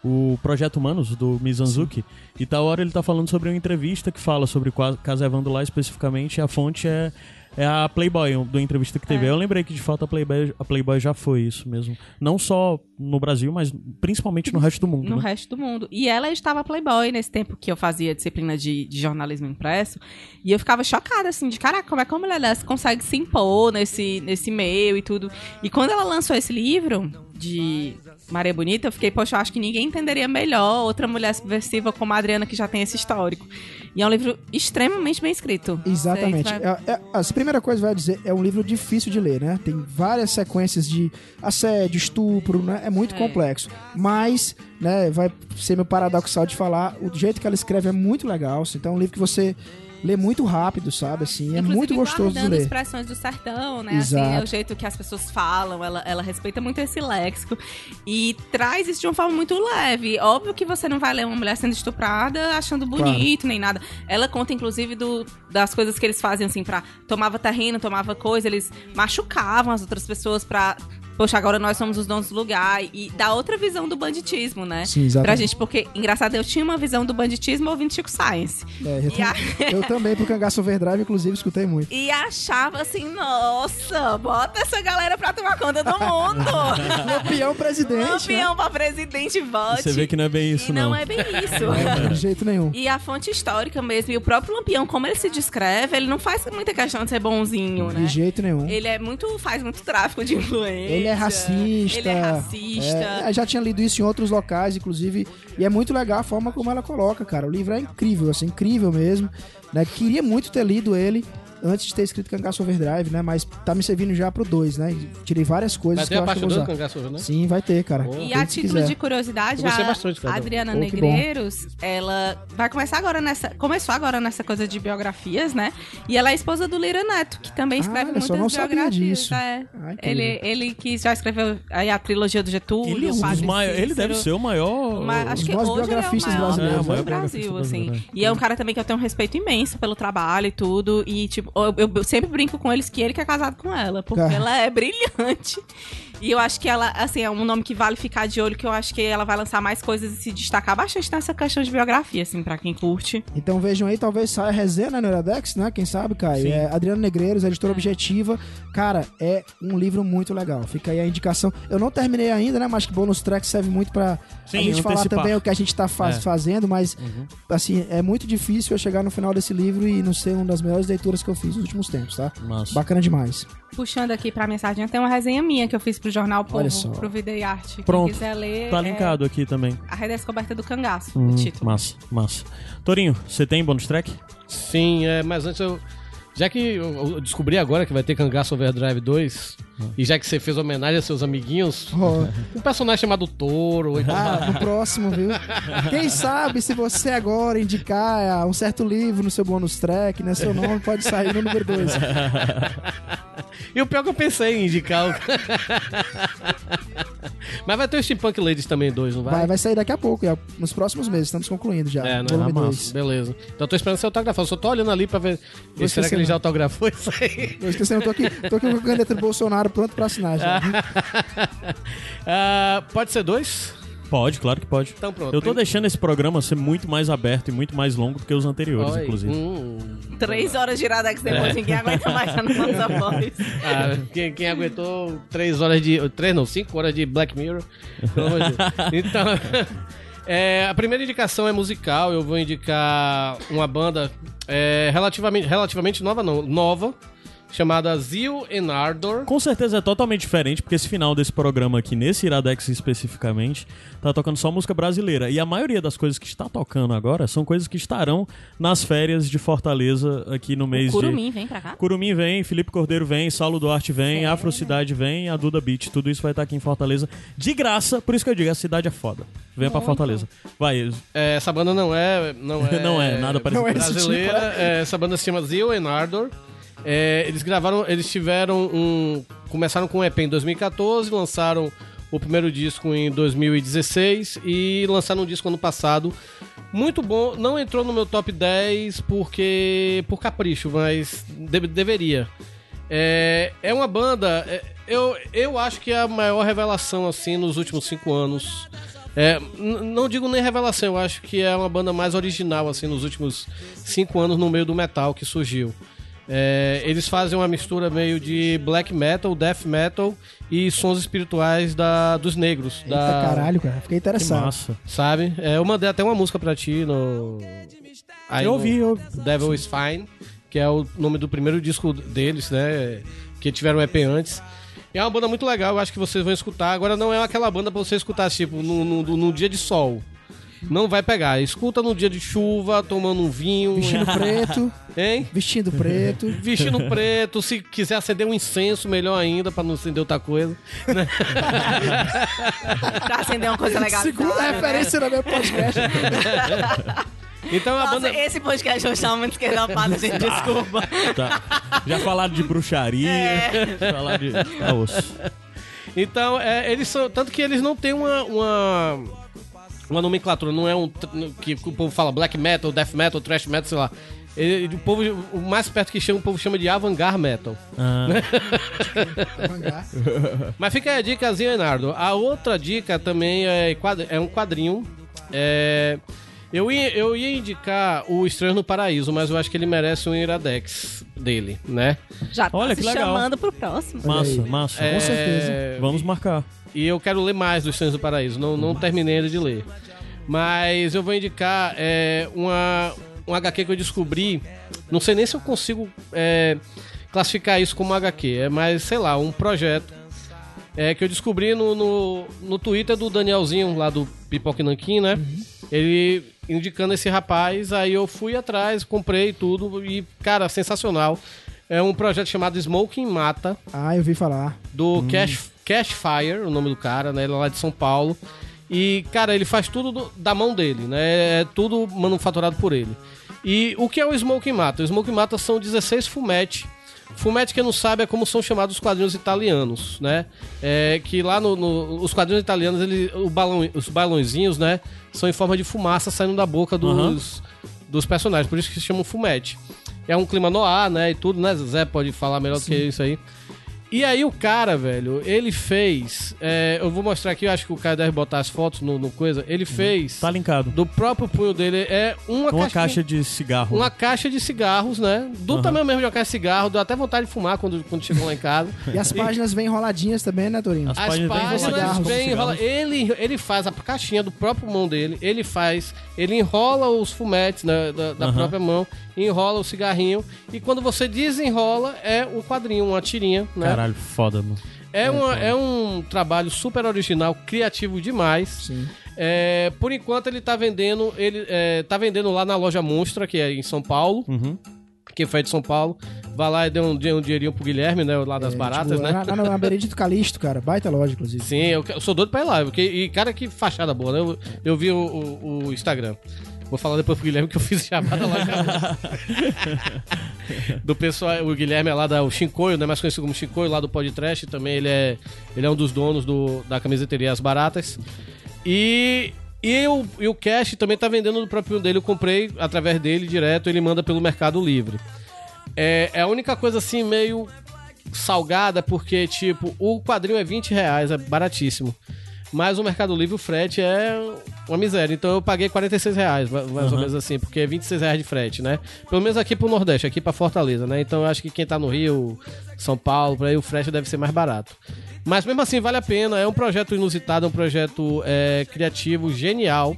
o Projeto Humanos, do Mizanzuki, e tal hora ele tá falando sobre uma entrevista que fala sobre o caso Evandro lá especificamente, e a fonte é, é a Playboy, da entrevista que teve. É. Eu lembrei que de fato a Playboy, a Playboy já foi isso mesmo. Não só no Brasil, mas principalmente no resto do mundo. no né? resto do mundo. E ela estava Playboy nesse tempo que eu fazia disciplina de, de jornalismo impresso. E eu ficava chocada, assim, de caraca, como é que uma mulher dessa consegue se impor nesse, nesse meio e tudo. E quando ela lançou esse livro de Maria Bonita, eu fiquei, poxa, eu acho que ninguém entenderia melhor outra mulher subversiva como a Adriana, que já tem esse histórico. E é um livro extremamente bem escrito. Exatamente. Vai- É, é, a primeira coisa que vai dizer é um livro difícil de ler, né? Tem várias sequências de assédio, estupro, né? É muito É. complexo. Mas, né, vai ser meu paradoxal de falar, o jeito que ela escreve é muito legal. Então é um livro que você lê muito rápido, sabe? Assim, é muito gostoso de ler. expressões do sertão, né? Exato. Assim, é o jeito que as pessoas falam, ela, ela respeita muito esse léxico e traz isso de uma forma muito leve. Óbvio que você não vai ler uma mulher sendo estuprada achando bonito, nem nada. Ela conta, inclusive, do, das coisas que eles fazem, assim, pra... Tomava terreno, tomava coisa, eles machucavam as outras pessoas pra... Poxa, agora nós somos os donos do lugar. E dá outra visão do banditismo, né? Sim, exatamente. Pra gente, porque, engraçado, eu tinha uma visão do banditismo ouvindo Chico Science. É, eu, a- eu também, pro Cangaço Overdrive, inclusive, escutei muito. E achava assim, nossa, bota essa galera pra tomar conta do mundo. Lampião presidente, né? Lampião pra presidente vote. Você vê que não é bem isso, e não, não. é bem isso. Não, de jeito nenhum. E a fonte histórica mesmo, e o próprio Lampião, como ele se descreve, ele não faz muita questão de ser bonzinho, né? De jeito nenhum. Ele é muito, faz muito tráfico de influência. Ele é racista. Ele é racista. É, já tinha lido isso em outros locais, inclusive. E é muito legal a forma como ela coloca, cara. O livro é incrível, assim, incrível mesmo. Né? Queria muito ter lido ele antes de ter escrito Cangaço Overdrive, né? Mas tá me servindo já pro 2, né? Tirei várias coisas Vai que ter eu a acho que eu vou 2 usar. do Cangaço, né? Sim, vai ter, cara. E a título quiser. de curiosidade, Eu a bastante, cara. Adriana Oh, que. Negreiros, ela vai começar agora nessa. Começou agora nessa coisa de biografias, né? E ela é esposa do Lira Neto, que também escreve Ah, olha só, muitas não sabia biografias. disso. É. Ah, incrível. ele, ele que já escreveu aí a trilogia do Getúlio, Ele, é o um dos Padre mai- ele deve ser o maior. Mas acho Os que maiores hoje ele é o biografistas maior brasileiros, do né? É, o maior Brasil, biografista assim. brasileiro. E é um cara também que eu tenho um respeito imenso pelo trabalho e tudo. E, tipo, eu, eu sempre brinco com eles que ele que é casado com ela, porque Cara. ela é brilhante. E eu acho que ela, assim, é um nome que vale ficar de olho, que eu acho que ela vai lançar mais coisas e se destacar bastante nessa questão de biografia, assim, pra quem curte. Então vejam aí, talvez saia resenha né, no Iradex, né? Quem sabe, Caio? Sim. É Adriano Negreiros, editora objetiva. Cara, é um livro muito legal. Fica aí a indicação. Eu não terminei ainda, né? Mas que bônus track serve muito pra Sim, a gente falar antecipar. também o que a gente tá faz- É. fazendo, mas assim, é muito difícil eu chegar no final desse livro e não ser uma das melhores leituras que eu fiz nos últimos tempos, tá? Massa. Bacana demais. Puxando aqui pra minha sardinha, tem uma resenha minha que eu fiz pro Jornal Povo, Olha só. pro Vida e Arte. Quem Pronto. quiser ler, Tá é linkado aqui também. A Redescoberta do Cangaço, Hum, o título. massa, massa. Torinho, você tem bônus track? Sim, é, mas antes eu. Já que eu descobri agora que vai ter Cangaço Overdrive 2, e já que você fez homenagem a seus amiguinhos, Ó, um personagem chamado Touro, ou então- ah, no próximo, viu? Quem sabe se você agora indicar ah, um certo livro no seu bônus track, né? Seu nome pode sair no número 2. E o pior que eu pensei em indicar o. Mas vai ter o Steampunk Ladies também, dois, não vai? Vai, vai sair daqui a pouco, é, nos próximos meses. Estamos concluindo já. É, volume Ah, massa. 2. Beleza. Então eu tô esperando você autografar. Eu só tô olhando ali pra ver. Vou será que já autografou isso aí? Eu esqueci, eu tô aqui, tô aqui com a caneta do Bolsonaro pronto pra assinar já. Ah, pode ser dois? Pode, claro que pode. Então pronto. Eu tô deixando esse programa ser muito mais aberto e muito mais longo do que os anteriores, Oi. inclusive. Hum. Três horas de Iradex depois, ninguém aguenta mais a nossa voz. Ah, quem, quem aguentou três horas de. Três não, cinco horas de Black Mirror. Pelo amor de Deus. Então. É, a primeira indicação é musical. Eu vou indicar uma banda é, relativamente, relativamente nova, não, nova. Chamada Zeal and Ardor. Com certeza é totalmente diferente, porque esse final desse programa aqui, nesse Iradex especificamente, tá tocando só música brasileira. E a maioria das coisas que está tocando agora são coisas que estarão nas férias de Fortaleza aqui no mês Curumim, de... vem pra cá? Curumim vem, Felipe Cordeiro vem, Saulo Duarte vem, Afrocidade vem, a Duda Beat, tudo isso vai estar aqui em Fortaleza de graça, por isso que eu digo, a cidade é foda. Venha pra Fortaleza. Vai, É, essa banda não é. Não é, Não é, nada parecido Não é brasileira. É, essa banda se chama Zeal and Ardor. É, eles gravaram. Eles tiveram um. Começaram com um EP em 2014, lançaram o primeiro disco em 2016 e lançaram um disco ano passado. Muito bom, não entrou no meu top 10 porque. por capricho, mas de- deveria. É, é uma banda. é, eu, eu acho que é a maior revelação assim nos últimos cinco anos. É, não digo nem revelação, eu acho que é uma banda mais original assim nos últimos cinco anos no meio do metal que surgiu. É, eles fazem uma mistura meio de black metal, death metal e sons espirituais da, dos negros. Eita da, caralho, cara. Fiquei que interessado. massa. Sabe? É, eu mandei até uma música pra ti no. aí Eu ouvi, eu ouvi. Devil is Fine, que é o nome do primeiro disco deles, né? Que tiveram um EP antes. E é uma banda muito legal, eu acho que vocês vão escutar. Agora não é aquela banda pra você escutar, tipo, no, no, no dia de sol. Não vai pegar. Escuta no dia de chuva, tomando um vinho. Vestindo preto, Hein? vestindo preto. Vestindo preto, se quiser acender um incenso, melhor ainda, pra não acender outra coisa. Pra acender uma coisa legal. Segunda referência no meu podcast. Então a Nossa, banda. esse podcast hoje tá muito esquerdopado, gente. Desculpa. Tá. Já falaram de bruxaria, falaram de. É osso. Então, é, eles são. Tanto que eles não têm uma. uma uma nomenclatura, não é um que o povo fala black metal, death metal, thrash metal, sei lá. Ele- o povo, o mais perto que chama, o povo chama de avant-garde metal. Ah, Mas fica aí a dica, Leonardo. A outra dica também é, é um quadrinho. É, eu, ia, eu ia indicar o Estranho no Paraíso, mas eu acho que ele merece um Iradex dele, né? Já tá Olha, se que legal. chamando pro próximo. massa, massa. É, certeza. Vamos marcar. E eu quero ler mais do Estranhos do Paraíso. Não, não terminei ainda de ler. Mas eu vou indicar é, uma, um HQ que eu descobri. Não sei nem se eu consigo é, classificar isso como HQ. É mais, sei lá, um projeto. É, que eu descobri no, no, no Twitter do Danielzinho, lá do Pipoca e Nanquim, né? Ele indicando esse rapaz, aí eu fui atrás, comprei tudo e, cara, sensacional. É um projeto chamado Smoking Mata Ah, eu vi falar. do Cash, Cash Fire, o nome do cara, né? Ele é lá de São Paulo. E, cara, ele faz tudo do- da mão dele, né? É tudo manufaturado por ele. E o que é o Smoke Mata? O Smoke Mata são 16 fumete. Fumete, quem não sabe, é como são chamados os quadrinhos italianos, né? É, que lá no, no- os quadrinhos italianos, ele, o balão, os balãozinhos, né? São em forma de fumaça saindo da boca dos, dos personagens. Por isso que se chamam fumete. É um clima no ar, né? E tudo, né? Zé pode falar melhor do que isso aí. E aí o cara, velho, ele fez. é, eu vou mostrar aqui, eu acho que o cara deve botar as fotos no, no coisa. Ele fez. Tá linkado. Do próprio punho dele é uma, Uma caixa de cigarro. Uma caixa de cigarros, né? Do tamanho mesmo de uma caixa de cigarro, deu até vontade de fumar quando, quando chegou lá em casa. E as páginas vêm enroladinhas também, né, Torinho? As As páginas páginas enroladinhas como bem cigarro. enrola... ele, ele faz a caixinha do próprio mão dele, ele faz, ele enrola os fumetes né, da, da Aham. própria mão, enrola o cigarrinho, e quando você desenrola, é um quadrinho, uma tirinha, né? Caralho, foda, mano. É, uma, é um trabalho super original, criativo demais. Sim. É, por enquanto ele tá vendendo, ele é, tá vendendo lá na loja Monstra, que é em São Paulo. Uhum. Quem foi de São Paulo, vai lá e dê um, dê um dinheirinho pro Guilherme, né? Lá das É, baratas, tipo, né? Na, na, na Benedito Calixto, cara. Baita loja, inclusive. Sim, eu, eu sou doido pra ir lá. Porque, e cara, que fachada boa, né? Eu, eu vi o, o- o Instagram. Vou falar depois pro Guilherme que eu fiz chamada lá. do pessoal, o Guilherme é lá da o Chincoio, né? Mais conhecido como Chincoio, lá do Podcast. Também ele é, ele é um dos donos do, da camiseteria As Baratas. E, e, o, e o Cash também tá vendendo do próprio dele. Eu comprei através dele direto, ele manda pelo Mercado Livre. É, é a única coisa assim, meio salgada, porque, tipo, o quadrinho é 20 reais, é baratíssimo. Mas o Mercado Livre, o frete é uma miséria. Então eu paguei 46 reais, ma- mais ou menos assim, porque é 26 reais de frete, né? Pelo menos aqui pro Nordeste, aqui pra Fortaleza, né? Então eu acho que quem tá no Rio, São Paulo, por aí o frete deve ser mais barato. Mas mesmo assim, vale a pena. É um projeto inusitado, é um projeto é, criativo, genial.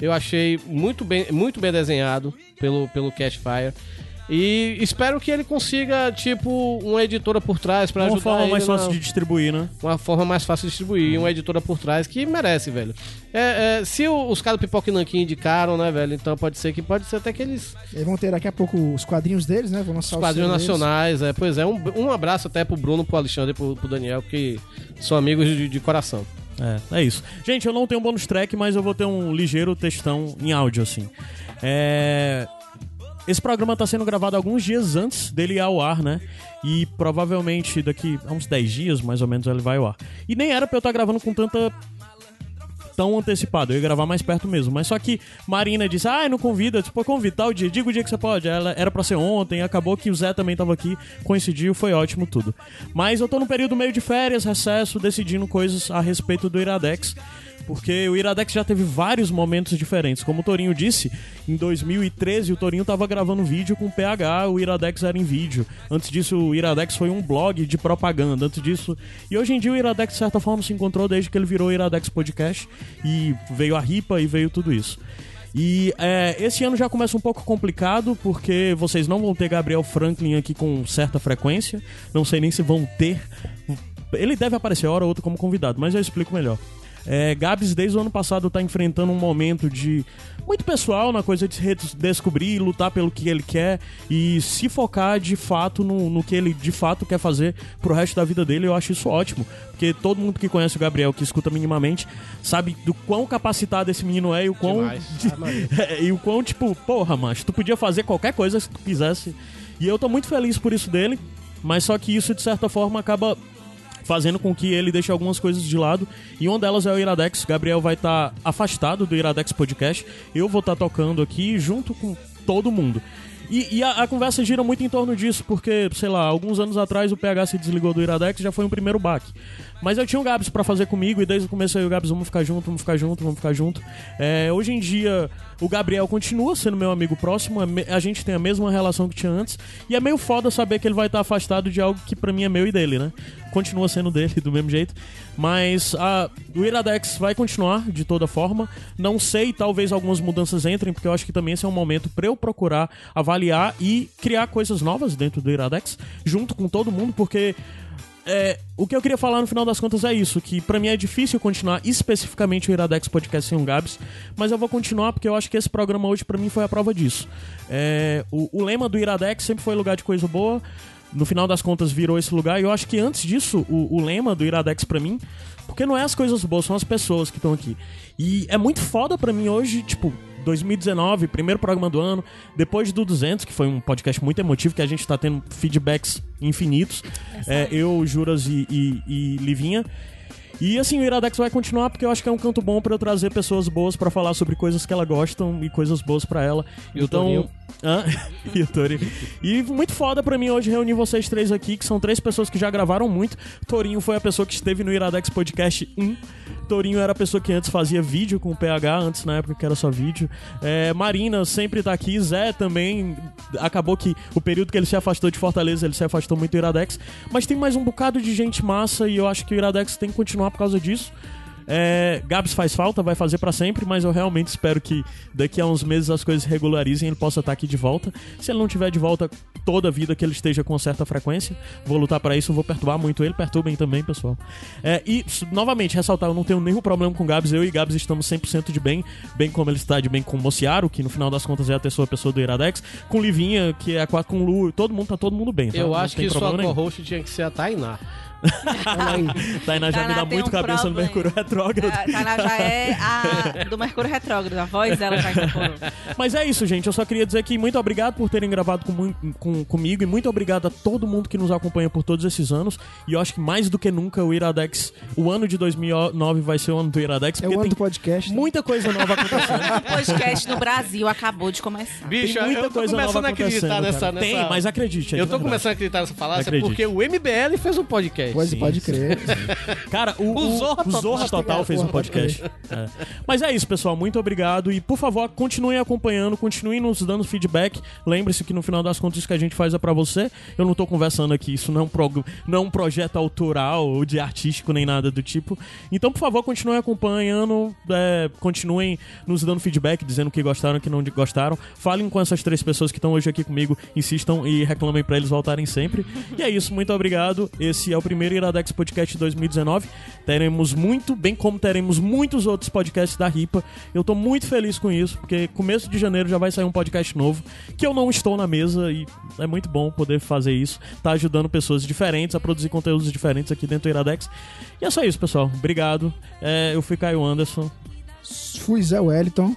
Eu achei muito bem, muito bem desenhado pelo, pelo Cashfire. E espero que ele consiga, tipo, uma editora por trás pra Uma ajudar forma ele mais na- fácil de distribuir, né? uma forma mais fácil de distribuir, uma editora por trás que merece, velho. É, é, se o- os caras do Pipoca e Nanquim indicaram, né, velho? Então pode ser que pode ser até que eles. Eles vão ter daqui a pouco os quadrinhos deles, né? Vão lançar Os os quadrinhos deles. nacionais, é. Pois é, um, um abraço até pro Bruno, pro Alexandre e pro, pro Daniel, que são amigos de, de coração. É, é isso. Gente, eu não tenho bônus track, mas eu vou ter um ligeiro textão em áudio, assim. É... Esse programa tá sendo gravado alguns dias antes dele ir ao ar, né? E provavelmente daqui a uns 10 dias, mais ou menos, ele vai ao ar. E nem era pra eu estar gravando com tanta tão antecipado, eu ia gravar mais perto mesmo. Mas só que Marina disse, ah, não convida, tipo, convida tal dia, diga o dia que você pode. Ela era pra ser ontem, acabou que o Zé também tava aqui, coincidiu, foi ótimo tudo. Mas eu tô num período meio de férias, recesso, decidindo coisas a respeito do Iradex. Porque o Iradex já teve vários momentos diferentes. Como o Torinho disse, em 2013 o Torinho tava gravando vídeo com PH, o Iradex era em vídeo. Antes disso, o Iradex foi um blog de propaganda. Antes disso. E hoje em dia o Iradex, de certa forma, se encontrou desde que ele virou o Iradex Podcast. E veio a RIPA e veio tudo isso. E é, esse ano já começa um pouco complicado, porque vocês não vão ter Gabriel Franklin aqui com certa frequência. Não sei nem se vão ter. Ele deve aparecer hora ou outra como convidado, mas eu explico melhor. É, Gabs, desde o ano passado, está enfrentando um momento de muito pessoal na coisa de se redescobrir, lutar pelo que ele quer e se focar de fato no, no que ele de fato quer fazer pro resto da vida dele. Eu acho isso ótimo, porque todo mundo que conhece o Gabriel, que escuta minimamente, sabe do quão capacitado esse menino é e o quão. É, e o quão, tipo, porra, macho, tu podia fazer qualquer coisa se tu quisesse. E eu tô muito feliz por isso dele, mas só que isso, de certa forma, acaba fazendo com que ele deixe algumas coisas de lado. E uma delas é o Iradex. Gabriel vai estar afastado do Iradex Podcast. Eu vou estar tocando aqui junto com todo mundo. E, e a, a conversa gira muito em torno disso, porque, sei lá, alguns anos atrás o PH se desligou do Iradex já foi um primeiro baque. Mas eu tinha o Gabs pra fazer comigo e desde o começo eu o Gabs vamos ficar junto, vamos ficar junto, vamos ficar junto. É, hoje em dia o Gabriel continua sendo meu amigo próximo, a me- a gente tem a mesma relação que tinha antes e é meio foda saber que ele vai estar afastado de algo que pra mim é meu e dele, né? Continua sendo dele do mesmo jeito, mas a, o Iradex vai continuar de toda forma. Não sei, talvez algumas mudanças entrem, porque eu acho que também esse é um momento pra eu procurar avaliar e criar coisas novas dentro do Iradex, junto com todo mundo, porque é, o que eu queria falar no final das contas é isso, que pra mim é difícil continuar especificamente o Iradex Podcast sem o Gabs, mas eu vou continuar porque eu acho que esse programa hoje pra mim foi a prova disso. É, o, o lema do Iradex sempre foi lugar de coisa boa, no final das contas virou esse lugar, e eu acho que antes disso, o, o lema do Iradex pra mim, porque não é as coisas boas, são as pessoas que estão aqui. E é muito foda pra mim hoje, tipo, 2019, primeiro programa do ano, depois do 200, que foi um podcast muito emotivo, que a gente tá tendo feedbacks infinitos. É, eu, Juras e, e, e Livinha. E assim, o Iradex vai continuar porque eu acho que é um canto bom pra eu trazer pessoas boas pra falar sobre coisas que ela gostam e coisas boas pra ela. E o então? Hã? e o Torinho. E muito foda pra mim hoje reunir vocês três aqui, que são três pessoas que já gravaram muito. Torinho foi a pessoa que esteve no Iradex Podcast 1. Torinho era a pessoa que antes fazia vídeo com o PH, antes na época que era só vídeo. É, Marina sempre tá aqui. Zé também. Acabou que o período que ele se afastou de Fortaleza, ele se afastou muito do Iradex. Mas tem mais um bocado de gente massa e eu acho que o Iradex tem que continuar por causa disso. É, Gabs faz falta, vai fazer pra sempre, mas eu realmente espero que daqui a uns meses as coisas regularizem e ele possa estar aqui de volta. Se ele não tiver de volta toda a vida, que ele esteja com certa frequência, vou lutar pra isso, vou perturbar muito ele, perturbem também, pessoal. É, e, novamente, ressaltar, eu não tenho nenhum problema com o Gabs, eu e Gabs estamos 100% de bem, bem como ele está de bem com o Mociaro, que no final das contas é a terceira pessoa do Iradex, com Livinha, que é a quarta com o Lu, todo mundo tá todo mundo bem. tá? Eu acho que sua co-host tinha que ser a Tainá. Tainá já me Tainá dá tem muito um cabeça no problema. Mercúrio Retrógrado. A Tainá já é a do Mercúrio Retrógrado, a voz dela já incorporou. Mas é isso, gente. Eu só queria dizer que muito obrigado por terem gravado com, com- comigo e muito obrigado a todo mundo que nos acompanha por todos esses anos. E eu acho que mais do que nunca o Iradex, o ano de 2009 vai ser o ano do Iradex, É o ano tem do podcast. né? muita coisa nova acontecendo. O podcast no Brasil acabou de começar. Bicho, tem muita eu tô coisa começando nova a acreditar nessa, nessa... Tem, mas acredite. é Eu tô verdade. começando a acreditar nessa falácia Acredite. porque o MBL fez um podcast. Pois sim, pode crer. Cara, o, O Zorra o Zorra Total. Total fez um pode podcast. É. Mas é isso, pessoal. Muito obrigado. E, por favor, continuem acompanhando, continuem nos dando feedback. Lembre-se que no final das contas, isso que a gente faz é pra você. Eu não tô conversando aqui, isso não é um, prog- não é um projeto autoral ou de artístico nem nada do tipo. Então, por favor, continuem acompanhando, é, continuem nos dando feedback, dizendo que gostaram, que não gostaram. Falem com essas três pessoas que estão hoje aqui comigo, insistam e reclamem pra eles voltarem sempre. E é isso, muito obrigado. Esse é o primeiro Iradex Podcast 2019. Teremos muito, bem como teremos muitos outros podcasts da RIPA. Eu tô muito feliz com isso, porque começo de janeiro já vai sair um podcast novo, que eu não estou na mesa e é muito bom poder fazer isso. Tá ajudando pessoas diferentes a produzir conteúdos diferentes aqui dentro do Iradex. E é só isso, pessoal. Obrigado. É, eu fui Caio Anderson. Fui Zé Wellington.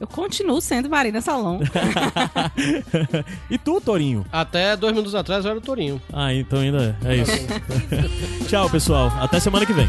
Eu continuo sendo Marina Salom. e tu, Torinho? Até dois minutos atrás eu era o Torinho. Ah, então ainda é, é isso. Tchau, pessoal. Até semana que vem.